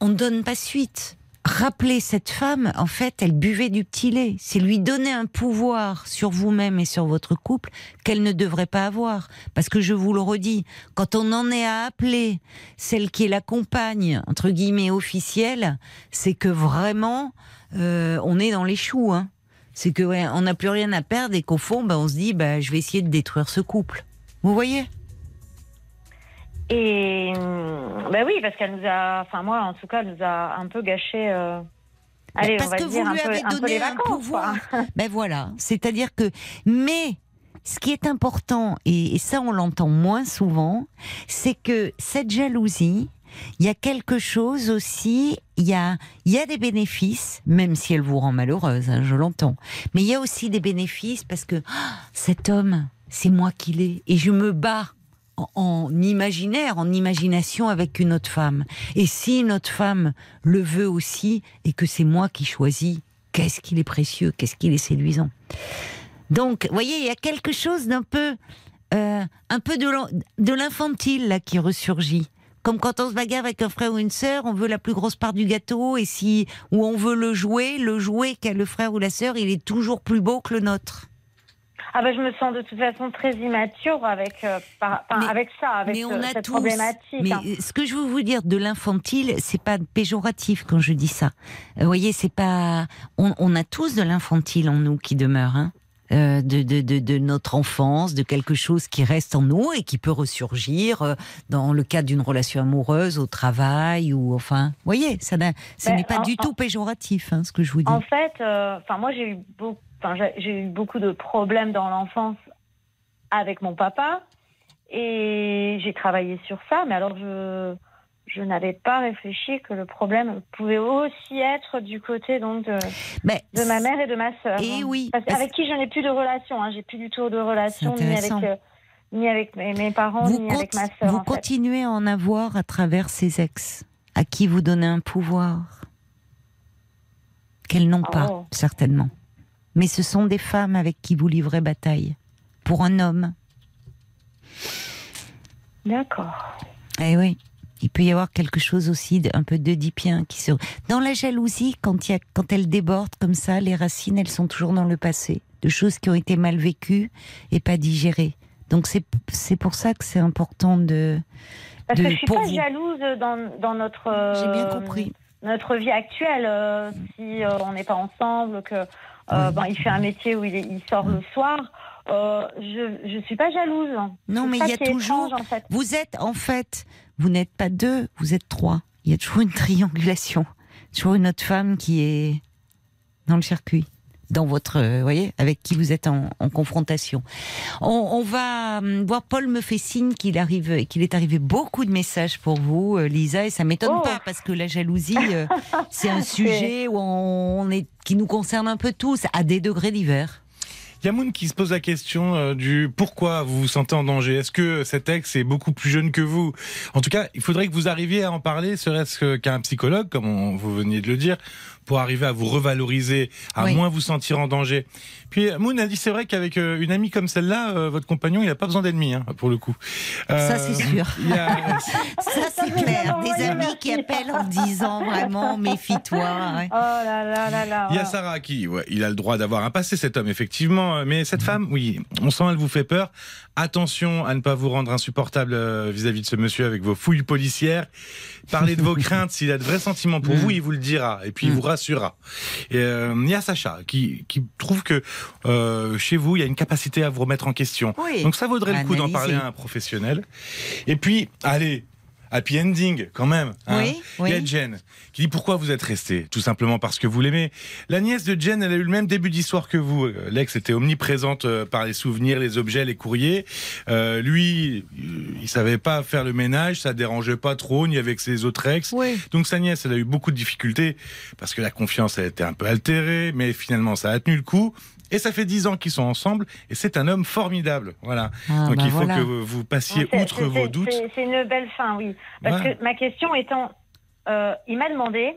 On ne donne pas suite. Rappelez cette femme, en fait, elle buvait du petit lait. C'est lui donner un pouvoir sur vous-même et sur votre couple qu'elle ne devrait pas avoir. Parce que je vous le redis, quand on en est à appeler celle qui est la compagne entre guillemets officielle, c'est que vraiment euh, on est dans les choux. Hein. C'est que ouais, on n'a plus rien à perdre et qu'au fond, ben, on se dit, ben, je vais essayer de détruire ce couple. Vous voyez? Et hum, ben oui, parce qu'elle nous a, enfin moi en tout cas, elle nous a un peu gâché. euh, Allez, parce on va que dire vous lui un peu, avez un donné un vacances. pouvoir. quoi. Ben voilà, c'est-à-dire que, mais ce qui est important, et ça on l'entend moins souvent, c'est que cette jalousie, il y a quelque chose aussi, il y a, y a des bénéfices, même si elle vous rend malheureuse, hein, je l'entends, mais il y a aussi des bénéfices parce que ah, cet homme, c'est moi qui l'ai, et je me bats en, imaginaire, en imagination avec une autre femme. Et si une autre femme le veut aussi, et que c'est moi qui choisis, qu'est-ce qu'il est précieux, qu'est-ce qu'il est séduisant. Donc, vous voyez, il y a quelque chose d'un peu, euh, un peu de l'infantile là qui ressurgit. Comme quand on se bagarre avec un frère ou une sœur, on veut la plus grosse part du gâteau, et si ou on veut le jouer, le jouet qu'a le frère ou la sœur, il est toujours plus beau que le nôtre. Ah ben je me sens de toute façon très immature avec euh, par- enfin, Mais- avec ça, avec mais ce- on a cette tous. problématique. Mais hein. euh, ce que je veux vous dire de l'infantile, c'est pas péjoratif quand je dis ça. Vous voyez, c'est pas. On, on a tous de l'infantile en nous qui demeure, hein. Euh, de, de, de, de notre enfance, de quelque chose qui reste en nous et qui peut ressurgir euh, dans le cadre d'une relation amoureuse, au travail ou enfin, vous voyez, ça ce Ben, n'est pas en- du en- tout péjoratif, hein, ce que je vous dis. En fait, euh, moi j'ai eu beaucoup, j'ai eu beaucoup de problèmes dans l'enfance avec mon papa et j'ai travaillé sur ça. Mais alors je je n'avais pas réfléchi que le problème pouvait aussi être du côté donc de, Mais de ma mère et de ma sœur. Et hein. oui, Parce- parce- avec qui je n'ai plus de relation. Hein. J'ai plus du tout de relation ni avec euh, ni avec mes, mes parents, Vous, ni avec ma sœur. vous en fait. continuez à en avoir à travers ces ex, à qui vous donnez un pouvoir qu'elles n'ont pas, Oh. certainement. Mais ce sont des femmes avec qui vous livrez bataille. Pour un homme, D'accord. eh oui, il peut y avoir quelque chose aussi d'un peu d'oedipien qui se... Dans la jalousie, quand, il y a, quand elle déborde comme ça, les racines, elles sont toujours dans le passé, de choses qui ont été mal vécues et pas digérées. Donc c'est c'est pour ça que c'est important de... Parce de- que je suis pas vous. jalouse dans, dans notre. euh, J'ai bien compris. Notre vie actuelle, euh, si euh, on n'est pas ensemble, que euh, ben, il fait un métier où il, est- il sort le soir, euh, je je suis pas jalouse. Non, mais il y a toujours. étrange, en fait. Vous êtes, en fait, vous n'êtes pas deux, vous êtes trois. Il y a toujours une triangulation. Toujours une autre femme qui est dans le circuit. Dans votre, euh, vous voyez, avec qui vous êtes en, en confrontation. On, on va hum, voir. Paul me fait signe qu'il arrive, qu'il est arrivé beaucoup de messages pour vous, euh, Lisa, et ça m'étonne Oh. pas parce que la jalousie, c'est un sujet où on est, qui nous concerne un peu tous, à des degrés divers. Yamoun qui se pose la question euh, du pourquoi vous vous sentez en danger. Est-ce que cet ex est beaucoup plus jeune que vous? En tout cas, il faudrait que vous arriviez à en parler, serait-ce que- qu'à un psychologue, comme vous veniez de le dire, pour arriver à vous revaloriser, à Oui. moins vous sentir en danger. Puis Moon a dit c'est vrai qu'avec euh, une amie comme celle-là, euh, votre compagnon, il n'a pas besoin d'ennemis, hein, pour le coup. Ça, c'est sûr. a- Ça, c'est me clair. Des amis qui appellent en disant vraiment méfie-toi. ouais. Oh là là là là. Il y a ouais. Sarah qui, ouais, il a le droit d'avoir un passé, cet homme, effectivement. euh, Mais cette femme, oui, on sent, elle vous fait peur. Attention à ne pas vous rendre insupportable euh, vis-à-vis de ce monsieur avec vos fouilles policières. Parlez de vos craintes. S'il a de vrais sentiments pour Mm. vous, il vous le dira. Et puis, il Mm. vous rassurera. Et, euh, il y a Sacha qui, qui trouve que euh, chez vous, il y a une capacité à vous remettre en question. Oui. Donc, ça vaudrait le coup d'en parler à un professionnel. Et puis, allez, happy ending, quand même. hein. Oui, Il y a oui. Jen qui dit pourquoi vous êtes resté Tout simplement parce que vous l'aimez. La nièce de Jen, elle a eu le même début d'histoire que vous. Euh, L'ex était omniprésente euh, par les souvenirs, les objets, les courriers. Euh, lui, il savait pas faire le ménage, ça dérangeait pas trop, ni avec ses autres ex. Oui. Donc sa nièce, elle a eu beaucoup de difficultés parce que la confiance a été un peu altérée, mais finalement ça a tenu le coup. Et ça fait dix ans qu'ils sont ensemble, et c'est un homme formidable. Voilà. Ah, Donc bah il faut voilà. que vous, passiez C'est- outre c'est- vos doutes. c'est- C'est une belle fin, oui. Parce Ouais. que ma question étant, euh, il m'a demandé,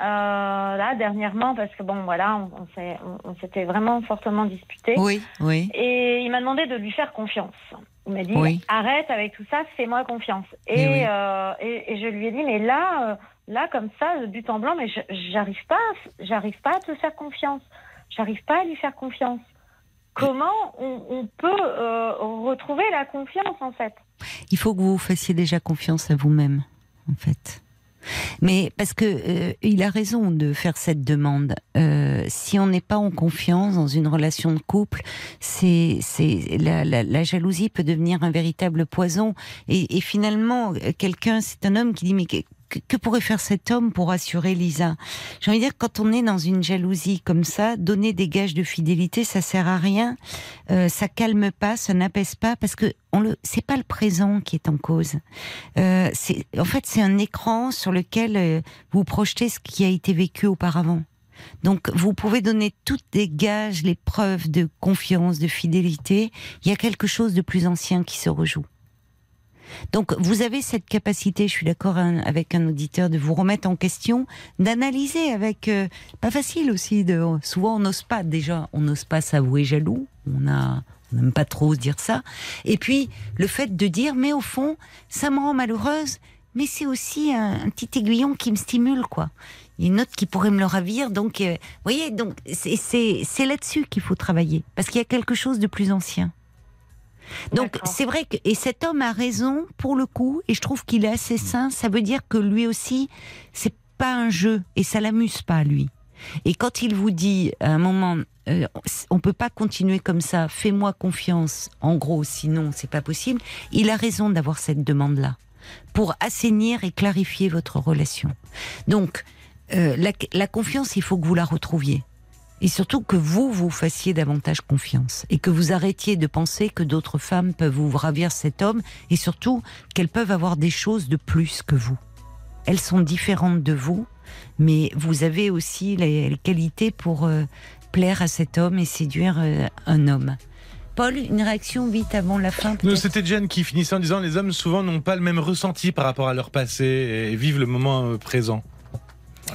euh, là, dernièrement, parce que bon, voilà, on, on s'est- on- on s'était vraiment fortement disputé. Oui, oui. Et il m'a demandé de lui faire confiance. Il m'a dit Oui. arrête avec tout ça, fais-moi confiance. Mais Et, oui. euh, et, et je lui ai dit mais là, là comme ça, but en blanc, mais je- j'arrive pas, j'arrive pas à te faire confiance. J'arrive pas à lui faire confiance. Comment on, peut euh, retrouver la confiance en fait? Il faut que vous fassiez déjà confiance à vous-même, en fait. Mais parce que euh, il a raison de faire cette demande. Euh, si on n'est pas en confiance dans une relation de couple, c'est c'est la, la, jalousie peut devenir un véritable poison. Et, finalement, quelqu'un, c'est un homme qui dit mais que, pourrait faire cet homme pour assurer Lisa? J'ai envie de dire quand on est dans une jalousie comme ça, donner des gages de fidélité, ça sert à rien. Euh, ça calme pas, ça n'apaise pas parce que on le, c'est pas le présent qui est en cause. Euh, c'est, en fait, c'est un écran sur lequel euh, vous projetez ce qui a été vécu auparavant. Donc, vous pouvez donner toutes les gages, les preuves de confiance, de fidélité. Il y a quelque chose de plus ancien qui se rejoue. Donc, vous avez cette capacité, je suis d'accord un- avec un auditeur, de vous remettre en question, d'analyser avec. euh, pas facile aussi. De, souvent, on n'ose pas. Déjà, on n'ose pas s'avouer jaloux. On a, n'aime pas trop dire ça. Et puis, le fait de dire, mais au fond, ça me rend malheureuse, mais c'est aussi un, petit aiguillon qui me stimule, quoi. Il y a une autre qui pourrait me le ravir, donc, euh, vous voyez, donc c'est là-dessus qu'il faut travailler, parce qu'il y a quelque chose de plus ancien. Donc c'est vrai que et cet homme a raison pour le coup et je trouve qu'il est assez sain. Ça veut dire que lui aussi c'est pas un jeu et ça l'amuse pas lui. Et quand il vous dit à un moment euh, on peut pas continuer comme ça, fais-moi confiance. En gros sinon c'est pas possible. Il a raison d'avoir cette demande là pour assainir et clarifier votre relation. Donc euh, la, la confiance il faut que vous la retrouviez. Et surtout que vous vous fassiez davantage confiance et que vous arrêtiez de penser que d'autres femmes peuvent vous ravir cet homme et surtout qu'elles peuvent avoir des choses de plus que vous. Elles sont différentes de vous, mais vous avez aussi les, les qualités pour euh, plaire à cet homme et séduire euh, un homme. Paul, une réaction vite avant la fin c'était Jen qui finissait en disant les hommes souvent n'ont pas le même ressenti par rapport à leur passé et vivent le moment euh, présent.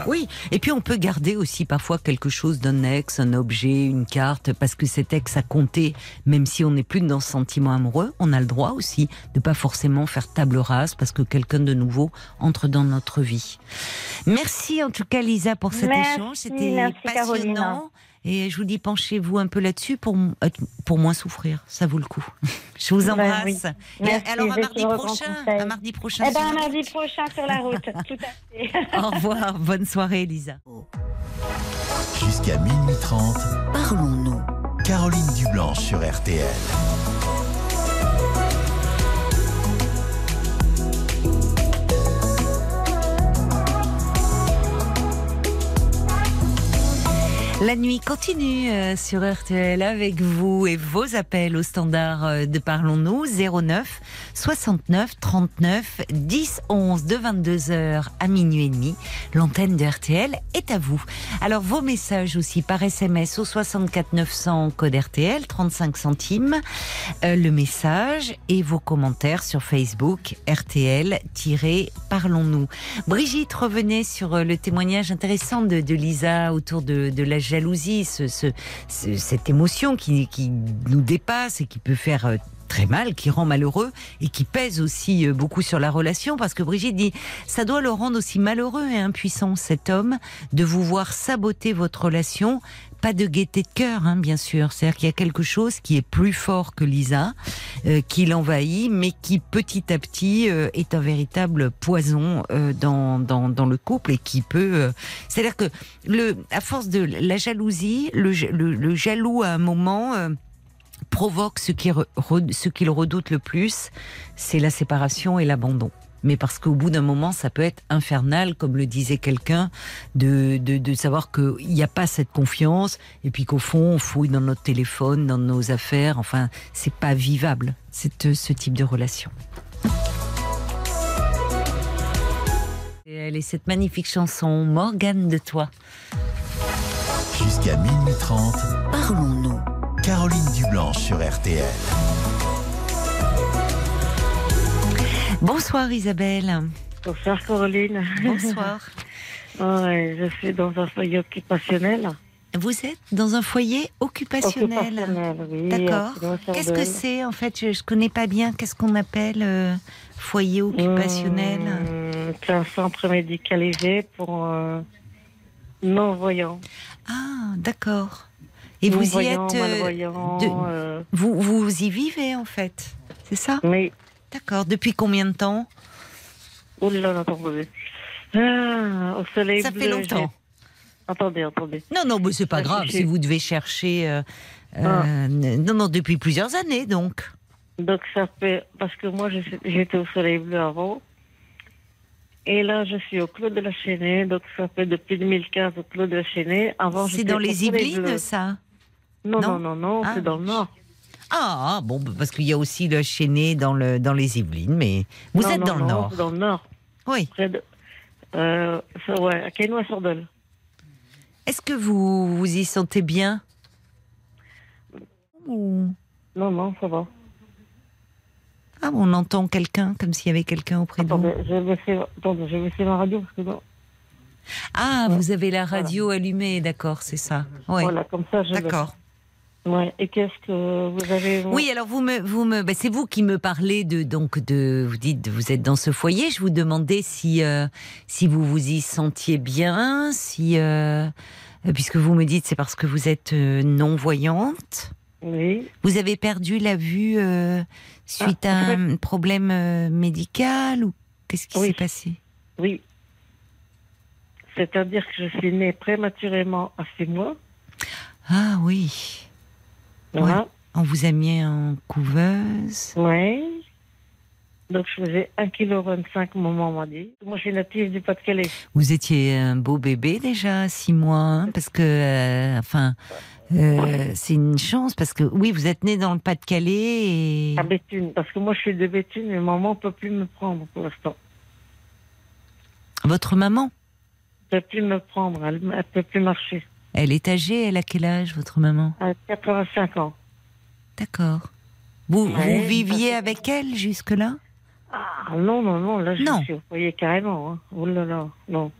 Oui, et puis on peut garder aussi parfois quelque chose d'un ex, un objet, une carte, parce que cet ex a compté, même si on n'est plus dans ce sentiment amoureux, on a le droit aussi de pas forcément faire table rase parce que quelqu'un de nouveau entre dans notre vie. Merci en tout cas Lisa pour cet Merci, échange, c'était passionnant. Carolina. Et je vous dis, penchez-vous un peu là-dessus pour, pour moins souffrir. Ça vaut le coup. Je vous Ben embrasse. Et alors, à mardi prochain. À mardi prochain. Eh ben, sur- mardi prochain sur la route. Tout à fait. Au revoir. Bonne soirée, Lisa. Jusqu'à minuit 30, Parlons-nous. Caroline Dublanche sur RTL. La nuit continue euh, sur RTL avec vous et vos appels au standard euh, de Parlons-nous 09 69 39 10 11 de 22h à minuit et demi. L'antenne de RTL est à vous. Alors vos messages aussi par SMS au 64 900 code RTL 35 centimes euh, le message et vos commentaires sur Facebook RTL-Parlons-nous. Brigitte revenait sur le témoignage intéressant de, de Lisa autour de, de la jalousie, ce, ce- ce- cette émotion qui, qui nous dépasse et qui peut faire euh, très mal, qui rend malheureux et qui pèse aussi euh, beaucoup sur la relation parce que Brigitte dit ça doit le rendre aussi malheureux et impuissant cet homme de vous voir saboter votre relation. Pas de gaieté de cœur, hein, bien sûr. C'est-à-dire qu'il y a quelque chose qui est plus fort que Lisa, euh, qui l'envahit, mais qui petit à petit euh, est un véritable poison euh, dans, dans, dans le couple et qui peut. euh, C'est-à-dire que le, à force de la jalousie, le, le, le jaloux à un moment. Provoque ce qui re- re- ce qu'il redoute le plus, c'est la séparation et l'abandon. Mais parce qu'au bout d'un moment, ça peut être infernal, comme le disait quelqu'un, de, de, de savoir qu'il n'y a pas cette confiance, et puis qu'au fond, on fouille dans notre téléphone, dans nos affaires. Enfin, c'est pas vivable, cette, ce type de relation. Et elle est cette magnifique chanson, Morgane de toi. Jusqu'à minuit 30, Parlons-nous. Caroline Dublanche sur RTL. Bonsoir Isabelle. Bonsoir Caroline. Bonsoir. Ouais, je suis dans un foyer occupationnel. Vous êtes dans un foyer occupationnel. Occupationnel, oui. D'accord. Qu'est-ce que c'est en fait? Je ne connais pas bien. Qu'est-ce qu'on appelle euh, foyer occupationnel? Hum, C'est un centre médicalisé pour euh, non-voyants. Ah, d'accord. Et vous y êtes. euh, de- euh, vous, vous y vivez en fait C'est ça? Mais, D'accord. Depuis combien de temps? Oh là là, attendez. Ah, au soleil Ça bleu. fait longtemps. Attendez, attendez. Non, non, mais c'est pas grave si vous devez chercher. euh, euh, Ah. Non, non, depuis plusieurs années donc. Donc ça fait parce que moi j'étais au soleil bleu avant. Et là je suis au Clos de la Chênaie, donc ça fait depuis 2015 au Clos de la Chênaie. Avant C'est dans les. Yvelines, ça? Non, Non non, non, Ah. c'est dans le nord. Ah, bon, bah, parce qu'il y a aussi le Chénet dans, le, dans les Yvelines, mais vous Non, êtes non, dans le nord. dans le nord. Oui. Près de, euh, ouais, à Quesnoy-sur-Dole. Est-ce que vous vous y sentez bien? Ou- Non, non, ça va. Ah, on entend quelqu'un, comme s'il y avait quelqu'un auprès de je vais baisser, attendez, je vais baisser ma radio parce que non. Ah, vous avez la radio allumée, d'accord, c'est ça. Oui, Voilà, comme ça je vais. Ouais. Et qu'est-ce que vous avez Oui, alors vous me, vous me, bah, c'est vous qui me parlez de, donc de, vous dites, vous êtes dans ce foyer. Je vous demandais si, euh, si vous vous y sentiez bien, si, euh, puisque vous me dites c'est parce que vous êtes non voyante. Oui. Vous avez perdu la vue euh, suite Ah, à fait- un problème euh, médical ou qu'est-ce qui Oui. s'est passé? Oui. C'est-à-dire que je suis née prématurément à six mois. Ah oui, On vous a mis en couveuse. Ouais. Donc je faisais 1,25 kg, maman m'a dit. Moi je suis native du Pas-de-Calais. Vous étiez un beau bébé déjà, à six mois, hein, parce que, euh, enfin, euh, c'est une chance parce que oui, vous êtes né dans le Pas-de-Calais et À Béthune. Parce que moi je suis de Béthune et maman ne peut plus me prendre pour l'instant. votre maman, Elle ne peut plus me prendre. Elle ne peut plus marcher. Elle est âgée, elle a quel âge, votre maman À 85 ans. D'accord. Vous, Ouais, vous viviez avec elle jusque-là? Ah non, non, non, là je Non. suis au foyer carrément. Hein. Oh là là, non.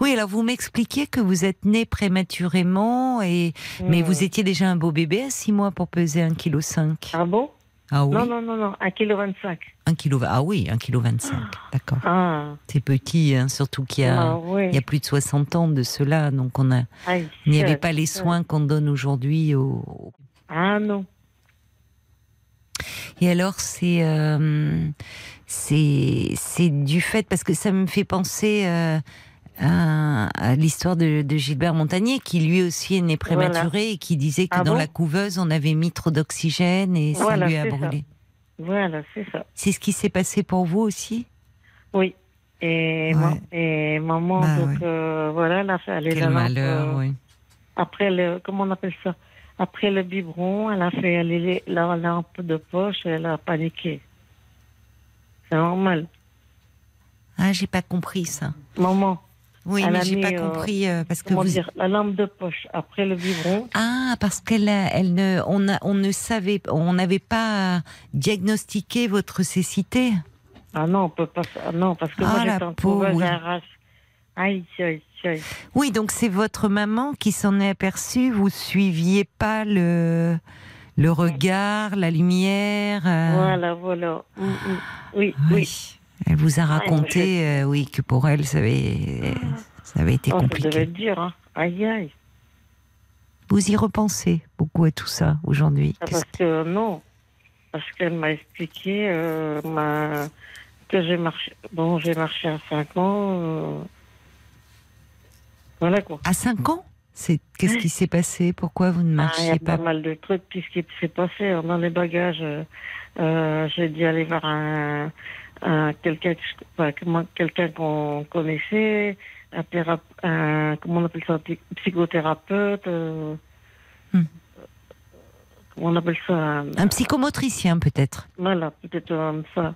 Oui, alors vous m'expliquiez que vous êtes né prématurément, et... mais Hmm. vous étiez déjà un beau bébé à 6 mois pour peser 1,5 kg. Ah bon? Ah oui? Non, non, non, non, 1,25 kg. 1 kg. Ah oui, 1,25 kg. D'accord. Ah, C'est petit, hein, surtout qu'il y a. ah oui. Y a plus de 60 ans de cela, donc on a, Aïe, il n'y avait pas les soins qu'on donne aujourd'hui aux, Ah non. Et alors, c'est euh, c'est c'est du fait parce que ça me fait penser euh, à, à l'histoire de, de Gilbert Montagnier, qui lui aussi est né prématuré et qui disait que Ah dans bon la couveuse on avait mis trop d'oxygène et Voilà, ça lui a ça. brûlé. Voilà, c'est ça. C'est ce qui s'est passé pour vous aussi? Oui. Et, Ouais. ma- et maman, Bah donc ouais. euh, voilà, elle a fait aller Quel lampe, malheur, euh, oui. Après le, comment on appelle ça? Après le biberon, elle a fait aller la lampe de poche et elle a paniqué. C'est normal. Ah, j'ai pas compris ça. Maman, Oui, Elle mais j'ai mis, pas euh, compris euh, parce que vous. dire, la lampe de poche après le biberon. Ah, parce qu'elle, elle ne, on, a- on ne savait, on n'avait pas diagnostiqué votre cécité. Ah non, on peut pas. ah non, parce que Ah, moi j'étais en couveuse oui. Aïe, aïe, aïe. Oui, donc c'est votre maman qui s'en est aperçue. Vous suiviez pas le, le regard, la lumière. euh, Voilà, voilà. Mm, mm. Oui, oui. oui. Elle vous a Ouais, raconté, euh, oui, que pour elle, ça avait, ça avait été Oh, ça compliqué. devait être dur, hein. Aïe, aïe. Vous y repensez beaucoup à tout ça aujourd'hui. Ah, Parce que non, parce qu'elle m'a expliqué euh, ma- que j'ai marché. Bon, j'ai marché à 5 ans. euh, Voilà quoi. À 5 ans? C'est, Qu'est-ce qui s'est passé? Pourquoi vous ne Ah, Il y marchiez a pas pas mal de trucs. Puis ce qui s'est passé euh, dans les bagages, euh, euh, j'ai dû aller voir un, un- quelqu'un quelqu'un qu'on connaissait, un, un- comment on appelle ça, un psychothérapeute. euh, Hmm. Comment on appelle ça un- Un psychomotricien peut-être Voilà, peut-être comme ça,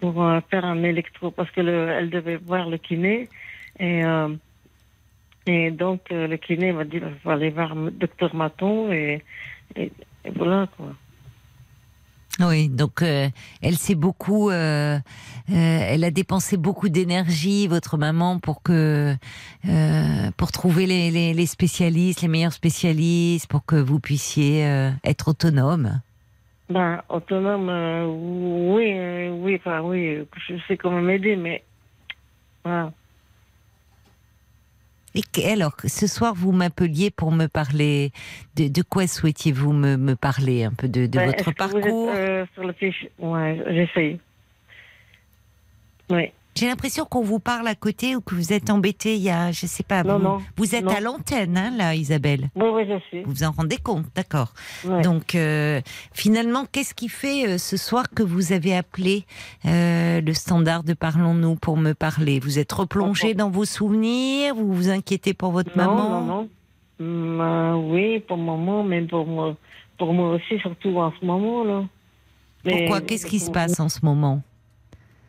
pour euh, faire un électro, parce que le, elle devait voir le kiné, et, euh, et donc euh, le kiné m'a dit, il faut aller voir le docteur Maton, et, et, et voilà quoi. Oui, donc euh, elle s'est beaucoup, euh, euh, elle a dépensé beaucoup d'énergie, votre maman, pour que, pour trouver les, spécialistes, les meilleurs spécialistes, pour que vous puissiez être autonome. Ben, autonome, oui, oui, je sais comment m'aider, mais voilà. Et alors, ce soir, vous m'appeliez pour me parler de, de quoi souhaitiez-vous me, me parler un peu de, de votre êtes, parcours? euh, sur le fiche? Ouais, j'essaye. Oui. J'ai l'impression qu'on vous parle à côté ou que vous êtes embêté. Il y a, je sais pas. Non, vous, non, vous êtes non. à l'antenne, hein, là, Isabelle. Oui, oui, je sais. Vous vous en rendez compte, d'accord. Ouais. Donc, euh, finalement, qu'est-ce qui fait euh, ce soir que vous avez appelé euh, le standard de Parlons-nous pour me parler? Vous êtes replongé dans vos souvenirs Vous vous inquiétez pour votre non, maman? non, non. Hum, euh, oui, pour maman, mais pour moi, pour moi aussi, surtout en ce moment là. Mais- Pourquoi Qu'est-ce qui se passe en ce moment?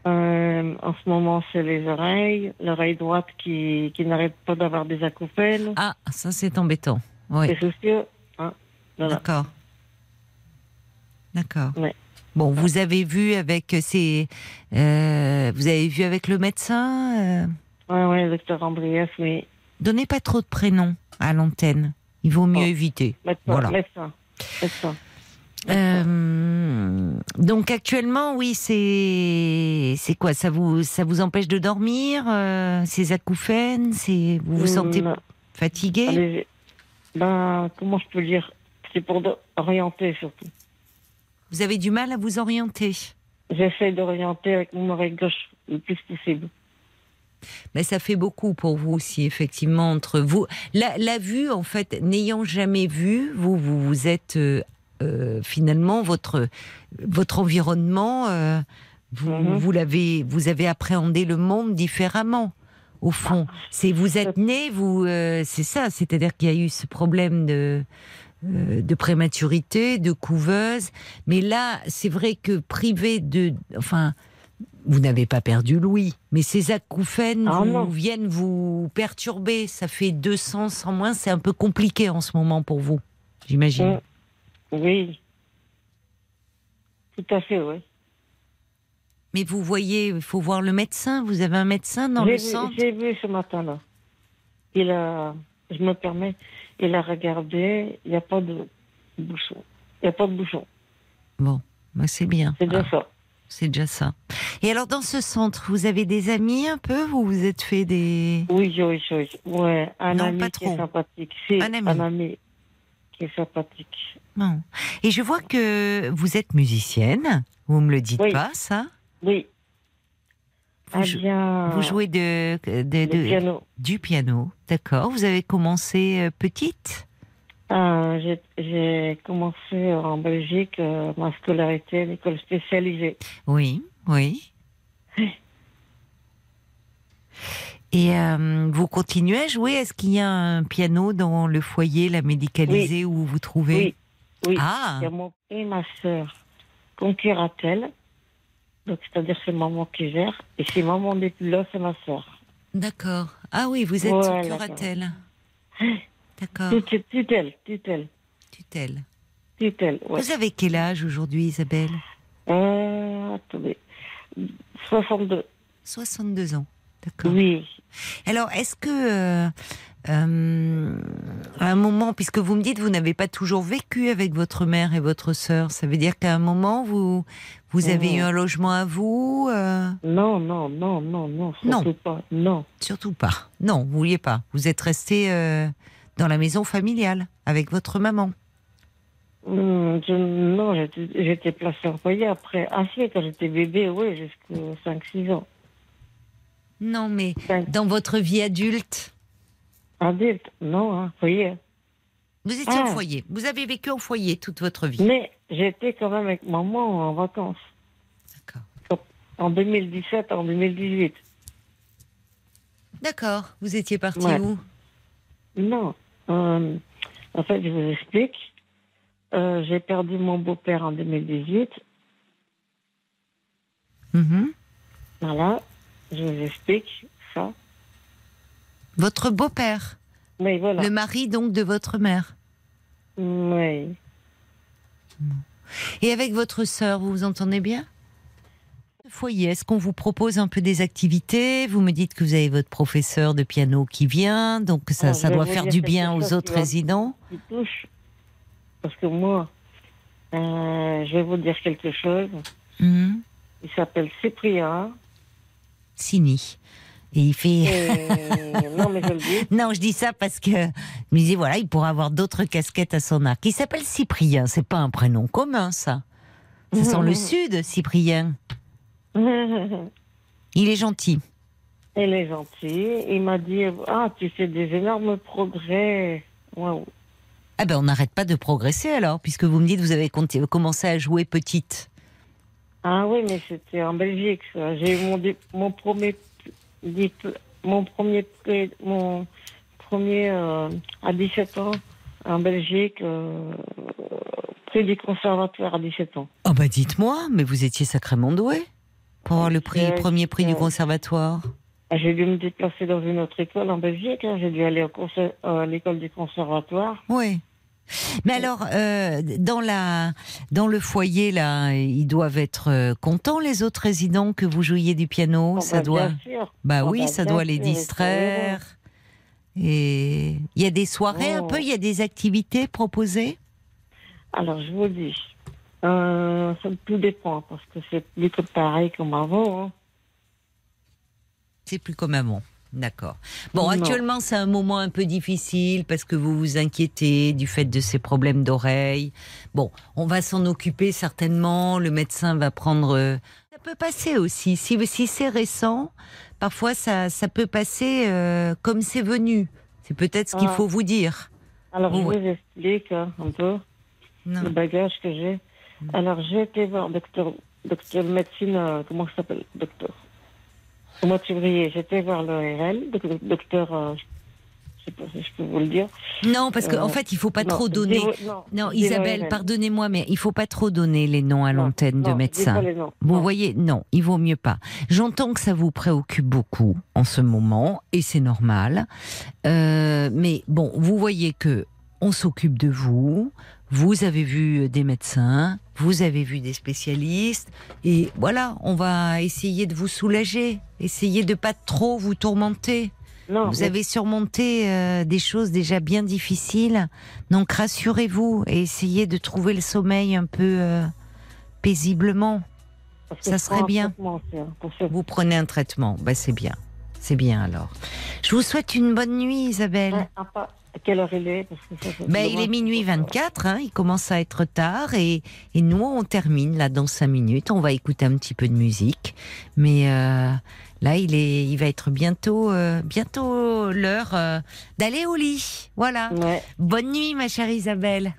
Euh, En ce moment, c'est les oreilles, l'oreille droite qui, qui n'arrête pas d'avoir des acouphènes. Ah, ça c'est embêtant. Oui, C'est soucieux. Hein. Voilà. d'accord. D'accord. Ouais. Bon, vous avez vu avec ces, euh, vous avez vu avec le médecin. euh, Ouais, ouais, le docteur Andreas, oui. donnez pas trop de prénoms à l'antenne. Il vaut mieux Oh. éviter. Médecin, Voilà. médecin, médecin. Euh, donc actuellement, oui, c'est c'est quoi? Ça vous ça vous empêche de dormir euh, Ces acouphènes? C'est vous vous sentez fatigué? Allez, ben, comment je peux dire? C'est pour orienter surtout. Vous avez du mal à vous orienter? J'essaie d'orienter avec mon oreille gauche le plus possible. Mais ça fait beaucoup pour vous aussi, effectivement, entre vous. La, la vue, en fait, n'ayant jamais vu, vous, vous, vous êtes euh, finalement votre votre environnement. euh, vous, Mhm. vous l'avez, vous avez appréhendé le monde différemment. Au fond, c'est vous êtes né, vous, euh, c'est ça. C'est-à-dire qu'il y a eu ce problème de de prématurité, de couveuse. Mais là, c'est vrai que privé de, enfin, vous n'avez pas perdu Louis, mais ces acouphènes Ah vous, viennent vous perturber. Ça fait 200 sans moins, c'est un peu compliqué en ce moment pour vous, j'imagine. Oui. Tout à fait, oui. Mais vous voyez, il faut voir le médecin. Vous avez un médecin dans le centre J'ai vu ce matin-là. Il a, je me permets, il a regardé, il n'y a pas de bouchon. Il n'y a pas de bouchon. Bon, bah, c'est bien. C'est déjà Ah, ça. c'est déjà ça. Et alors, dans ce centre, vous avez des amis un peu Vous vous êtes fait des... Oui, oui, oui. Ouais, un Non, ami pas qui est sympathique. Si, Un ami. un ami qui est sympathique. Et je vois que vous êtes musicienne. Vous me le dites Oui. pas, ça Oui. vous, Ah bien. vous jouez de, de- le de- piano. du piano, d'accord. Vous avez commencé euh, petite? Ah, j'ai- commencé en Belgique euh, ma scolarité à l'école spécialisée. Oui, oui. Et euh, vous continuez à jouer? Est-ce qu'il y a un piano dans le foyer, la médicalisé, où vous vous trouvez? Oui, oui. Ah, Il y a mon et ma sœur concuratel. Donc, c'est-à-dire c'est maman qui gère. Et si maman n'est plus là, c'est ma sœur. d'accord. Ah oui, vous êtes Voilà, curatelle. D'accord, Tutelle, tutelle, tutelle, tutelle. tutelle. Ouais. Vous avez quel âge aujourd'hui, Isabelle? Euh, attendez. 62. 62 ans. D'accord. Oui. Alors, est-ce que, euh, euh, à un moment, puisque vous me dites vous n'avez pas toujours vécu avec votre mère et votre sœur, ça veut dire qu'à un moment vous vous avez eu un logement à vous euh, Non, non, non, non, non, Non. surtout pas. Non. Surtout pas. Non, vous vouliez pas. Vous êtes resté euh, dans la maison familiale avec votre maman. Hum, je- non, j'étais placée en foyer après. Ah si, quand j'étais bébé, oui, jusqu'à 5-6 ans. Non, mais dans votre vie adulte, Adulte, non, hein, foyer. vous étiez au Ah. foyer. Vous avez vécu au foyer toute votre vie. Mais j'étais quand même avec maman en vacances. D'accord. En 2017, en 2018. D'accord. Vous étiez parti Ouais. où? Non. Euh, en fait, je vous explique. Euh, j'ai perdu mon beau-père en 2018. Mhm. Voilà. Je vous explique ça. Votre beau-père, voilà. le mari donc de votre mère. Oui. Et avec votre sœur, vous vous entendez bien? Foyer, est-ce qu'on vous propose un peu des activités? Vous me dites que vous avez votre professeur de piano qui vient, donc ça, Ah, ça vais doit faire du bien aux autres résidents. Qui touche. Parce que moi, euh, je vais vous dire quelque chose. Mhm. Il s'appelle Cyprien. Sini. Et il fait... Et... non, mais je le dis. Non, je dis ça parce que je me disais, voilà, il pourra avoir d'autres casquettes à son arc. Il s'appelle Cyprien, c'est pas un prénom commun, ça. Ça sent le sud, Cyprien. Il est gentil. Il est gentil. Il m'a dit Ah, tu fais des énormes progrès. Waouh. Ah ben, on n'arrête pas de progresser alors, puisque vous me dites que vous avez commencé à jouer petite. Ah oui, mais c'était en Belgique. J'ai eu mon premier dip- mon premier prix- mon premier euh, à 17 ans en Belgique, euh, prix du conservatoire à 17 ans. Oh bah dites-moi, mais vous étiez sacrément doué pour avoir le prix, premier prix du conservatoire. Ah, J'ai dû me déplacer dans une autre école en Belgique. hein. J'ai dû aller au euh, à l'école du conservatoire. Oui. Mais alors, euh, dans la, dans le foyer là, ils doivent être euh, contents les autres résidents que vous jouiez du piano? Oh, ça bah, doit, Bien sûr. bah Oh, oui, bah, ça doit les distraire. Et il y a des soirées un Oh. peu, il y a des activités proposées? Alors, je vous dis, euh, ça tout dépend parce que c'est plus pareil comme avant. hein. C'est plus comme avant. D'accord. Bon, Non. actuellement, c'est un moment un peu difficile parce que vous vous inquiétez du fait de ces problèmes d'oreille. Bon, on va s'en occuper certainement. Le médecin va prendre. euh, Ça peut passer aussi. Si, si c'est récent, parfois ça, ça peut passer euh, comme c'est venu. C'est peut-être ce qu'il Ah. faut vous dire. Alors, Ouais. je vous explique un peu Non. le bagage que j'ai. Alors, j'ai été voir docteur, docteur de médecine, euh, comment ça s'appelle, docteur? Au mois de février, j'étais voir l'ORL, doc- docteur, euh, je sais pas si je peux vous le dire. Non, parce qu'en Euh, fait, il faut pas Non, trop donner. non, Isabelle, pardonnez-moi, mais il faut pas trop donner les noms à l'antenne de médecins. Vous voyez, non, il vaut mieux pas. J'entends que ça vous préoccupe beaucoup en ce moment, et c'est normal. Euh, mais bon, vous voyez que on s'occupe de vous. Vous avez vu des médecins, vous avez vu des spécialistes, et voilà, on va essayer de vous soulager, essayer de pas trop vous tourmenter. Non, Vous mais- avez surmonté euh, des choses déjà bien difficiles, donc rassurez-vous et essayez de trouver le sommeil un peu euh, paisiblement. ça serait bien. Vous prenez un traitement, bah c'est bien, c'est bien alors. Je vous souhaite une bonne nuit, Isabelle. Ouais, quelle heure il est parce que ça, c'est Ben, il est minuit 24, hein, il commence à être tard et, et nous on termine là dans 5 minutes. On va écouter un petit peu de musique, mais euh, là il est, il va être bientôt, euh, bientôt l'heure euh, d'aller au lit. Voilà. Ouais. Bonne nuit ma chère Isabelle.